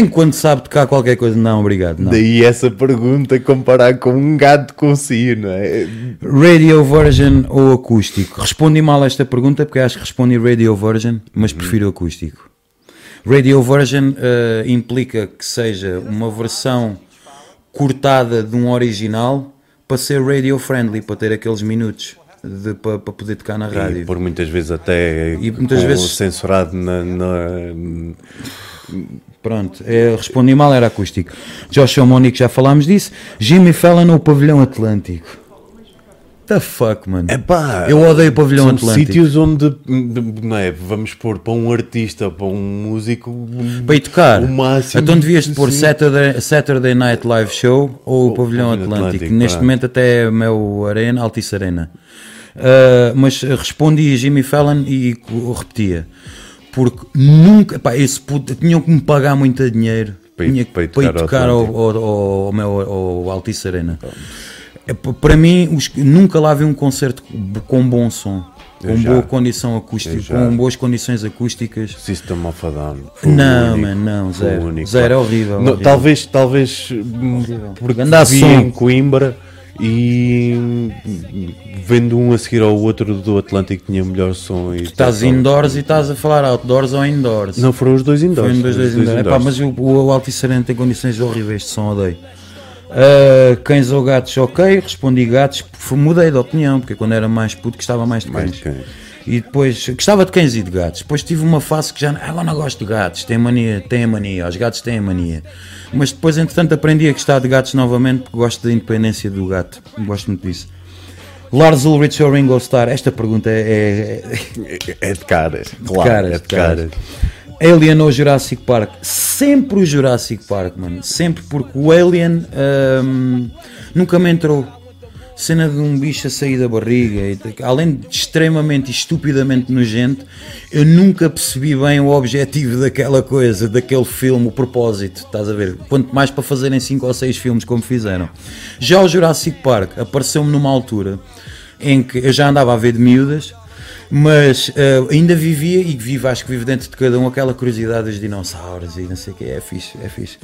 enquanto sabe tocar qualquer coisa, não, obrigado. Não. Daí essa pergunta comparar com um gato consigo, não é? Radio version ou acústico? Respondi mal a esta pergunta porque acho que respondi radio version, mas prefiro acústico. Radio version eh, implica que seja uma versão cortada de um original para ser radio friendly, para ter aqueles minutos para, poder tocar na E rádio. por muitas vezes até E muitas vezes- censurado na, na- Pronto, eh, respondi mal, era acústico. Joshua Monique, já falámos disso. Jimmy Fallon ou Pavilhão Atlântico? The fuck, mano. Epá, Eu odeio o Pavilhão são Atlântico. sítios onde não é, vamos pôr para um artista, para um músico Para ir tocar. o máximo então devias de pôr. Saturday, Saturday Night Live Show ou o Pavilhão Pavilhão Atlântico. Atlântico, Neste pá. momento até é meu Arena, Altice Arena. Ah, mas respondi a Jimmy Fallon e repetia. Porque nunca, pá, esse puto, tinham que me pagar muito dinheiro para ir, para ir para ir tocar ao, ao, ao, ao, meu- ao Altice Arena. É, para mim, os- nunca lá vi um concerto com bom som, Eu com já. boa condição acústica, com boas condições acústicas. System of a Down. Não, único. man, não, zero. único. Zero, é horrível. Não, horrível. talvez, talvez porque Anda a vi som. em Coimbra e vendo um a seguir ao outro do Atlântico tinha melhor som. E Estás indoors e estás a falar outdoors ou indoors. Não, foram os dois indoors. Dois os indoors. Epá, mas o, o, o Altice Arena tem condições horríveis de som, odeio. Ah, cães ou gatos, ok, respondi gatos, mudei de opinião, porque quando era mais puto gostava mais de Mais cães. de cães. E depois gostava de cães e de gatos. Depois tive uma fase que já "Ah, agora não gosto de gatos, tem mania, tem a mania, os gatos têm a mania. Mas depois, entretanto, aprendi a gostar de gatos novamente porque gosto da independência do gato. Gosto muito disso. Lars Ulrich ou Ringo Starr? Esta pergunta é- é, É de caras, claro. caras, é de de caras. caras. Alien ou Jurassic Park? Sempre o Jurassic Park, mano. Sempre porque o Alien hum, nunca me entrou. Cena de um bicho a sair da barriga, além de extremamente e estupidamente nojento, eu nunca percebi bem o objetivo daquela coisa, daquele filme, o propósito, estás a ver? Quanto mais para fazerem 5 ou 6 filmes como fizeram. Já o Jurassic Park apareceu-me numa altura em que eu já andava a ver de miúdas, mas eh, ainda vivia e vivo, acho que vive dentro de cada um aquela curiosidade dos dinossauros e não sei o que, é fixe, é fixe.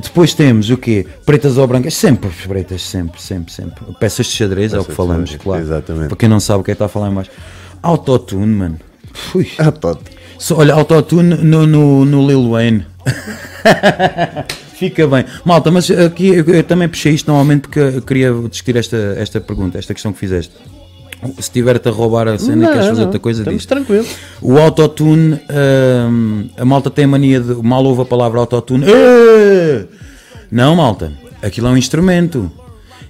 Depois temos o quê? Pretas ou brancas? Sempre pretas, sempre, sempre, sempre. Peças de xadrez é o que Peças falamos, xadrez, claro. exatamente. Para quem não sabe o que é que está a falar baixo. Autotune, mano. Ui. Só, olha, autotune no, no, no Lil Wayne. Fica bem. Malta, mas aqui eu, eu também puxei isto normalmente porque eu queria discutir esta, esta pergunta, esta questão que fizeste. Se estiver-te a roubar a cena e queres fazer outra coisa, estamos diz. tranquilos. O autotune, hum, a malta tem a mania de. Mal ouve a palavra autotune. Não, malta. Aquilo é um instrumento.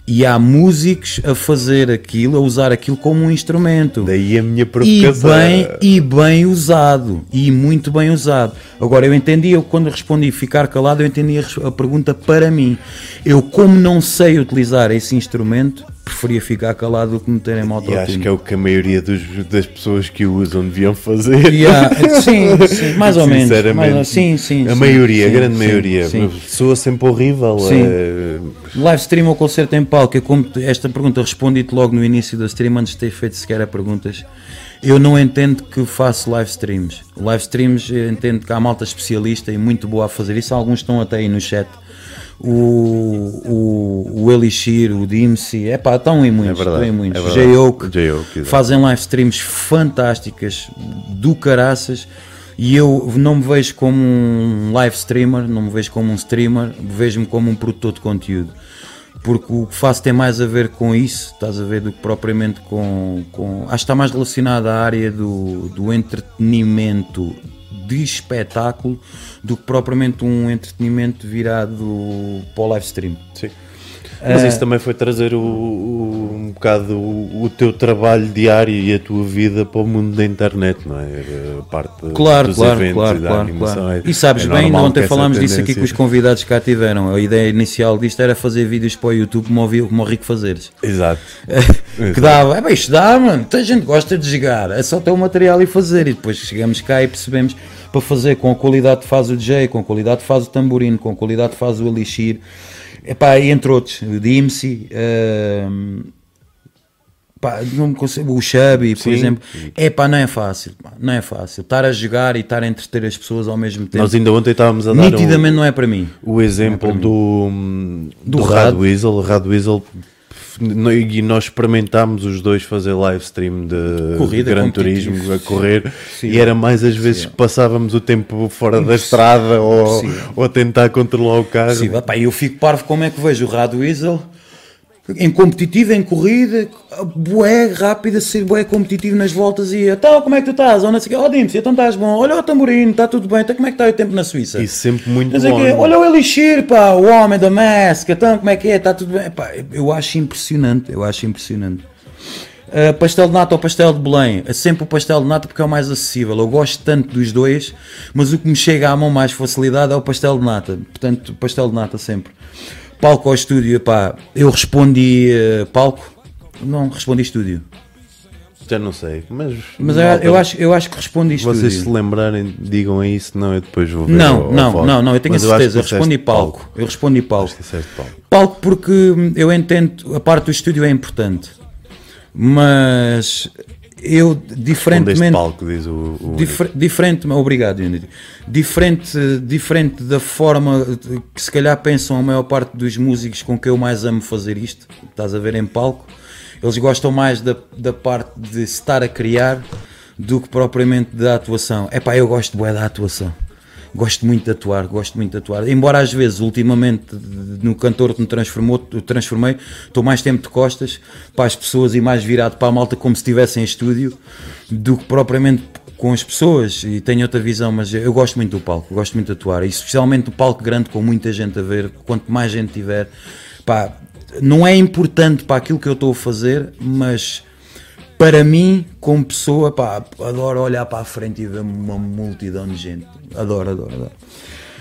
E há músicos a fazer aquilo, a usar aquilo como um instrumento. Daí a minha E provocação. bem, e bem usado. E muito bem usado. Agora, eu entendi, eu quando respondi ficar calado, eu entendi a, a pergunta para mim. Eu, como não sei utilizar esse instrumento, preferia ficar calado do que meterem E autotune. acho que é o que a maioria dos- das pessoas que o usam deviam fazer. Yeah, sim, sim, mais ou menos. Sinceramente, mais ou- sim, sim, a maioria, sim, a grande sim, maioria. sim. Soa sempre horrível. Sim. é- Live stream ou concerto em palco? Eu, como esta pergunta respondi-te logo no início da stream, antes de ter feito sequer a perguntas. Eu não entendo que faço live streams. Live streams, eu entendo que há malta especialista e muito boa a fazer isso. Alguns estão até aí no chat. O, o, o Elixir, o Dimsy, é pá, estão em muitos. É verdade, estão em muitos. é. J-Oak, exato. fazem live streams fantásticas do caraças e eu não me vejo como um live streamer, não me vejo como um streamer, vejo-me como um produtor de conteúdo. Porque o que faço tem mais a ver com isso, estás a ver, do que propriamente com. com acho que está mais relacionado à área do, do entretenimento de espetáculo do que propriamente um entretenimento virado para o live stream. Sim. Mas É. isso também foi trazer o, o- um bocado o, o teu trabalho diário e a tua vida para o mundo da internet, não é? A parte Claro, dos claro, eventos claro, e da claro, animação. claro. é- E sabes é bem, ontem falámos disso aqui com os convidados que cá tiveram. A ideia inicial disto era fazer vídeos para o YouTube como o, Vi- como o Rico Fazeres. Exato. que dava, é bem, isto dá, mano. Muita gente gosta de jogar, é só ter o material e fazer. E depois chegamos cá e percebemos para fazer com a qualidade que faz o DJ, com a qualidade que faz o tamborino, com a qualidade que faz o Elixir, epá, entre outros, o Dimsy, hum, pá, não consigo, o Chubby, por exemplo, é pá, não é fácil, pá, não é fácil. Estar a jogar e estar a entreter as pessoas ao mesmo tempo, Nós ainda ontem estávamos a dar nitidamente um- não é para mim. o exemplo do, do, Do Rad. Weasel. Rad Weasel e nós experimentámos os dois fazer live stream de Corrida, Gran. Turismo a correr Sim. e era mais as vezes que passávamos o tempo fora da estrada ou, ou a tentar controlar o carro. Sim, pá, eu fico parvo como é que vejo o Rad Weasel em competitivo, em corrida, bué rápido, a ser bué competitivo nas voltas e então como é que tu estás? Ou não sei oh Dimsy, então estás bom, olha o tamborino, está tudo bem, então como é que está o tempo na Suíça? E sempre muito bom. quê, olha o Elixir, pá, o homem da Mask, então como é que é, está tudo bem? Pá, eu acho impressionante, eu acho impressionante. Uh, pastel de nata ou pastel de Belém? É sempre o pastel de nata porque é o mais acessível. Eu gosto tanto dos dois, mas o que me chega à mão mais facilidade é o pastel de nata. Portanto, pastel de nata sempre. Palco ao estúdio, pá, eu respondi uh, palco, não respondi estúdio. Já não sei, mas. Mas eu, eu acho, eu acho que respondi isto. Vocês se lembrarem, digam aí, senão eu depois vou ver. Não, ao- ao não, não, não, eu tenho Mas a certeza. Eu disseste respondi palco. Eu respondi palco. Palco. Palco porque eu entendo, a parte do estúdio é importante. Mas eu, diferentemente. palco, diz o. o Difer- diferente, obrigado, Unity. Diferente, diferente da forma que se calhar pensam a maior parte dos músicos com que eu mais amo fazer isto, estás a ver em palco, eles gostam mais da, da parte de estar a criar do que propriamente da atuação. É pá, eu gosto bué da atuação. Gosto muito de atuar, gosto muito de atuar. Embora às vezes, ultimamente, no cantor que me transformou, transformei, estou mais tempo de costas para as pessoas e mais virado para a malta como se estivesse em estúdio do que propriamente com as pessoas. E tenho outra visão, mas eu gosto muito do palco, gosto muito de atuar, e especialmente do palco grande com muita gente a ver, quanto mais gente tiver, pá, não é importante para aquilo que eu estou a fazer, mas para mim, como pessoa, pá, adoro olhar para a frente e ver uma multidão de gente. Adoro, adoro, adoro.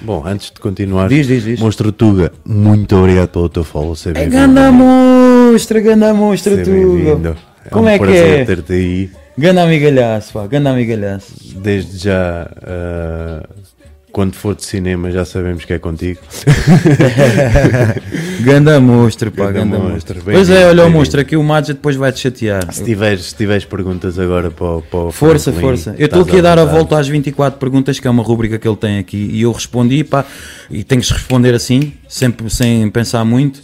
Bom, antes de continuar, Diz, diz, diz. Monstro Tuga, muito obrigado pelo teu follow. Seja É ganda monstra, ganda monstra tudo. bem-vindo. Como um é que é? ter-te aí. Ganda amigalhaço, pá, ganda amigalhaço. Desde já, ah, quando for de cinema, já sabemos que é contigo. Ganda monstra, pá, Ganda ganda monstro, Pois é, olha o monstro, aqui o Madja depois vai te chatear. Se tiveres, se tiveres perguntas agora para, o- para Força, força. Eu estou aqui a dar a volta às 24 perguntas, que é uma rubrica que ele tem aqui, e eu respondi, pá, e tenho que responder assim, sempre sem pensar muito,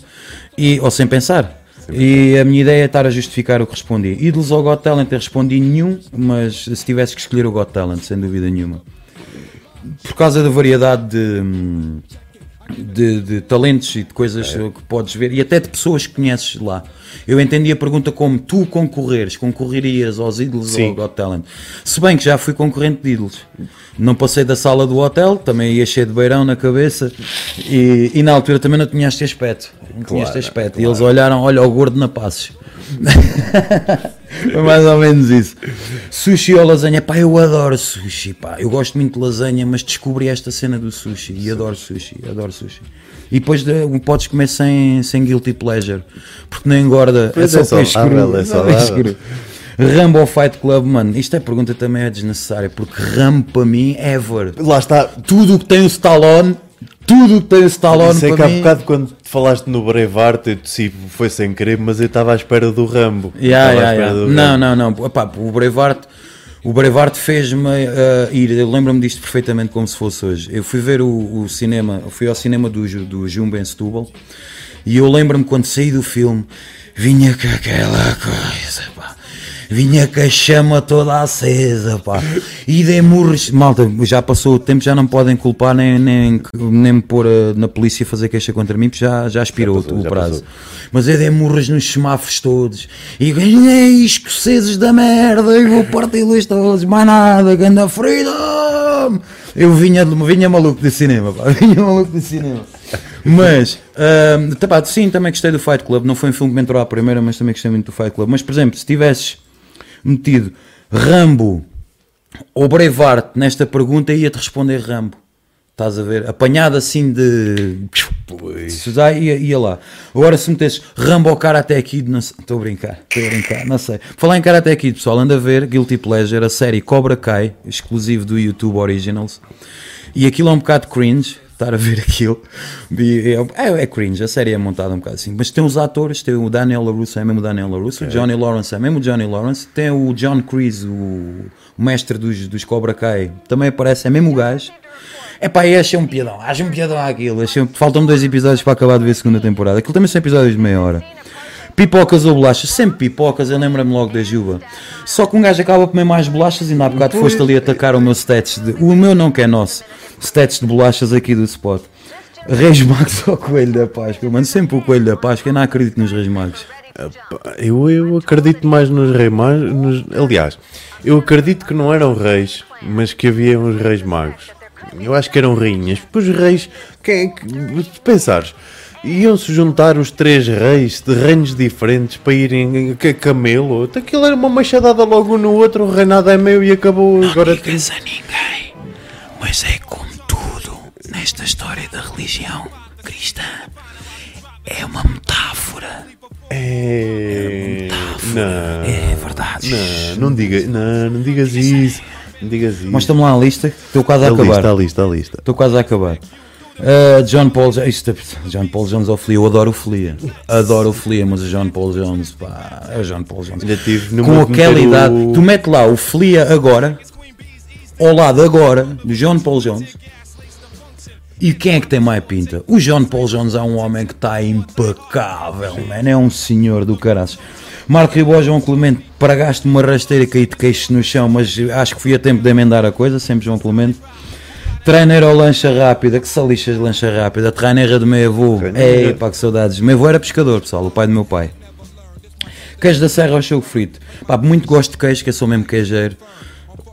e, ou sem pensar. E a minha ideia é estar a justificar o que respondi. Ídolos ao Got Talent, eu respondi nenhum, mas se tivesse que escolher o Got Talent, sem dúvida nenhuma. Por causa da variedade de, de, de talentos e de coisas É. que podes ver e até de pessoas que conheces lá. Eu entendi a pergunta como tu concorreres, concorrerias aos ídolos ou ao Got Talent. Se bem que já fui concorrente de ídolos. Não passei da sala do hotel, também ia cheio de beirão na cabeça e, e na altura também não tinha este aspecto. Não tinha este Claro, aspecto. E eles olharam, olha o gordo na passos. Foi mais ou menos isso. Sushi ou lasanha? Pá, eu adoro sushi, pá. Eu gosto muito de lasanha, mas descobri esta cena do sushi e adoro sushi, adoro sushi. E depois de- podes comer sem, sem guilty pleasure, porque não engorda. Pois é é só peixe cru. é saudável. cru. Rambo ou Fight Club, mano, isto é pergunta também é desnecessária, porque Rambo para mim, ever. Lá está. Tudo o que tem o Stallone, tudo que tem Stallone Sei que para há mim. bocado quando falaste no Braveheart, eu tossi, foi sem querer, mas eu estava à espera do Rambo. Yeah, yeah, yeah. do Não, Rambo. não, não. Epá, o Braveheart, o Braveheart fez-me eh, ir. Eu lembro-me disto perfeitamente como se fosse hoje. Eu fui ver o, o cinema, eu fui ao cinema do, do Jumbo em Setúbal e eu lembro-me quando saí do filme, vinha com aquela coisa. Vinha com a chama toda acesa, pá. E dei murros. Malta, já passou o tempo, já não podem culpar nem, nem, nem me pôr eh, na polícia fazer queixa contra mim, porque já, já expirou Já passou, o já prazo. passou. Mas eu dei murras nos semáforos todos. E ganhei escoceses da merda. E vou parti-los todos. Mais nada. Ganda freedom. Eu vinha, vinha maluco de cinema. Pá. Vinha maluco de cinema. Mas, ahm, tá, pá, sim, também gostei do Fight Club. Não foi um filme que me entrou à primeira, mas também gostei muito do Fight Club. Mas, por exemplo, se tivesses metido Rambo ou Braveheart nesta pergunta, ia-te responder Rambo. Estás a ver? Apanhado assim de. Se já ia, ia lá. Agora se metesses Rambo ou Karate Kid, não sei. Estou a brincar, estou a brincar, não sei. Falar em Karate Kid, pessoal, anda a ver Guilty Pleasure, a série Cobra Kai, exclusivo do YouTube Originals. E aquilo é um bocado cringe, estar a ver aquilo. E É, é cringe, a série é montada um bocado assim. Mas tem os atores, tem o Daniel LaRusso, é mesmo o Daniel LaRusso, o Johnny Lawrence é mesmo o Johnny Lawrence, tem o John Kreese, o, mestre dos, dos Cobra Kai, também aparece, é mesmo o gajo. É pá, e achei um piadão, achei um piadão àquilo. Achei... Faltam-me dois episódios para acabar de ver a segunda temporada. Aquilo também são episódios de meia hora. Pipocas ou bolachas? Sempre pipocas, eu lembro-me logo da Juba. Só que um gajo acaba a comer mais bolachas e ainda há bocado foste ali atacar o meu stats. De... O meu não que é nosso. Stats de bolachas aqui do spot. Reis Magos ou Coelho da Páscoa? Mano, sempre o Coelho da Páscoa. Eu não acredito nos Reis Magos. Eu, eu acredito mais nos reis magos. nos- aliás, eu acredito que não eram reis, mas que havia uns reis magos. Eu acho que eram rainhas. Os reis, quem, que, se pensares, iam-se juntar os três reis de reinos diferentes para irem a camelo. Aquilo era uma machadada logo no outro, o reinado é meu e acabou. Agora tem- a ninguém, mas é como tudo nesta história da religião cristã. É uma metáfora. É. Não. É verdade. Não, não, diga, não, não digas isso. Não digas isso. Mostra-me lá a lista, estou quase a a lista, acabar. a lista, a lista. Estou quase a acabar. Uh, John Paul Jones, isto John Paul Jones ou Flea, eu adoro o Flea, adoro o Flea, mas o John Paul Jones, pá, é o John Paul Jones. Ainda tive numa Com aquela idade, o- tu mete lá o Flea agora, ao lado agora do John Paul Jones, e quem é que tem mais pinta? O John Paul Jones é um homem que está impecável, man, é um senhor do caraças. Marco Ribó, João Clemente, pragaste uma rasteira caí de queixo no chão, mas acho que fui a tempo de emendar a coisa, sempre João Clemente. Treineiro ou lancha rápida, que salixas de lancha rápida, treineira de meio avô, ei pá que saudades. Meu avô era pescador, pessoal, o pai do meu pai. Queijo da Serra ao choco frito, pá, muito gosto de queijo, que eu sou mesmo queijeiro.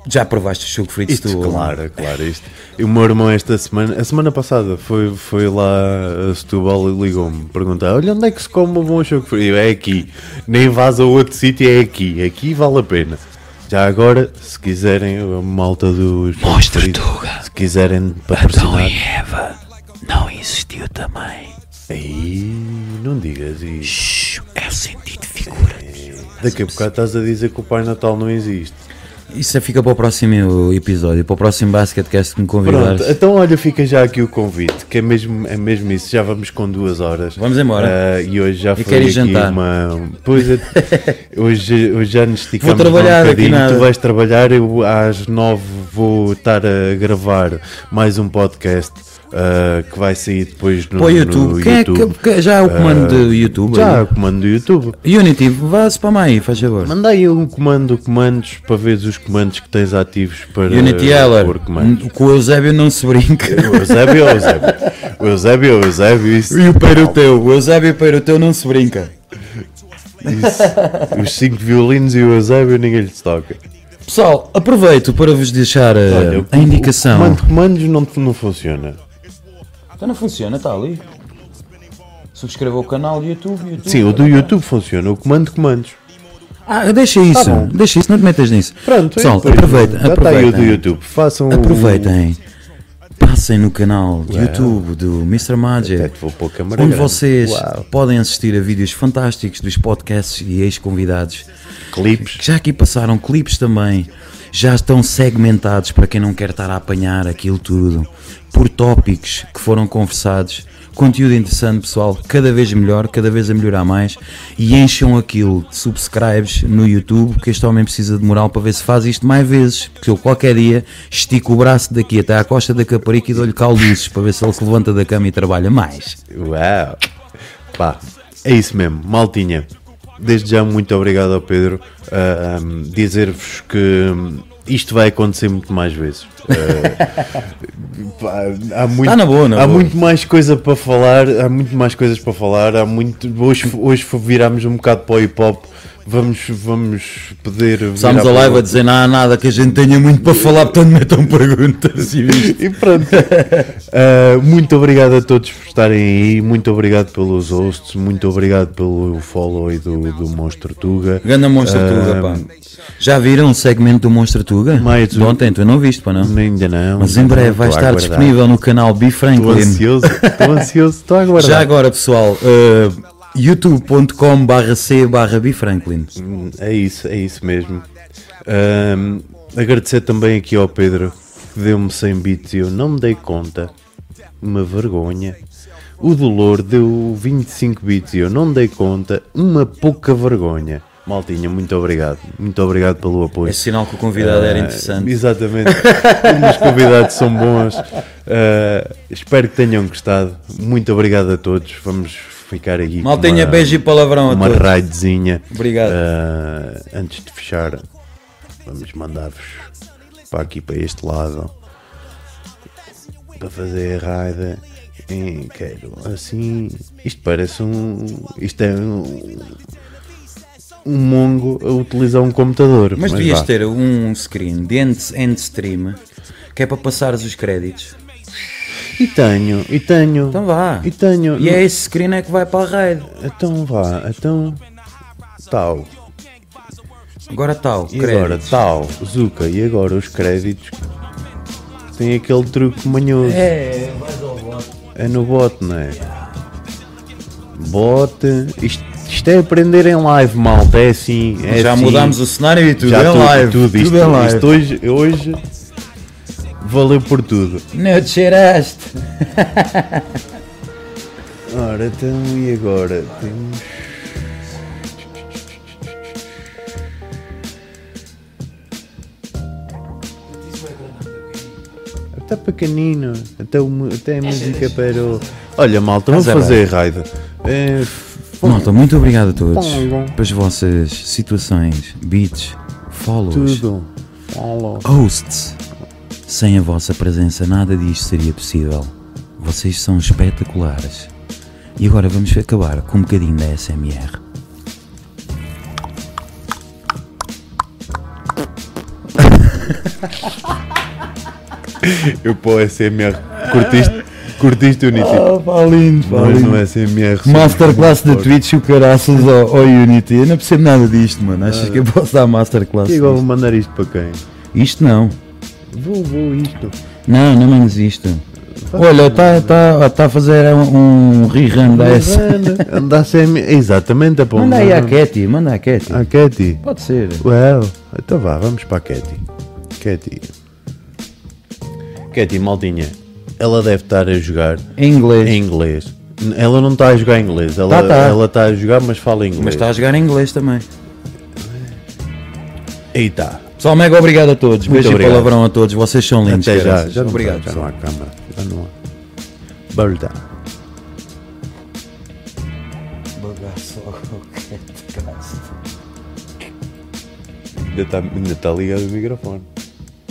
Já provaste o choco frito? Isto, tu? claro, claro, isto. E o meu irmão esta semana, a semana passada, foi, foi lá a Setúbal e ligou-me perguntar, olha onde é que se come um bom choco frito? Eu, É aqui, nem vás a outro sítio, é aqui, aqui vale a pena. Já agora, se quiserem, a malta dos frito, Tuga. se quiserem patrocinar, Eva não existiu também. aí não digas isso. Shhh, é o sentido de figura. Daqui a bocado estás a dizer que o Pai Natal não existe. Isso fica para o próximo episódio, para o próximo Basketcast que me convidares. Pronto, então olha, fica já aqui o convite, que é mesmo, é mesmo isso, já vamos com duas horas. Vamos embora. Ah, e hoje já foi quero ir aqui jantar. uma. Pois, hoje, hoje já nos esticamos Vou trabalhar um aqui bocadinho. nada. Tu vais trabalhar, eu às nove vou estar a gravar mais um podcast ah, que vai sair depois no, Para o YouTube. no Quem é YouTube. que, que- já é o comando do YouTube? Já, aí? o comando do YouTube. Unity, vá-se para aí, faz favor. Manda aí um comando, comandos, para ver os comandos que tens ativos para Unity Heller, com o Eusébio não se brinca. O Eusébio, o Eusébio. O Eusébio, o Eusébio, isso. E o Peiroteu, o Eusébio e o Peiroteu não se brinca. isso. Os cinco violinos e o Eusébio ninguém lhes toca. Pessoal, aproveito para vos deixar eh, Olha, o- a indicação. O comando de comandos não, não funciona. Então não funciona, está ali. Subscreva o canal do YouTube, YouTube. Sim, o do YouTube funciona, o comando de comandos. Ah, deixa isso, Tá deixa isso, não te metas nisso. Pronto, Pessoal, é por isso. aproveita, Já está aí o do. YouTube. Façam o- Aproveitem, passem no canal do YouTube do Mr. Magic, onde grande. vocês Uau. podem assistir a vídeos fantásticos dos podcasts e ex-convidados. Clipes. já aqui passaram clipes também, já estão segmentados para quem não quer estar a apanhar aquilo tudo, por tópicos que foram conversados. Conteúdo interessante, pessoal, cada vez melhor, cada vez a melhorar mais. E encham aquilo de subscribes no YouTube, porque este homem precisa de moral para ver se faz isto mais vezes. Porque eu qualquer dia estico o braço daqui até à costa da Caparica e dou-lhe calduços para ver se ele se levanta da cama e trabalha mais. Uau! Pá, é isso mesmo, maltinha. Desde já, muito obrigado ao Pedro. Ah, um, Dizer-vos que hum, isto vai acontecer muito mais vezes. Ah, pá, há muito, na boa, na há boa. muito mais coisa para falar, há muito mais coisas para falar. Há muito, hoje, hoje virámos um bocado para o hip hop. Vamos, vamos poder. Estamos a live a dizer não há nada que a gente tenha muito para falar, portanto metam perguntas e. E pronto. Uh, muito obrigado a todos por estarem aí. Muito obrigado pelos hosts. Muito obrigado pelo follow aí do, do Monstro Tuga. Ganda Monstro Ah, Tuga, pá. Já viram o segmento do Monstro Tuga? Mais um. ontem, tu não viste, pá, não? Ainda não. Mas em breve vai Estou estar disponível no canal B Estou Franklin. ansioso. Estou ansioso. Estou a aguardar. Já agora, pessoal, uh, youtube.com barra C barra B Franklin. Hum, É isso, é isso mesmo. Ahm, agradecer também aqui ao Pedro que deu-me 100 bits e eu não me dei conta. Uma vergonha. O Dolor deu 25 bits e eu não me dei conta. Uma pouca vergonha. Maltinha, muito obrigado. Muito obrigado pelo apoio. É sinal que o convidado era Ah, interessante. Exatamente. Os convidados são bons. Ah, espero que tenham gostado. Muito obrigado a todos. Vamos ficar aqui. Maltenha, uma- beijo e palavrão a uma todos. raidezinha. Obrigado. Ah, antes de fechar, vamos mandar-vos para aqui para este lado para fazer a raida. Em, quero assim. Isto parece um. Isto é um. Um mongo a utilizar um computador. Mas devias vá. ter um screen de end, end stream que é para passares os créditos. E tenho, e tenho. Então vá. E tenho. E é esse screen é que vai para a raid. Então vá, então. Tal. Agora tal, E agora créditos. tal, Zuka, e agora os créditos tem aquele truque manhoso. É, vais ao voto. É no bot, não é? Bot, isto, isto é aprender em live, malta. É assim. É Já assim. mudámos o cenário e tudo Já é tudo, live. tudo. Isto, é live. isto hoje, hoje valeu por tudo. Não te cheiraste. Ora, então e agora? Temos. Está pequenino, até, o- até a música parou. Olha, malta, vamos a fazer raid. É, Malta, muito obrigado a todos pelas vossas situações, beats, follows, tudo. Follow. hosts. Sem a vossa presença nada disto seria possível. Vocês são espetaculares. E agora vamos acabar com um bocadinho da SMR. Eu pô, SMR. Curtiste, curtiste o Unity? pá, lindo, Mas no SMR. sim. Masterclass da Twitch o caraças ao, ao Unity. Eu não percebo nada disto, mano. Achas que eu posso dar masterclass? E agora vou mandar isto para quem? Isto não. Vou, vou isto. Não, não menos isto. Olha, está tá, tá a fazer um, um rerun da S. SM. Exatamente, é para Manda aí mandar- Katy, manda à Katy. A Katy. Pode ser. Well, então vá, vamos para a Katy. Katy. Katy, maldinha. Ela deve estar a jogar Em inglês. em inglês. Ela não está a jogar em inglês. Ela Tá, tá. ela está a jogar, mas fala inglês. Mas está a jogar em inglês também. Aí Pessoal, mega obrigado a todos. Muito Beijo e palavrão a todos. Vocês são lindos. Até já. Já obrigado. Já não há câmara. Já não há. Bora. Ainda está ainda tá ligado o microfone.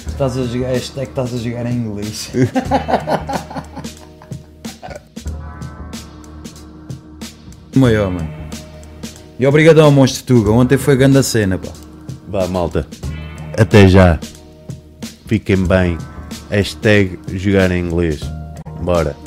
Estás a jogar, este é que estás a jogar em inglês. Maior, mano. E obrigado ao Monstro Tuga. Ontem foi grande a cena, pá. Vá, malta. Até já. Fiquem bem. Hashtag jogar em inglês. Bora.